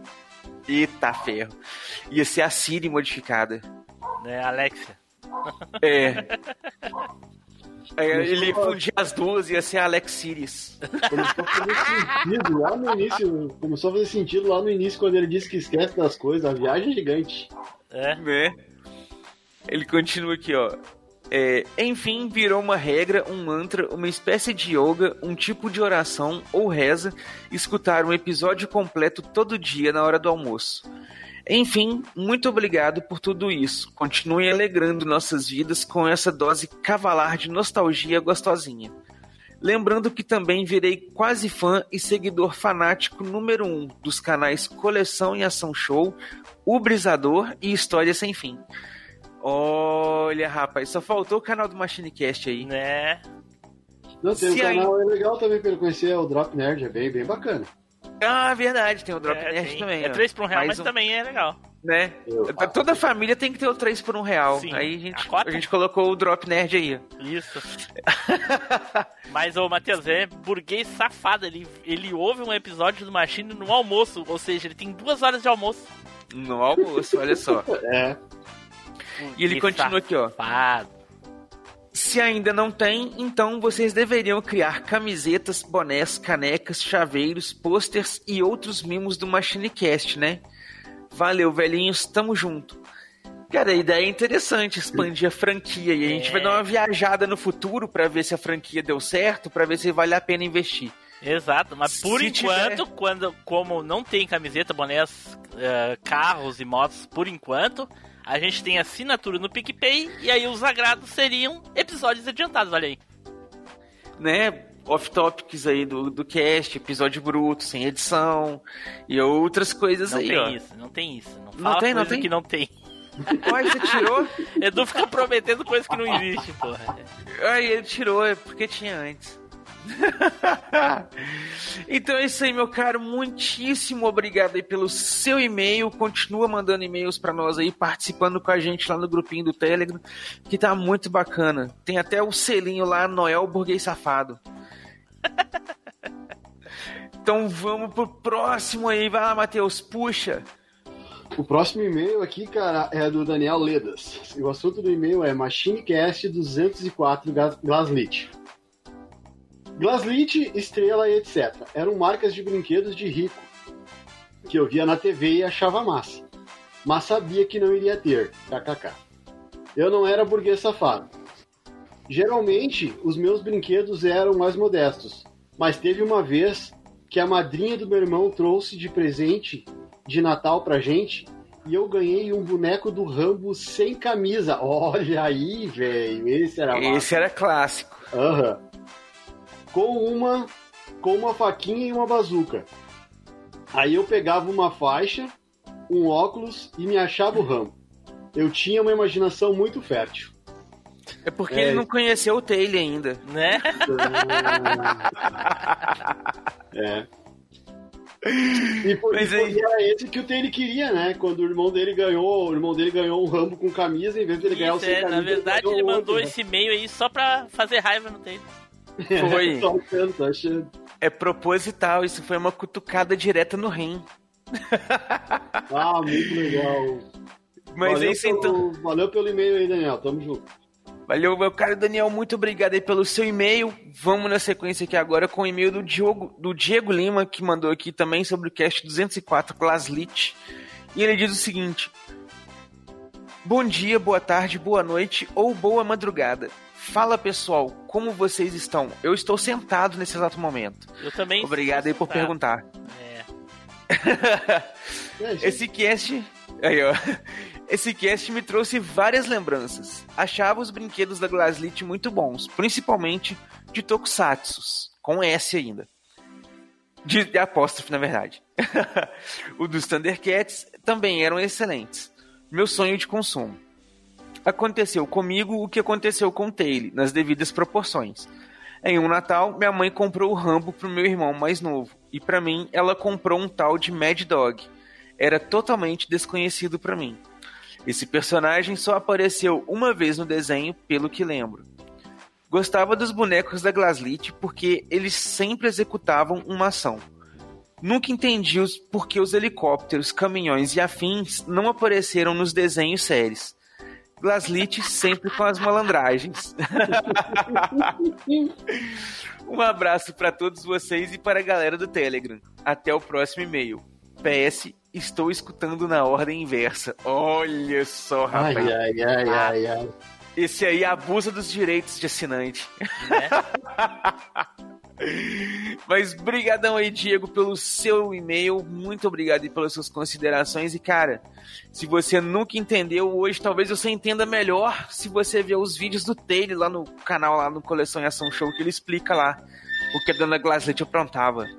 Eita ferro. Ia ser a Siri modificada. né, Alexia. É. É, ele fundia as duas, ia ser a Alex Sirius. Começou a fazer sentido lá no início. Começou a fazer sentido lá no início quando ele disse que esquece das coisas. A viagem é gigante. É. Né? Ele continua aqui, ó. É, enfim, virou uma regra, um mantra, uma espécie de yoga, um tipo de oração ou reza, escutar um episódio completo todo dia na hora do almoço. Enfim, muito obrigado por tudo isso. Continuem alegrando nossas vidas com essa dose cavalar de nostalgia gostosinha. Lembrando que também virei quase fã e seguidor fanático número um dos canais Coleção e Ação Show, O e História Sem Fim. Olha, rapaz, só faltou o canal do MachineCast aí. Né? Não, tem Se um canal é legal também pra ele conhecer, é o Drop Nerd, é bem, bem bacana. Ah, verdade, tem o Drop É, Nerd tem. também. É ó. 3 por um real, Mais mas um- também é legal. Né? Toda família tem que ter o 3 por 1 real. Sim. Aí a gente, A a gente colocou o Drop Nerd aí. Isso. Mas o Matheus é burguês safado. Ele, ele ouve um episódio do Machine no almoço. Ou seja, ele tem duas horas de almoço. No almoço, olha só. É. E ele Que continua aqui, ó. safado. Se ainda não tem, então vocês deveriam criar camisetas, bonés, canecas, chaveiros, posters e outros mimos do MachineCast, né? Valeu, velhinhos, tamo junto. Cara, a ideia é interessante, expandir a franquia e a gente É. vai dar uma viajada no futuro pra ver se a franquia deu certo, pra ver se vale a pena investir. Exato, mas por Se enquanto, tiver- quando, como não tem camiseta, bonés, eh, carros e motos, por enquanto, a gente tem assinatura no PicPay e aí os agrados seriam episódios adiantados, olha aí. né, off-topics aí do, do cast, episódio bruto, sem edição e outras coisas Não aí, tem ó. isso, não tem isso. Não, Não tem, não tem? que não tem. Ai, você tirou? Edu fica prometendo coisa que não existe, porra. Ai, ele tirou, é porque tinha antes. então é isso aí, meu caro. Muitíssimo obrigado aí pelo seu e-mail. Continua mandando e-mails pra nós aí, participando com a gente lá no grupinho do Telegram, que tá muito bacana. Tem até o selinho lá, Noel Burguês Safado. então vamos pro próximo aí. Vai lá, Matheus, puxa. O próximo e-mail aqui, cara, é do Daniel Ledas. O assunto do e-mail é MachineCast 204 Glas- Glaslit. Glaslit, estrela e etc. Eram marcas de brinquedos de rico que eu via na TV e achava massa. Mas sabia que não iria ter. KKK. Eu não era burguês safado. Geralmente, os meus brinquedos eram mais modestos. Mas teve uma vez que a madrinha do meu irmão trouxe de presente de Natal pra gente e eu ganhei um boneco do Rambo sem camisa. Olha aí, velho, esse era massa. Esse era clássico. Aham. Com uma com uma faquinha e uma bazuca. Aí eu pegava uma faixa, um óculos e me achava o Rambo. Eu tinha uma imaginação muito fértil. É porque É. ele não conheceu o Taylor ainda. Né? É. E por Mas e aí- era esse que o Taylor queria, né? Quando o irmão dele ganhou, o irmão dele ganhou um rambo com camisa, em vez dele ganhar o Isso, sem é, camisa. na verdade, ele outro, mandou né? esse e-mail aí só pra fazer raiva no Taylor. Foi. tô achando, tô achando. É proposital, isso foi uma cutucada direta no rim. Ah, muito legal. Mas valeu é isso pelo, então. Valeu pelo e-mail aí, Daniel. Tamo junto. Valeu, meu caro Daniel, muito obrigado aí pelo seu e-mail. Vamos na sequência aqui agora com o e-mail do Diogo, do Diego Lima, que mandou aqui também sobre o cast 204 Glaslit. E ele diz o seguinte: Bom dia, boa tarde, boa noite ou boa madrugada. Fala pessoal, como vocês estão? Eu estou sentado nesse exato momento. Eu também. Obrigado aí por sentado. perguntar. É. Esse cast. Aí, ó. Esse cast me trouxe várias lembranças. Achava os brinquedos da Glaslit muito bons, principalmente de Tokusatsu, com S ainda. De, de apóstrofe, na verdade. o dos Thundercats também eram excelentes. Meu sonho de consumo. Aconteceu comigo o que aconteceu com o Taylor, nas devidas proporções. Em um Natal, minha mãe comprou o Rambo pro meu irmão mais novo, e pra mim ela comprou um tal de Mad Dog. Era totalmente desconhecido pra mim. Esse personagem só apareceu uma vez no desenho, pelo que lembro. Gostava dos bonecos da Glaslit porque eles sempre executavam uma ação. Nunca entendi os porque os helicópteros, caminhões e afins não apareceram nos desenhos séries. Glaslit sempre com as malandragens. um abraço para todos vocês e para a galera do Telegram. Até o próximo e-mail. PS, estou escutando na ordem inversa. Olha só, rapaz. Ai, ai, ai, ai, ai. Esse aí abusa dos direitos de assinante. Mas brigadão aí, Diego, pelo seu e-mail. Muito obrigado pelas suas considerações. E, cara, se você nunca entendeu hoje, talvez você entenda melhor se você ver os vídeos do Taylor lá no canal, lá no Coleção e Ação Show, que ele explica lá o que a Dona Glaslet aprontava.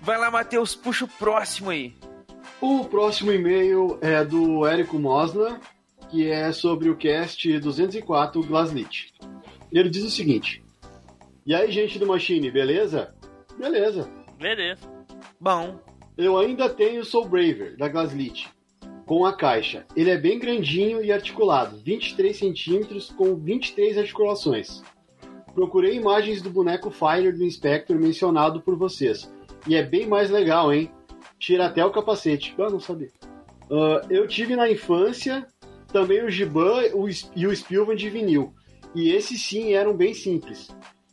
Vai lá, Matheus, puxa o próximo aí. O próximo e-mail é do Érico Mosna, que é sobre o cast 204 Glaslit. Ele diz o seguinte: E aí, gente do Machine, beleza? Beleza. Beleza. Bom. Eu ainda tenho o Soul Braver, da Glaslit, com a caixa. Ele é bem grandinho e articulado, 23 centímetros com 23 articulações. Procurei imagens do boneco Fire do Inspector mencionado por vocês. E é bem mais legal, hein? Tira até o capacete. Ah, não sabia. Ah, eu tive na infância também o Giban e o Spilvan de vinil. E esses sim eram bem simples.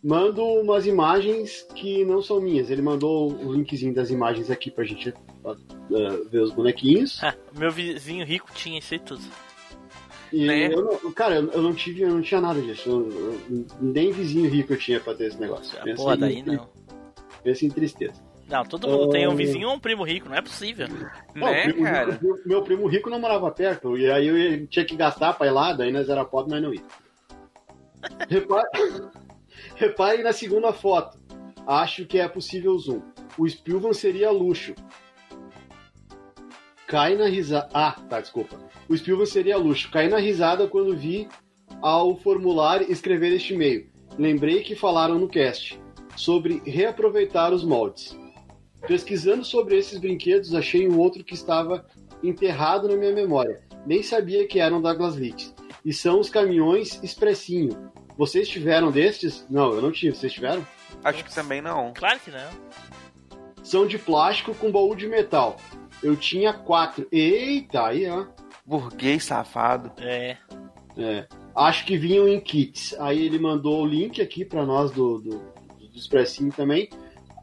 Mando umas imagens que não são minhas. Ele mandou o linkzinho das imagens aqui pra gente ah, ver os bonequinhos. Meu vizinho rico tinha isso aí tudo. E Né? eu não- cara, eu não tive, eu não tinha nada disso. Eu- eu- nem vizinho rico eu tinha pra ter esse negócio. Pensa Porra, daí não. Pensa em tristeza. Não, todo mundo tem um Ah. vizinho ou um primo rico, não é possível. Não, o primo rico- meu primo rico não morava perto, e aí eu tinha que gastar pra ir lá, daí nós era pobre, mas não ia. Repare, repare na segunda foto. Acho que é possível zoom. O Spilvan seria luxo. Cai na risada. Ah, tá, desculpa. O Spilvan seria luxo. Cai na risada quando vi ao formular escrever este e-mail. Lembrei que falaram no cast sobre reaproveitar os moldes. Pesquisando sobre esses brinquedos, achei um outro que estava enterrado na minha memória. Nem sabia que eram da Glaslit. E são os caminhões Expressinho. Vocês tiveram destes? Não, eu não tive. Vocês tiveram? Acho que também não. Claro que não. São de plástico com baú de metal. Eu tinha quatro. Eita, aí ó. Burguês safado. É. É. Acho que vinham em kits. Aí ele mandou o link aqui pra nós do, do, do Expressinho também.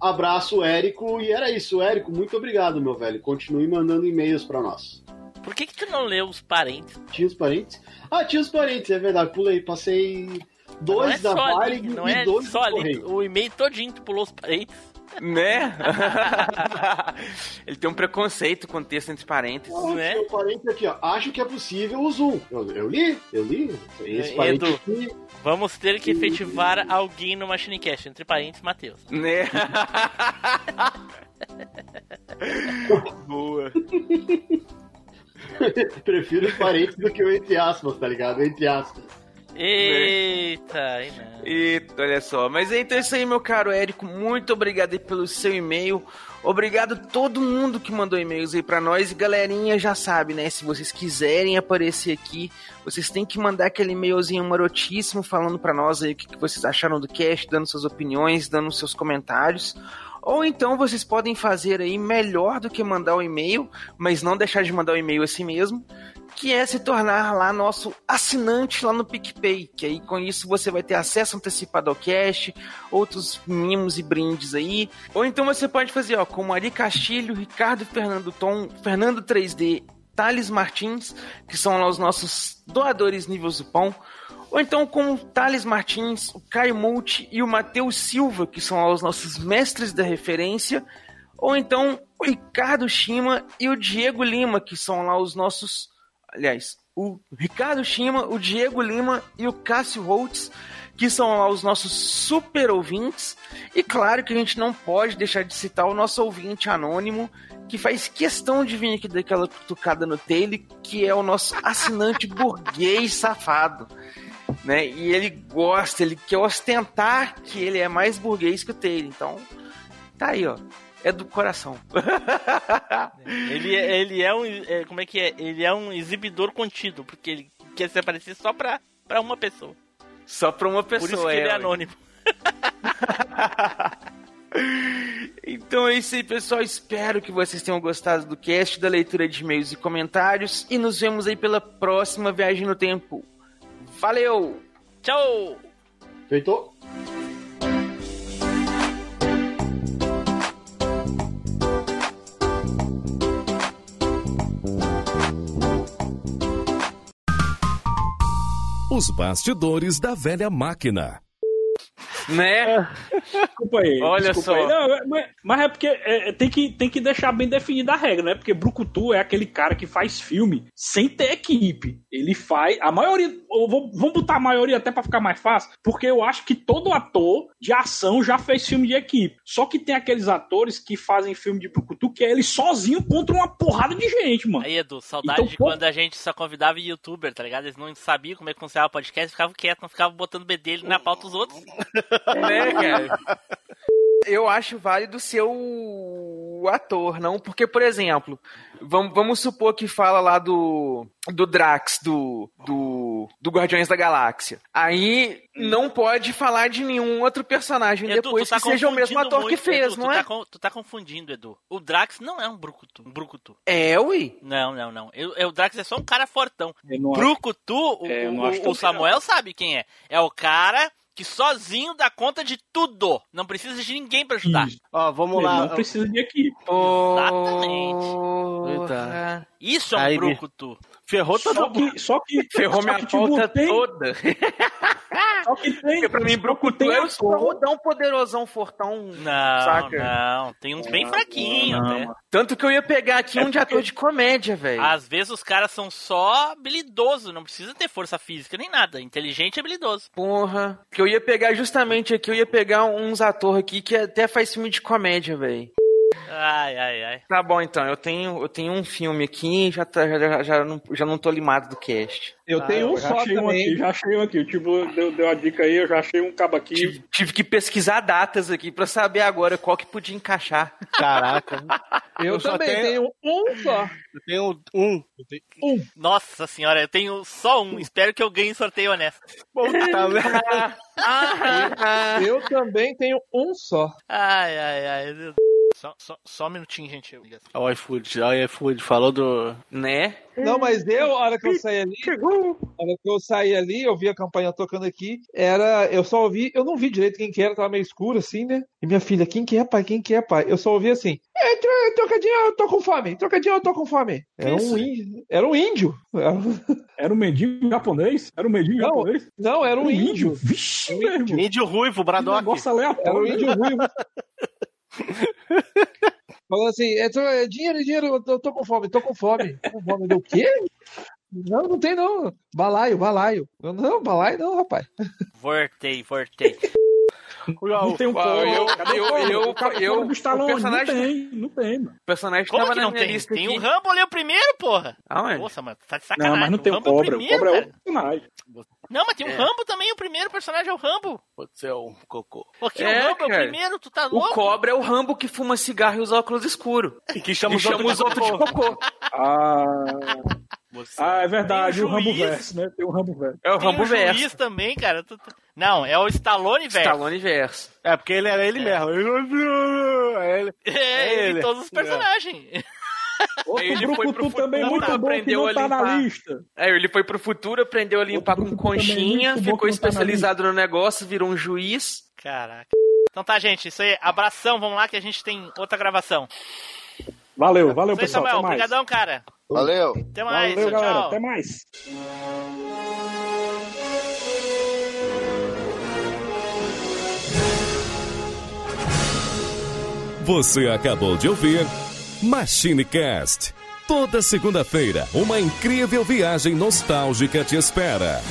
Abraço, Érico. E era isso, Érico. Muito obrigado, meu velho. Continue mandando e-mails pra nós. Por que, que tu não leu os parentes? Tinha os parentes? Ah, tinha os parentes, é verdade. Pulei, passei dois não é da só Varig ali, não e é dois só do ali. O e-mail todinho tu pulou os parentes. Né? Ele tem um preconceito com texto entre parênteses. Né? Meu parente aqui, ó. Acho que é possível o Zoom. Eu, eu li, eu li. Esse parente Edu, aqui. vamos ter que efetivar alguém no Machinecast, entre parentes, Matheus. Né? Boa. Prefiro os parentes do que o entre aspas, tá ligado? Entre aspas. Eita. Eita, olha só. Mas então é isso aí, meu caro Érico. Muito obrigado aí pelo seu e-mail. Obrigado a todo mundo que mandou e-mails aí pra nós. E galerinha, já sabe, né? Se vocês quiserem aparecer aqui, vocês têm que mandar aquele e-mailzinho marotíssimo falando pra nós aí o que, vocês acharam do cast, dando suas opiniões, dando seus comentários. Ou então vocês podem fazer aí melhor do que mandar o e-mail, mas não deixar de mandar o e-mail assim mesmo, que é se tornar lá nosso assinante lá no PicPay, que aí com isso você vai ter acesso antecipado ao cast, outros mimos e brindes aí. Ou então você pode fazer, ó, como Ari Castilho, Ricardo Fernando Tom, Fernando 3D, Thales Martins, que são lá os nossos doadores níveis do pão. Ou então com o Thales Martins, o Caio Multi e o Matheus Silva, que são lá os nossos mestres da referência. Ou então o Ricardo Shima e o Diego Lima, que são lá os nossos. Aliás, o Ricardo Shima, o Diego Lima e o Cássio Holtz, que são lá os nossos super ouvintes. E claro que a gente não pode deixar de citar o nosso ouvinte anônimo, que faz questão de vir aqui daquela cutucada no Taylor, que é o nosso assinante burguês safado. Né? E ele gosta, ele quer ostentar que ele é mais burguês que o Taylor. Então, tá aí, ó. É do coração. Ele, é- ele é um. é, como é que é? Ele é um exibidor contido, porque ele quer se aparecer só pra, pra uma pessoa. Só pra uma pessoa. Por isso que ele é anônimo. Então é isso aí, pessoal. Espero que vocês tenham gostado do cast, da leitura de e-mails e comentários. E nos vemos aí pela próxima viagem no tempo. Valeu! Tchau! Feito? Os bastidores da velha máquina. Né? Desculpa aí. Olha desculpa só. aí. Não, é- mas, mas é porque é, é, tem, que, tem que deixar bem definida a regra, né? Porque Brucutu é aquele cara que faz filme sem ter equipe. Ele faz. A maioria. eu vou- vamos botar a maioria até pra ficar mais fácil. Porque eu acho que todo ator de ação já fez filme de equipe. Só que tem aqueles atores que fazem filme de Brucutu que é ele sozinho contra uma porrada de gente, mano. Aí, Edu, saudade Então, de pô- quando a gente só convidava youtuber, tá ligado? Eles não sabiam como é que funcionava o podcast, ficavam quietos, não ficavam botando bedelho na pauta dos outros. Né, cara? Eu acho válido ser o ator, não? Porque, por exemplo, vamos, vamos supor que fala lá do, do Drax, do, do, do Guardiões da Galáxia. Aí não pode falar de nenhum outro personagem Edu, depois tá que seja o mesmo ator que muito, fez, Edu, não tu é? Tá, tu tá confundindo, Edu. O Drax não é um Brucutu. Um Brucutu. É, ui? Não, não, não. Eu, eu- o Drax é só um cara fortão. Brucutu, o, É, o- acho o tão Samuel sabe quem é. É o cara que sozinho dá conta de tudo. Não precisa de ninguém pra ajudar. Ó, vamos Ele lá. não precisa de equipe. Exatamente. Isso é um Aí, Brucutu. Ferrou todo Só que, só que Ferrou só minha que, pauta tem- toda. Só que tem, Porque pra mim, Brucutu tem é o ator- escudão poderosão, fortão. Não, Saca? não. Tem uns bem fraquinhos não, até. mano. Tanto que eu ia pegar aqui um de ator de comédia, velho. Às vezes os caras são só habilidosos, não precisa ter força física nem nada. Inteligente e habilidoso. Porra. Que eu ia pegar justamente aqui, eu ia pegar uns atores aqui que até faz filme de comédia, velho. Ai, ai, ai. Tá bom, então. Eu tenho, eu tenho um filme aqui já, tá, já, já, já não, já não tô limado do cast. Eu Ah, tenho um só achei um também. aqui, já achei um aqui. O tipo deu, deu a dica aí, eu já achei um cabo aqui. Tive, tive que pesquisar datas aqui pra saber agora qual que podia encaixar. Caraca. Eu, Eu só também tenho- tenho um só. Eu tenho um. Eu tenho- Nossa senhora, eu tenho só um. Espero que eu ganhe sorteio honesto. Puta merda. Ah, Eu também tenho um só. Ai, ai, ai. meu Deus. Só, só, só um minutinho, gente. Eu- Ó, o iFood, ó, o iFood falou do. né? Não, mas eu, a hora que eu saí ali, a hora que eu saí ali, eu vi a campanha tocando aqui, era, eu só ouvi, eu não vi direito quem que era, tava meio escuro assim, né? E minha filha, quem que é, pai? Quem que é, pai? Eu só ouvi assim, é, tro- trocadinho, eu tô com fome, trocadinho, eu tô com fome. Era um índio, era um índio. Era um mendigo japonês? Era um mendigo Não, japonês? Não, era um índio. Vixe, meu irmão. Índio ruivo, Que Bradock. negócio Era um aleatório. índio ruivo. Falando assim, é, é dinheiro, é dinheiro, eu tô, eu tô com fome, tô com fome. Com fome. Eu, o quê? Não, não tem não. Balaio, balaio. Não, balaio não, rapaz. Voltei, voltei. Não tem um cobra. eu- Cadê o eu- cobra? eu- O o eu- o personagem- Não tem, não tem, mano. O personagem Como tava que na não minha tem? lista Tem aqui. o Rambo ali o primeiro, porra. Aonde? Nossa, mano, tá de sacanagem. Não, mas não tem o Rambo é cobra. O primeiro, cobra é outro personagem. Não, mas tem o É. Rambo também, o primeiro personagem é o Rambo. Pode ser um cocô. Porque É, o Rambo é o primeiro, tu tá O louco? cobra é o Rambo que fuma cigarro e usa óculos escuros. E que chama E os outros de cocô. Ah, Você- ah, é verdade. Tem O o Rambo juiz. Verso, né? Tem o Rambo Verso. É o Tem Rambo o juiz verso. também, cara. Não, é o Stallone verso. Stallone verso. É, porque ele era ele mesmo. Ele... É ele. É, ele Ele. e todos os personagens. Outro Ele foi pro Brucutu também futuro, muito bom que aprendeu não a tá na limpar. lista. Aí ele foi pro futuro, aprendeu a limpar Outro com conchinha, ficou que não tá especializado no negócio, virou um juiz. Caraca. Então tá, gente. Isso aí. Abração. Vamos lá que a gente tem outra gravação. Valeu, valeu, aí, pessoal. Samuel. Até mais. Obrigadão, cara. Valeu. Até mais. Valeu, tchau, galera. tchau. Até mais. Você acabou de ouvir MachineCast. Toda segunda-feira, uma incrível viagem nostálgica te espera.